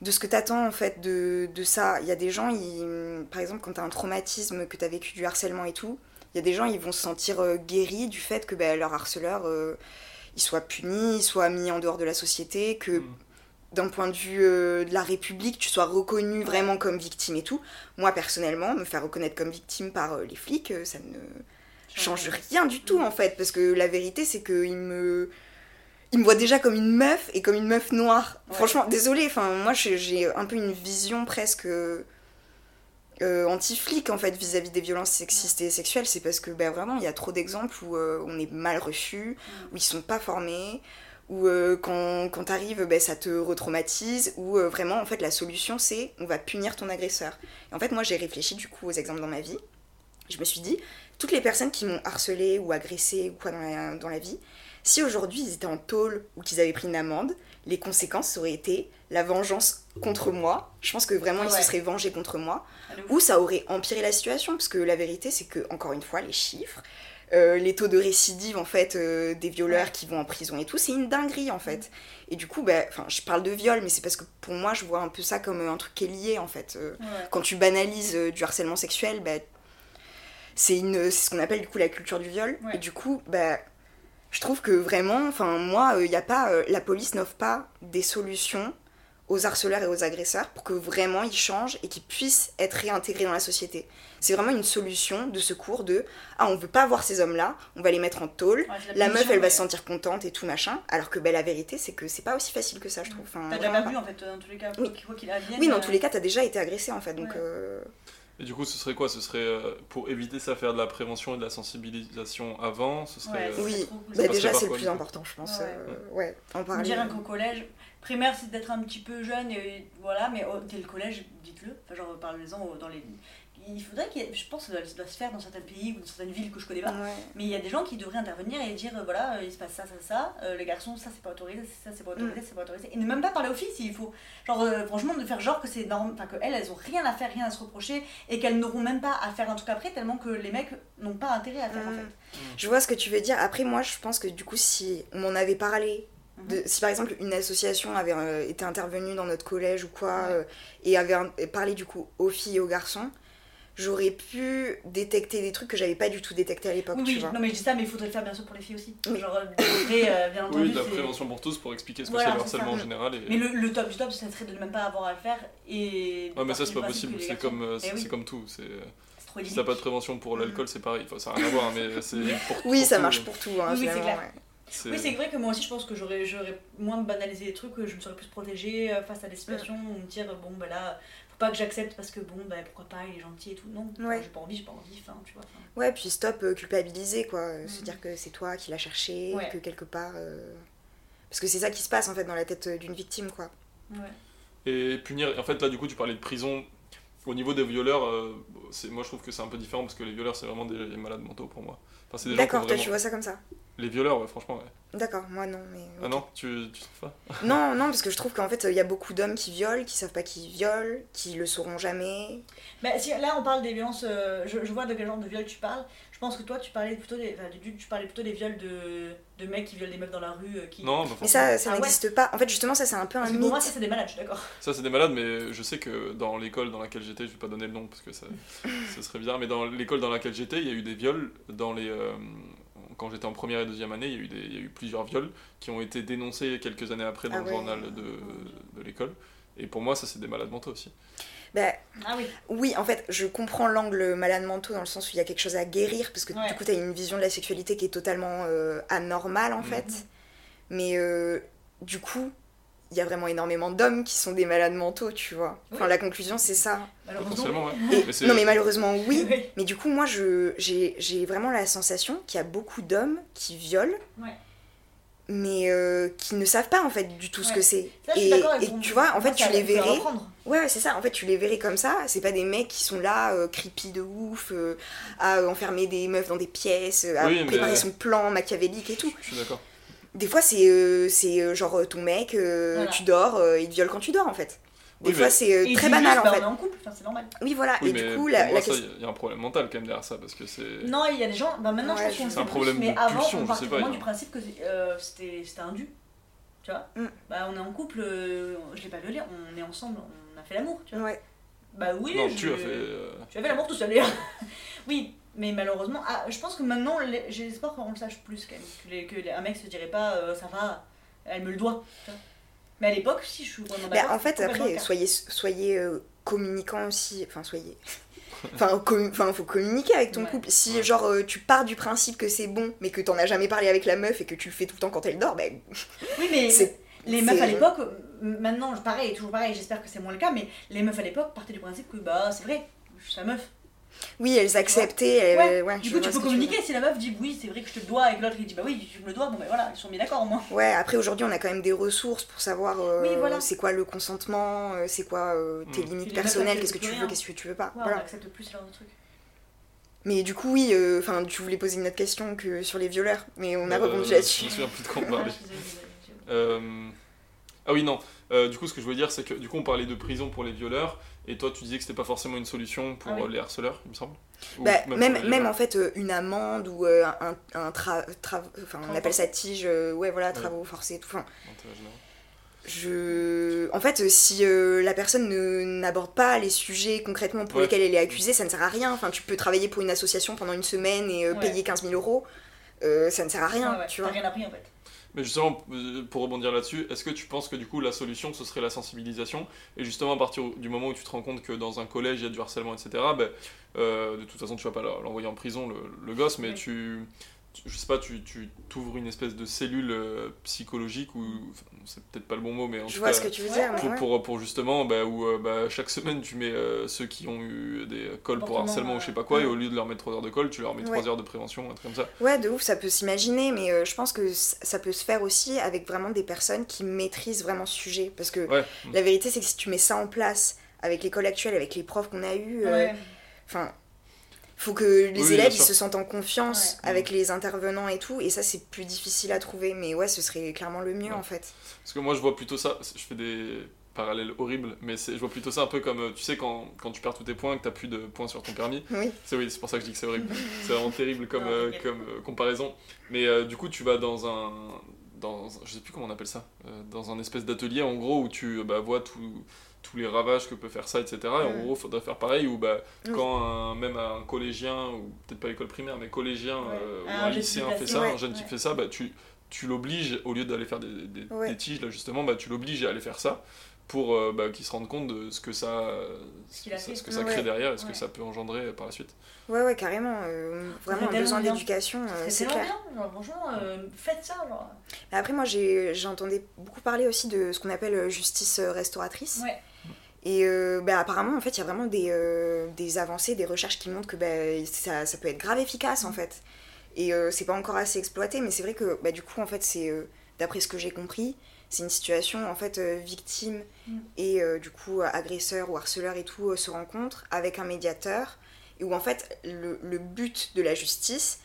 de ce que t'attends en fait de, de ça. Il y a des gens, ils, par exemple, quand t'as un traumatisme, que t'as vécu du harcèlement et tout, il y a des gens, ils vont se sentir euh, guéris du fait que bah, leur harceleur, euh, il soit puni, il soit mis en dehors de la société, que Mm. d'un point de vue euh, de la République, tu sois reconnu vraiment comme victime et tout. Moi, personnellement, me faire reconnaître comme victime par euh, les flics, ça ne change rien du tout en fait parce que la vérité c'est que il me il me voit déjà comme une meuf et comme une meuf noire Ouais. franchement désolé enfin moi j'ai un peu une vision presque euh, anti-flic en fait vis-à-vis des violences sexistes et sexuelles c'est parce que ben, vraiment il y a trop d'exemples où euh, on est mal reçu où ils sont pas formés où euh, quand, quand t'arrives ben, ça te retraumatise où euh, vraiment en fait la solution c'est on va punir ton agresseur. Et en fait moi j'ai réfléchi du coup aux exemples dans ma vie. Je me suis dit toutes les personnes qui m'ont harcelé ou agressé ou quoi dans la, dans la vie, si aujourd'hui ils étaient en tôle ou qu'ils avaient pris une amende, les conséquences auraient été la vengeance contre moi. Je pense que vraiment ils Ouais. se seraient vengés contre moi. Ouf. Ou ça aurait empiré la situation, parce que la vérité c'est que, encore une fois, les chiffres, euh, les taux de récidive en fait euh, des violeurs Ouais. qui vont en prison et tout, c'est une dinguerie en fait. Et du coup, bah, je parle de viol, mais c'est parce que pour moi je vois un peu ça comme euh, un truc qui est lié en fait. Euh, Ouais. quand tu banalises du harcèlement sexuel, bah, c'est une, c'est ce qu'on appelle du coup la culture du viol. Et du coup, bah, je trouve que vraiment, enfin moi, il y a pas, la police n'offre pas des solutions aux harceleurs et aux agresseurs pour que vraiment ils changent et qu'ils puissent être réintégrés dans la société. C'est vraiment une solution de secours de ah on veut pas voir ces hommes-là, on va les mettre en tôle. Ouais, La meuf, elle va se sentir contente et tout machin. Alors que bah, la vérité, c'est que c'est pas aussi facile que ça, je trouve. Enfin, T'as déjà vu en fait, dans tous les cas, Oui. quoi quoi qu'il advienne. Oui, dans euh, tous les cas, t'as déjà été agressé en fait. Donc, Ouais. euh, Et du coup, ce serait quoi? Ce serait euh, pour éviter ça, faire de la prévention et de la sensibilisation avant? Ce serait. Ouais, euh, oui, cool. bah, déjà, c'est le plus important, je pense. Ouais. euh, ouais, en parler. dirait qu'au collège, primaire c'est d'être un petit peu jeune, et voilà, mais oh, dès le collège, dites-le, enfin, genre parlez-en dans les. Il faudrait qu'il y ait- je pense que ça doit, ça doit se faire dans certains pays ou dans certaines villes que je connais pas, Ouais. mais il y a des gens qui devraient intervenir et dire euh, voilà, euh, il se passe ça, ça, ça, euh, les garçons, ça c'est pas autorisé, ça c'est pas autorisé, Mm. c'est pas autorisé, et ne même pas parler aux filles s'il faut. Genre, euh, franchement, de faire genre que c'est normal, enfin qu'elles, elles ont rien à faire, rien à se reprocher, et qu'elles n'auront même pas à faire un truc après, tellement que les mecs n'ont pas intérêt à faire en Mm. fait. Je vois ce que tu veux dire. Après, moi, je pense que du coup, si on m'en avait parlé, de, si par exemple une association avait euh, été intervenue dans notre collège ou quoi, Ouais. euh, et avait un- et parlé du coup aux filles et aux garçons, j'aurais pu détecter des trucs que j'avais pas du tout détecté à l'époque, Oui, tu oui, vois. non mais je dis ça, mais il faudrait le faire bien sûr pour les filles aussi. Oui. Genre, euh, après, bien entendu. Oui, de la prévention pour tous pour expliquer ce que Voilà, c'est le ça. harcèlement en général. Et... Mais le, le top du top, ça serait de ne même pas avoir à le faire et. Ouais, mais ça, c'est pas possible. C'est comme, euh, Eh c'est oui, comme tout. C'est si t'as pas de prévention pour l'alcool, c'est pareil. Enfin, ça n'a rien à voir, mais c'est pour. Oui, pour ça tout, marche pour tout, hein, Oui, c'est clair. ouais. C'est- Oui, c'est vrai que moi aussi, je pense que j'aurais, j'aurais moins banalisé les trucs, que je me serais plus protégée euh, face à des situations où me dire, bon, bah là, faut pas que j'accepte parce que, bon, bah pourquoi pas, il est gentil et tout. Non, Ouais. j'ai pas envie, j'ai pas envie, enfin, tu vois. enfin. Ouais, puis stop euh, culpabiliser, quoi. euh, Se Mhm. dire que c'est toi qui l'as cherché, Ouais. que quelque part. euh, Parce que c'est ça qui se passe en fait dans la tête d'une victime, quoi. Ouais. Et punir. En fait, là, du coup, tu parlais de prison. Au niveau des violeurs, euh, c'est- moi je trouve que c'est un peu différent parce que les violeurs, c'est vraiment des malades mentaux pour moi. Enfin, c'est des gens qui ont D'accord, toi vraiment- tu vois ça comme ça. Les violeurs, ouais, franchement, ouais. D'accord, moi non, mais. Ah non, tu, tu trouves pas Non, non, parce que je trouve qu'en fait, il y a beaucoup d'hommes qui violent, qui savent pas qu'ils violent, qui le sauront jamais. Bah, si là on parle des violences, euh, je, je vois de quel genre de viol tu parles. Je pense que toi tu parlais plutôt des, enfin, tu parlais plutôt des viols de, de mecs qui violent des meufs dans la rue. euh, qui... Non, bah, Mais ça, ça Ah ouais n'existe pas. En fait, justement, ça c'est un peu un que pour moi mythe. ça c'est des malades, je suis d'accord. Ça, c'est des malades, mais je sais que dans l'école dans laquelle j'étais, je vais pas donner le nom parce que ça, ce serait bizarre, mais dans l'école dans laquelle j'étais, il y a eu des viols. Dans les, euh, quand j'étais en première et deuxième année, il y, a eu des, il y a eu plusieurs viols qui ont été dénoncés quelques années après dans Ah le ouais. journal de, de l'école. Et pour moi, ça, c'est des malades mentaux aussi. Bah, Ah oui. oui, en fait, je comprends l'angle malade mentaux dans le sens où il y a quelque chose à guérir, parce que Ouais. du coup, tu as une vision de la sexualité qui est totalement euh, anormale en Mhm. fait. Mais euh, du coup, il y a vraiment énormément d'hommes qui sont des malades mentaux, tu vois. Enfin, Oui. la conclusion, c'est ça. Malheureusement. Ouais. Et- Mais non, mais malheureusement, oui. Oui. Mais du coup, moi, je, j'ai, j'ai vraiment la sensation qu'il y a beaucoup d'hommes qui violent, Ouais. Mais euh, qui ne savent pas en fait du tout ce que c'est. Et, et tu vois, en fait, tu les verrais. Ouais, c'est ça. En fait, tu les verrais comme ça. C'est pas des mecs qui sont là, euh, creepy de ouf, euh, à enfermer des meufs dans des pièces, à Oui, mais- préparer son plan machiavélique et tout. Je suis d'accord. Des fois, c'est, euh, c'est euh, genre ton mec, euh, Voilà. tu dors, euh, il te viole quand tu dors en fait. Des Oui, fois, c'est euh, très banal juste, en bah, fait. On est en couple, enfin, c'est normal. Oui, voilà. Oui, et mais du coup, pour la, moi, la ça, question. il y a un problème mental quand même derrière ça parce que c'est. Non, il y a des gens. Bah maintenant, Ouais, je pense qu'on C'est un problème plus, mais de avant, pulsion, on je partait vraiment du principe que euh, c'était c'était un dû. Tu vois Mm. Bah, on est en couple, euh, je l'ai pas violé, on est ensemble, on a fait l'amour, tu vois. Ouais. Bah oui, non, je- tu as fait. euh, Tu as fait l'amour tout seul d'ailleurs. oui, mais malheureusement, ah, je pense que maintenant, les- j'ai l'espoir qu'on le sache plus quand même. Que, les- que les- un mec se dirait pas, euh, ça va, elle me le doit. tu vois. Mais à l'époque, si je suis vraiment Bah, en fait, après, soyez, soyez euh, communicant aussi. Enfin, soyez. Enfin, commu- enfin, faut communiquer avec ton Ouais. couple. Si, Ouais. genre, euh, tu pars du principe que c'est bon, mais que t'en as jamais parlé avec la meuf et que tu le fais tout le temps quand elle dort, ben. Oui, mais les meufs à l'époque, euh, maintenant, pareil, toujours pareil, j'espère que c'est moins le cas, mais les meufs à l'époque partaient du principe que bah c'est vrai, je suis sa meuf. Oui, elles acceptaient. elles- Ouais, ouais, du je coup, tu peux communiquer si la meuf dit oui, c'est vrai que je te le dois, et que l'autre il dit bah oui, tu me le dois, bon ben voilà, ils sont bien d'accord au moins. Ouais, après, aujourd'hui, on a quand même des ressources pour savoir euh, Oui, voilà. c'est quoi le consentement, euh, c'est quoi euh, tes Mm. limites les meufs personnelles, qu'est-ce que tu veux, qu'est-ce que tu veux pas. Ouais, on voilà. accepte plus truc. Mais du coup, oui, euh, tu voulais poser une autre question que sur les violeurs, mais on a euh, Je là-dessus. me souviens plus de quoi on Ah, parlait. je. Euh, Ah oui, non. Euh, du coup, ce que je voulais dire, c'est que du coup, on parlait de prison pour les violeurs, et toi, tu disais que c'était pas forcément une solution pour Ah oui. euh, les harceleurs, il me semble. Bah, même, les même en fait, euh, une amende ou euh, un, un tra- tra- enfin, on appelle ça tige, euh, ouais, voilà, Ouais. travaux forcés, tout. Enfin, je... En fait, si euh, la personne ne- n'aborde pas les sujets concrètement pour Ouais. lesquels elle est accusée, ça ne sert à rien. Enfin, tu peux travailler pour une association pendant une semaine et euh, Ouais. payer 15 000 euros, euh, ça ne sert à rien, tu vois. rien appris en fait. Mais justement, euh, pour rebondir là-dessus, est-ce que tu penses que du coup la solution ce serait la sensibilisation Et justement, à partir du moment où tu te rends compte que dans un collège il y a du harcèlement, etc., ben, euh, de toute façon tu vas pas l'envoyer en prison le, le gosse, mais Oui. tu- Je sais pas, tu tu t'ouvres une espèce de cellule euh, psychologique, ou. enfin, c'est peut-être pas le bon mot, mais en Je tout vois cas. ce que tu veux dire, Pour, ouais. pour, pour justement, bah, où euh, bah, chaque semaine tu mets euh, ceux qui ont eu des cols pour harcèlement ou je sais pas quoi, et au lieu de leur mettre 3 heures de colle, tu leur mets 3 Ouais. heures de prévention, un truc comme ça. Ouais, de ouf, ça peut s'imaginer, mais euh, je pense que ça peut se faire aussi avec vraiment des personnes qui maîtrisent vraiment ce sujet. Parce que Ouais. la vérité, c'est que si tu mets ça en place avec l'école actuelle, avec les profs qu'on a eus, euh, Ouais. enfin, faut que les Oui, élèves ils se sentent en confiance Ouais. avec les intervenants et tout, et ça, c'est plus difficile à trouver, mais ouais, ce serait clairement le mieux Ouais. en fait. Parce que moi je vois plutôt ça, je fais des parallèles horribles, mais je vois plutôt ça un peu comme, euh, tu sais, quand, quand tu perds tous tes points, que t'as plus de points sur ton permis. Oui. C'est oui, c'est pour ça que je dis que c'est horrible. c'est vraiment terrible comme, Non, euh, comme euh, comparaison. Mais euh, du coup, tu vas dans un, dans, un- je sais plus comment on appelle ça, euh, dans un espèce d'atelier en gros où tu bah, vois tout- tous les ravages que peut faire ça, etc. Et en gros, faudrait faire pareil, ou bah, Oui. quand un- même un collégien, ou peut-être pas l'école primaire, mais collégien Ouais. euh, ou Un lycéen fait ça, ouais. un jeune qui fait ça, bah, tu, tu l'obliges, au lieu d'aller faire des, des, Ouais. des tiges, là justement, bah, tu l'obliges à aller faire ça pour euh, bah, qu'il se rende compte de ce que ça, ce que ça, fait. ce que ça Ouais. crée derrière et ce Ouais. que ça peut engendrer par la suite. Ouais, ouais, carrément. euh, vraiment, un besoin d'éducation, euh, C'est clair. bien, genre, franchement, euh, faites ça, genre. Mais Après, moi, j'ai- j'entendais beaucoup parler aussi de ce qu'on appelle euh, justice euh, restauratrice. Ouais. Et euh, bah, apparemment, en fait, il y a vraiment des, euh, des avancées, des recherches qui montrent que bah, ça, ça peut être grave efficace, en fait. Et euh, c'est pas encore assez exploité, mais c'est vrai que bah, du coup, en fait, c'est, euh, d'après ce que j'ai compris, c'est une situation, en fait, euh, victime Mm. et du coup, agresseur ou harceleur et tout se rencontrent avec un médiateur, et où en fait, le, le but de la justice,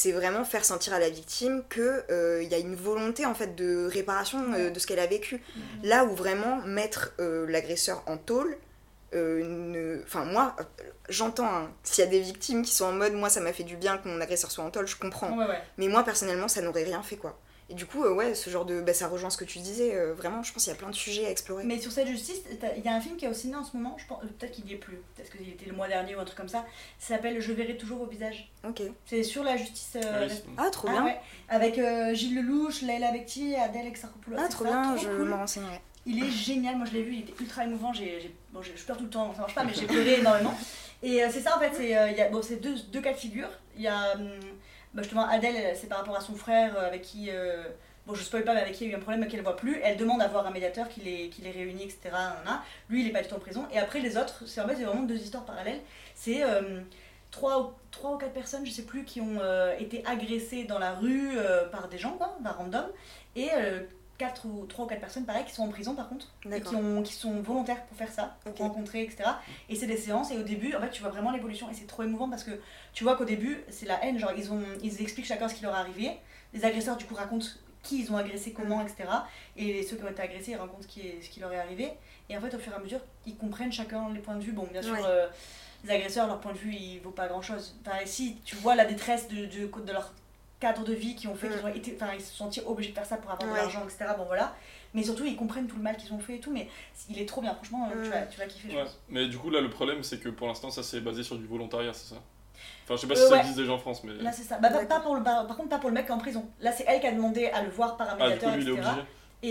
c'est vraiment faire sentir à la victime qu'il y a une volonté en fait de réparation euh, de ce qu'elle a vécu. Là où vraiment mettre euh, l'agresseur en tôle, euh, ne- enfin moi, euh, j'entends, hein, s'il y a des victimes qui sont en mode moi ça m'a fait du bien que mon agresseur soit en tôle, je comprends. Ouais, ouais. Mais moi personnellement ça n'aurait rien fait quoi. Et du coup, euh, ouais, ce genre de. Bah, ça rejoint ce que tu disais, euh, vraiment, je pense qu'il y a plein de sujets à explorer. Mais sur cette justice, il y a un film qui est au ciné en ce moment, je pense, peut-être qu'il y est plus, peut-être qu'il était le mois dernier ou un truc comme ça, ça s'appelle Je verrai toujours vos visages. Ok. C'est sur la justice. euh, Ah oui, Ah, trop Ah bien. ouais, avec euh, Gilles Lelouch, Leila Bekti, Adèle Exarchopoulos. Ah, trop ça, bien, trop je cool. me renseignerai. Il est génial, moi je l'ai vu, il était ultra émouvant. J'ai, bon, je pleure tout le temps, ça marche pas, mais j'ai pleuré énormément. Et euh, c'est ça en fait, c'est, euh, il y a, bon, c'est deux, deux cas de figure. Il y a hum, bah, justement Adèle, c'est par rapport à son frère euh, avec qui, euh, bon je spoil pas, mais avec qui il y a eu un problème qu'elle voit plus. Elle demande à voir un médiateur qui les, qui les réunit, etc. Lui il est pas du tout en prison. Et après les autres, c'est en fait c'est vraiment deux histoires parallèles. C'est euh, trois, ou- quatre personnes, je sais plus, qui ont été agressées dans la rue par des gens, quoi, par random. Et quatre ou trois ou quatre personnes pareil qui sont en prison par contre et qui, ont, qui sont volontaires pour faire ça, pour rencontrer, etc. Et c'est des séances, et au début, en fait, tu vois vraiment l'évolution, et c'est trop émouvant parce que tu vois qu'au début, c'est la haine, genre ils, ont, ils expliquent chacun ce qui leur est arrivé, les agresseurs du coup racontent qui ils ont agressé, comment, etc. Et ceux qui ont été agressés, ils racontent ce qui, est- ce qui leur est arrivé, et en fait, au fur et à mesure, ils comprennent chacun les points de vue. Bon, bien sûr, Ouais. euh, les agresseurs, leur point de vue, il vaut pas grand chose. Enfin, si tu vois la détresse de, de, de leur cadre de vie qui ont fait Mm. qu'ils ont été enfin ils se sont sentis obligés de faire ça pour avoir Ouais. de l'argent etc bon voilà mais surtout ils comprennent tout le mal qu'ils ont fait et tout mais il est trop bien franchement euh, tu, Mm. vas, tu vas kiffer je Ouais. pense Mais du coup, là, le problème, c'est que pour l'instant, ça c'est basé sur du volontariat, c'est ça? Enfin, je sais pas Euh, si ça ouais. existe déjà en France, mais. là c'est ça bah, pas, pour le par, par contre pas pour le mec qui est en prison là c'est elle qui a demandé à le voir par un Ah, du médiateur coup, lui, il est etc obligé.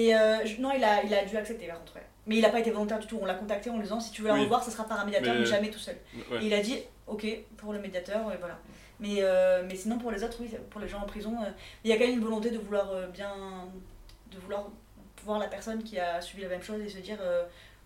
et euh, je- non il a, il a dû accepter par contre ouais. mais il a pas été volontaire du tout on l'a contacté en lui disant si tu veux la Oui. revoir ce sera par un médiateur mais, Mais- jamais tout seul Ouais. Et il a dit ok pour le médiateur, et voilà. Mais, euh, mais sinon pour les autres, oui, pour les gens en prison, euh, il y a quand même une volonté de vouloir euh, bien. de vouloir voir la personne qui a subi la même chose et se dire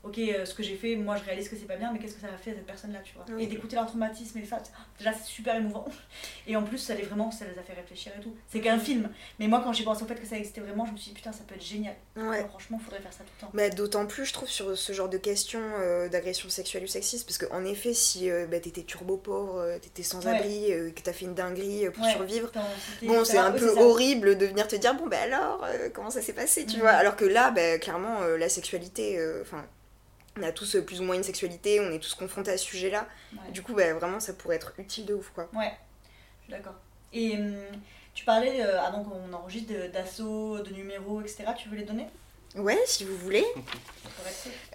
ok, euh, ce que j'ai fait, moi je réalise que c'est pas bien, mais qu'est-ce que ça a fait à cette personne-là, tu vois. Oui. Et d'écouter leur traumatisme et ça, c'est- déjà c'est super émouvant. Et en plus, ça les vraiment, ça les a fait réfléchir et tout. C'est qu'un film, mais moi quand j'ai pensé au fait que ça existait vraiment, je me suis dit putain, ça peut être génial. Ouais. Alors, franchement, faudrait faire ça tout le temps. Bah, D'autant plus, je trouve, sur ce genre de questions euh, d'agression sexuelle ou sexiste, parce qu'en effet, si euh, bah, t'étais turbo pauvre, t'étais sans Ouais. abri, que t'as fait une dinguerie pour Ouais. survivre, bon, c'est un peu horrible de venir te dire, bon, bah alors, comment ça s'est passé, tu Mhm. vois? Alors que là, bah, clairement, la sexualité, enfin, on a tous euh, plus ou moins une sexualité, on est tous confrontés à ce sujet-là. Ouais. Du coup, bah, vraiment, ça pourrait être utile de ouf, quoi. Ouais, je suis d'accord. Et hum, tu parlais, euh, avant qu'on enregistre, d'assauts, de numéros, etc. Tu veux les donner? Ouais, si vous voulez.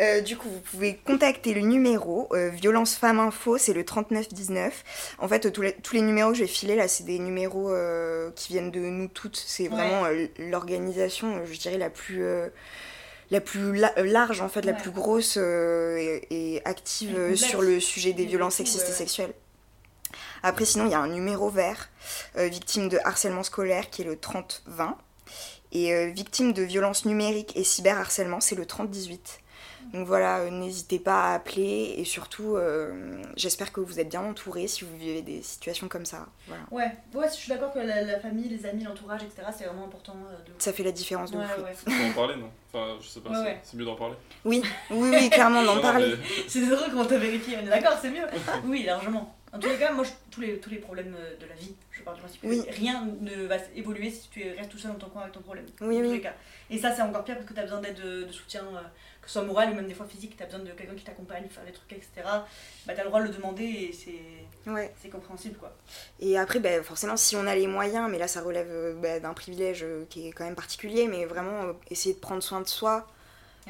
Euh, du coup, vous pouvez contacter le numéro euh, Violence Femmes Info, c'est le 3919. En fait, tous les, tous les numéros que je vais filer là, c'est des numéros qui viennent de nous toutes. C'est vraiment l'organisation, je dirais, la plus. La plus la- euh, large en fait, la plus grosse euh, et, et active Et euh, sur le sujet des violences sexistes et sexuelles. Après, sinon, il y a un numéro vert, euh, victime de harcèlement scolaire, qui est le 3020. Et euh, victime de violences numériques et cyberharcèlement, c'est le 3018. Donc voilà, euh, n'hésitez pas à appeler et surtout, euh, j'espère que vous êtes bien entourés si vous vivez des situations comme ça. Voilà. Ouais, ouais, je suis d'accord que la, la famille, les amis, l'entourage, etc., c'est vraiment important euh, de. Ça fait la différence de Ouais, oui. ouais. Faut en parler, non? Enfin, je sais pas, Ouais, c'est- mieux d'en parler. Oui, oui, oui, clairement, d'en parler. C'est drôle comment t'as vérifié, on est d'accord, c'est mieux Oui, largement. En tous les cas, moi, je- tous, les, tous les problèmes de la vie, je pars du principe que Oui. rien ne va évoluer si tu restes tout seul dans ton coin avec ton problème. Oui, dans tous oui. les cas. Et ça, c'est encore pire parce que t'as besoin d'aide de, de soutien, euh, que ce soit moral ou même des fois physique, t'as besoin de quelqu'un qui t'accompagne, faire des trucs, etc. Bah, t'as le droit de le demander et c'est Ouais. compréhensible, quoi. Et après, ben, forcément, si on a les moyens, mais là, ça relève euh, ben, d'un privilège euh, qui est quand même particulier, mais vraiment euh, essayer de prendre soin de soi,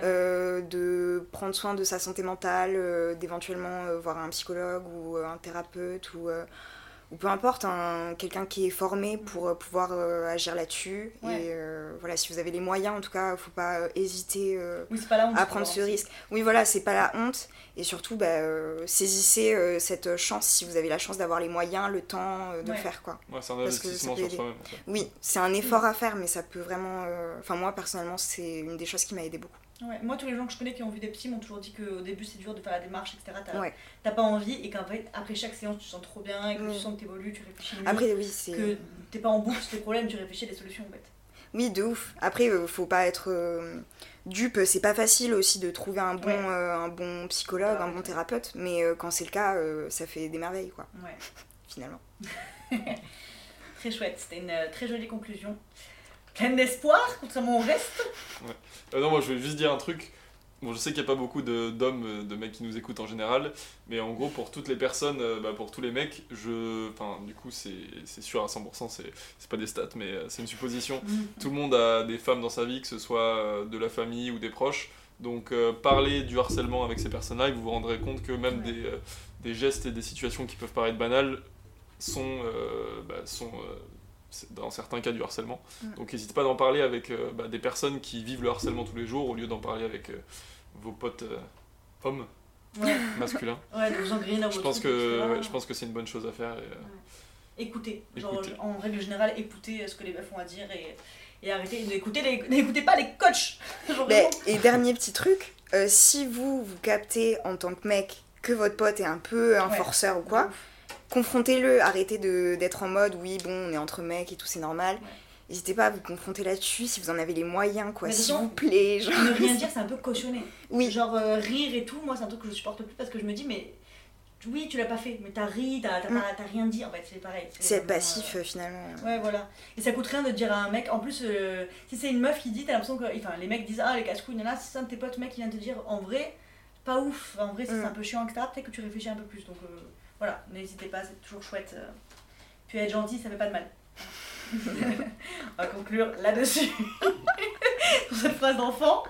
euh, de prendre soin de sa santé mentale, euh, d'éventuellement euh, voir un psychologue ou un thérapeute ou, ou peu importe, un- quelqu'un qui est formé pour euh, pouvoir euh, agir là-dessus. Ouais. Et euh, voilà, si vous avez les moyens, en tout cas, faut pas euh, hésiter euh, Oui, c'est pas la honte. à prendre ce risque. Oui, voilà, c'est pas la honte. Et surtout, bah, euh, saisissez euh, cette chance si vous avez la chance d'avoir les moyens, le temps euh, de Ouais. le faire, quoi. Ouais, c'est un investissement sur soi-même. Oui, c'est un effort à faire, mais ça peut vraiment. euh, Enfin, moi, personnellement, c'est une des choses qui m'a aidé beaucoup. Ouais, Moi, tous les gens que je connais qui ont vu des psys m'ont toujours dit qu'au début c'est dur de faire la démarche, etc. T'as Ouais. pas envie et qu'en fait, après chaque séance, tu te sens trop bien et que tu sens que t'évolues, tu réfléchis mieux. Après, oui, c'est. que t'es pas en boucle sur tes problèmes, tu réfléchis à des solutions en fait. Oui, de ouf. Après, euh, faut pas être euh, dupe. C'est pas facile aussi de trouver un bon, Ouais. euh, un bon psychologue, un bon thérapeute. Mais quand c'est le cas, ça fait des merveilles, quoi, Ouais. finalement. Très chouette, c'était une très jolie conclusion. Pleine d'espoir, contrairement au reste. Euh, non, moi je vais juste dire un truc. Bon, je sais qu'il n'y a pas beaucoup d'hommes, euh, de, mecs qui nous écoutent en général, mais en gros, pour toutes les personnes, euh, bah, pour tous les mecs, je. Enfin, du coup, c'est sûr à 100%, c'est pas des stats, mais euh, c'est une supposition. Tout le monde a des femmes dans sa vie, que ce soit de la famille ou des proches. Donc, parler du harcèlement avec ces personnes-là, et vous vous rendrez compte que même Ouais. des, des gestes et des situations qui peuvent paraître banales sont, bah, sont dans certains cas du harcèlement. Mm. Donc, n'hésitez pas d'en parler avec euh, bah, des personnes qui vivent le harcèlement tous les jours, au lieu d'en parler avec euh, vos potes euh, hommes, Ouais, masculins. ouais, je, pense que, je pense que c'est une bonne chose à faire. Et, euh, Écoutez, genre en règle générale, écoutez ce que les meufs ont à dire et, et arrêtez d'écouter les, n'écoutez pas les coachs. Genre et dernier petit truc, euh, si vous vous captez en tant que mec que votre pote est un peu un Ouais. forceur ou quoi, confrontez-le, arrêtez de- d'être en mode oui bon on est entre mecs et tout c'est normal. Ouais. N'hésitez pas à vous confronter là-dessus si vous en avez les moyens quoi, s'il vous plaît. genre. Ne rien dire, c'est un peu cautionné. Oui, Genre euh, rire et tout, moi c'est un truc que je supporte plus parce que je me dis, mais oui, tu l'as pas fait, mais t'as ri, t'as Mm. rien dit en fait, c'est pareil. c'est être passif euh, finalement. Ouais, voilà. Et ça coûte rien de dire à un mec. En plus, euh, si c'est une meuf qui dit, t'as l'impression que. Enfin, les mecs disent, ah, les casse-couilles, là, si c'est un de tes potes, mec, qui vient te dire, en vrai, pas ouf. En vrai, Mm. c'est un peu chiant, etc., peut-être que tu réfléchis un peu plus. Donc, euh, voilà, n'hésitez pas, c'est toujours chouette. euh. Puis être gentil, ça fait pas de mal. On va conclure là-dessus. Sur cette phrase d'enfant.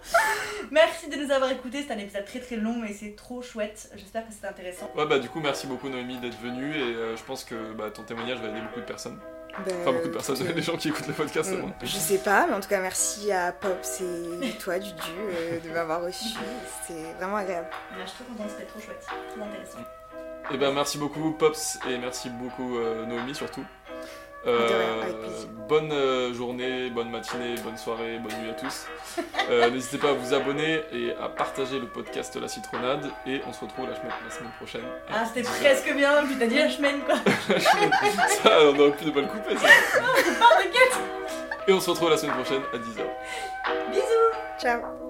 Merci de nous avoir écoutés. C'est un épisode très très long et c'est trop chouette. J'espère que c'était intéressant. Ouais, bah du coup, merci beaucoup Noémie d'être venue et euh, je pense que bah, ton témoignage va aider beaucoup de personnes. Bah, Enfin, beaucoup de personnes, écoute, les gens qui écoutent le podcast, c'est Mm, bon. Je sais pas, mais en tout cas, merci à Pops et toi, Dudu, euh, de m'avoir reçu. C'était vraiment agréable. Je suis trop contente, c'était trop chouette. Très intéressant. Et ben merci beaucoup Pops et merci beaucoup euh, Noémie surtout. Euh, bonne euh, journée, bonne matinée, bonne soirée, bonne nuit à tous. Euh, N'hésitez pas à vous abonner et à partager le podcast La Citronade et on se retrouve la semaine, la semaine prochaine. Ah, c'était presque bien, puis t'as dit la semaine quoi. ça, on aurait pu ne pas le couper ça. Ah, t'inquiète. Et on se retrouve la semaine prochaine à 10h. Bisous. Ciao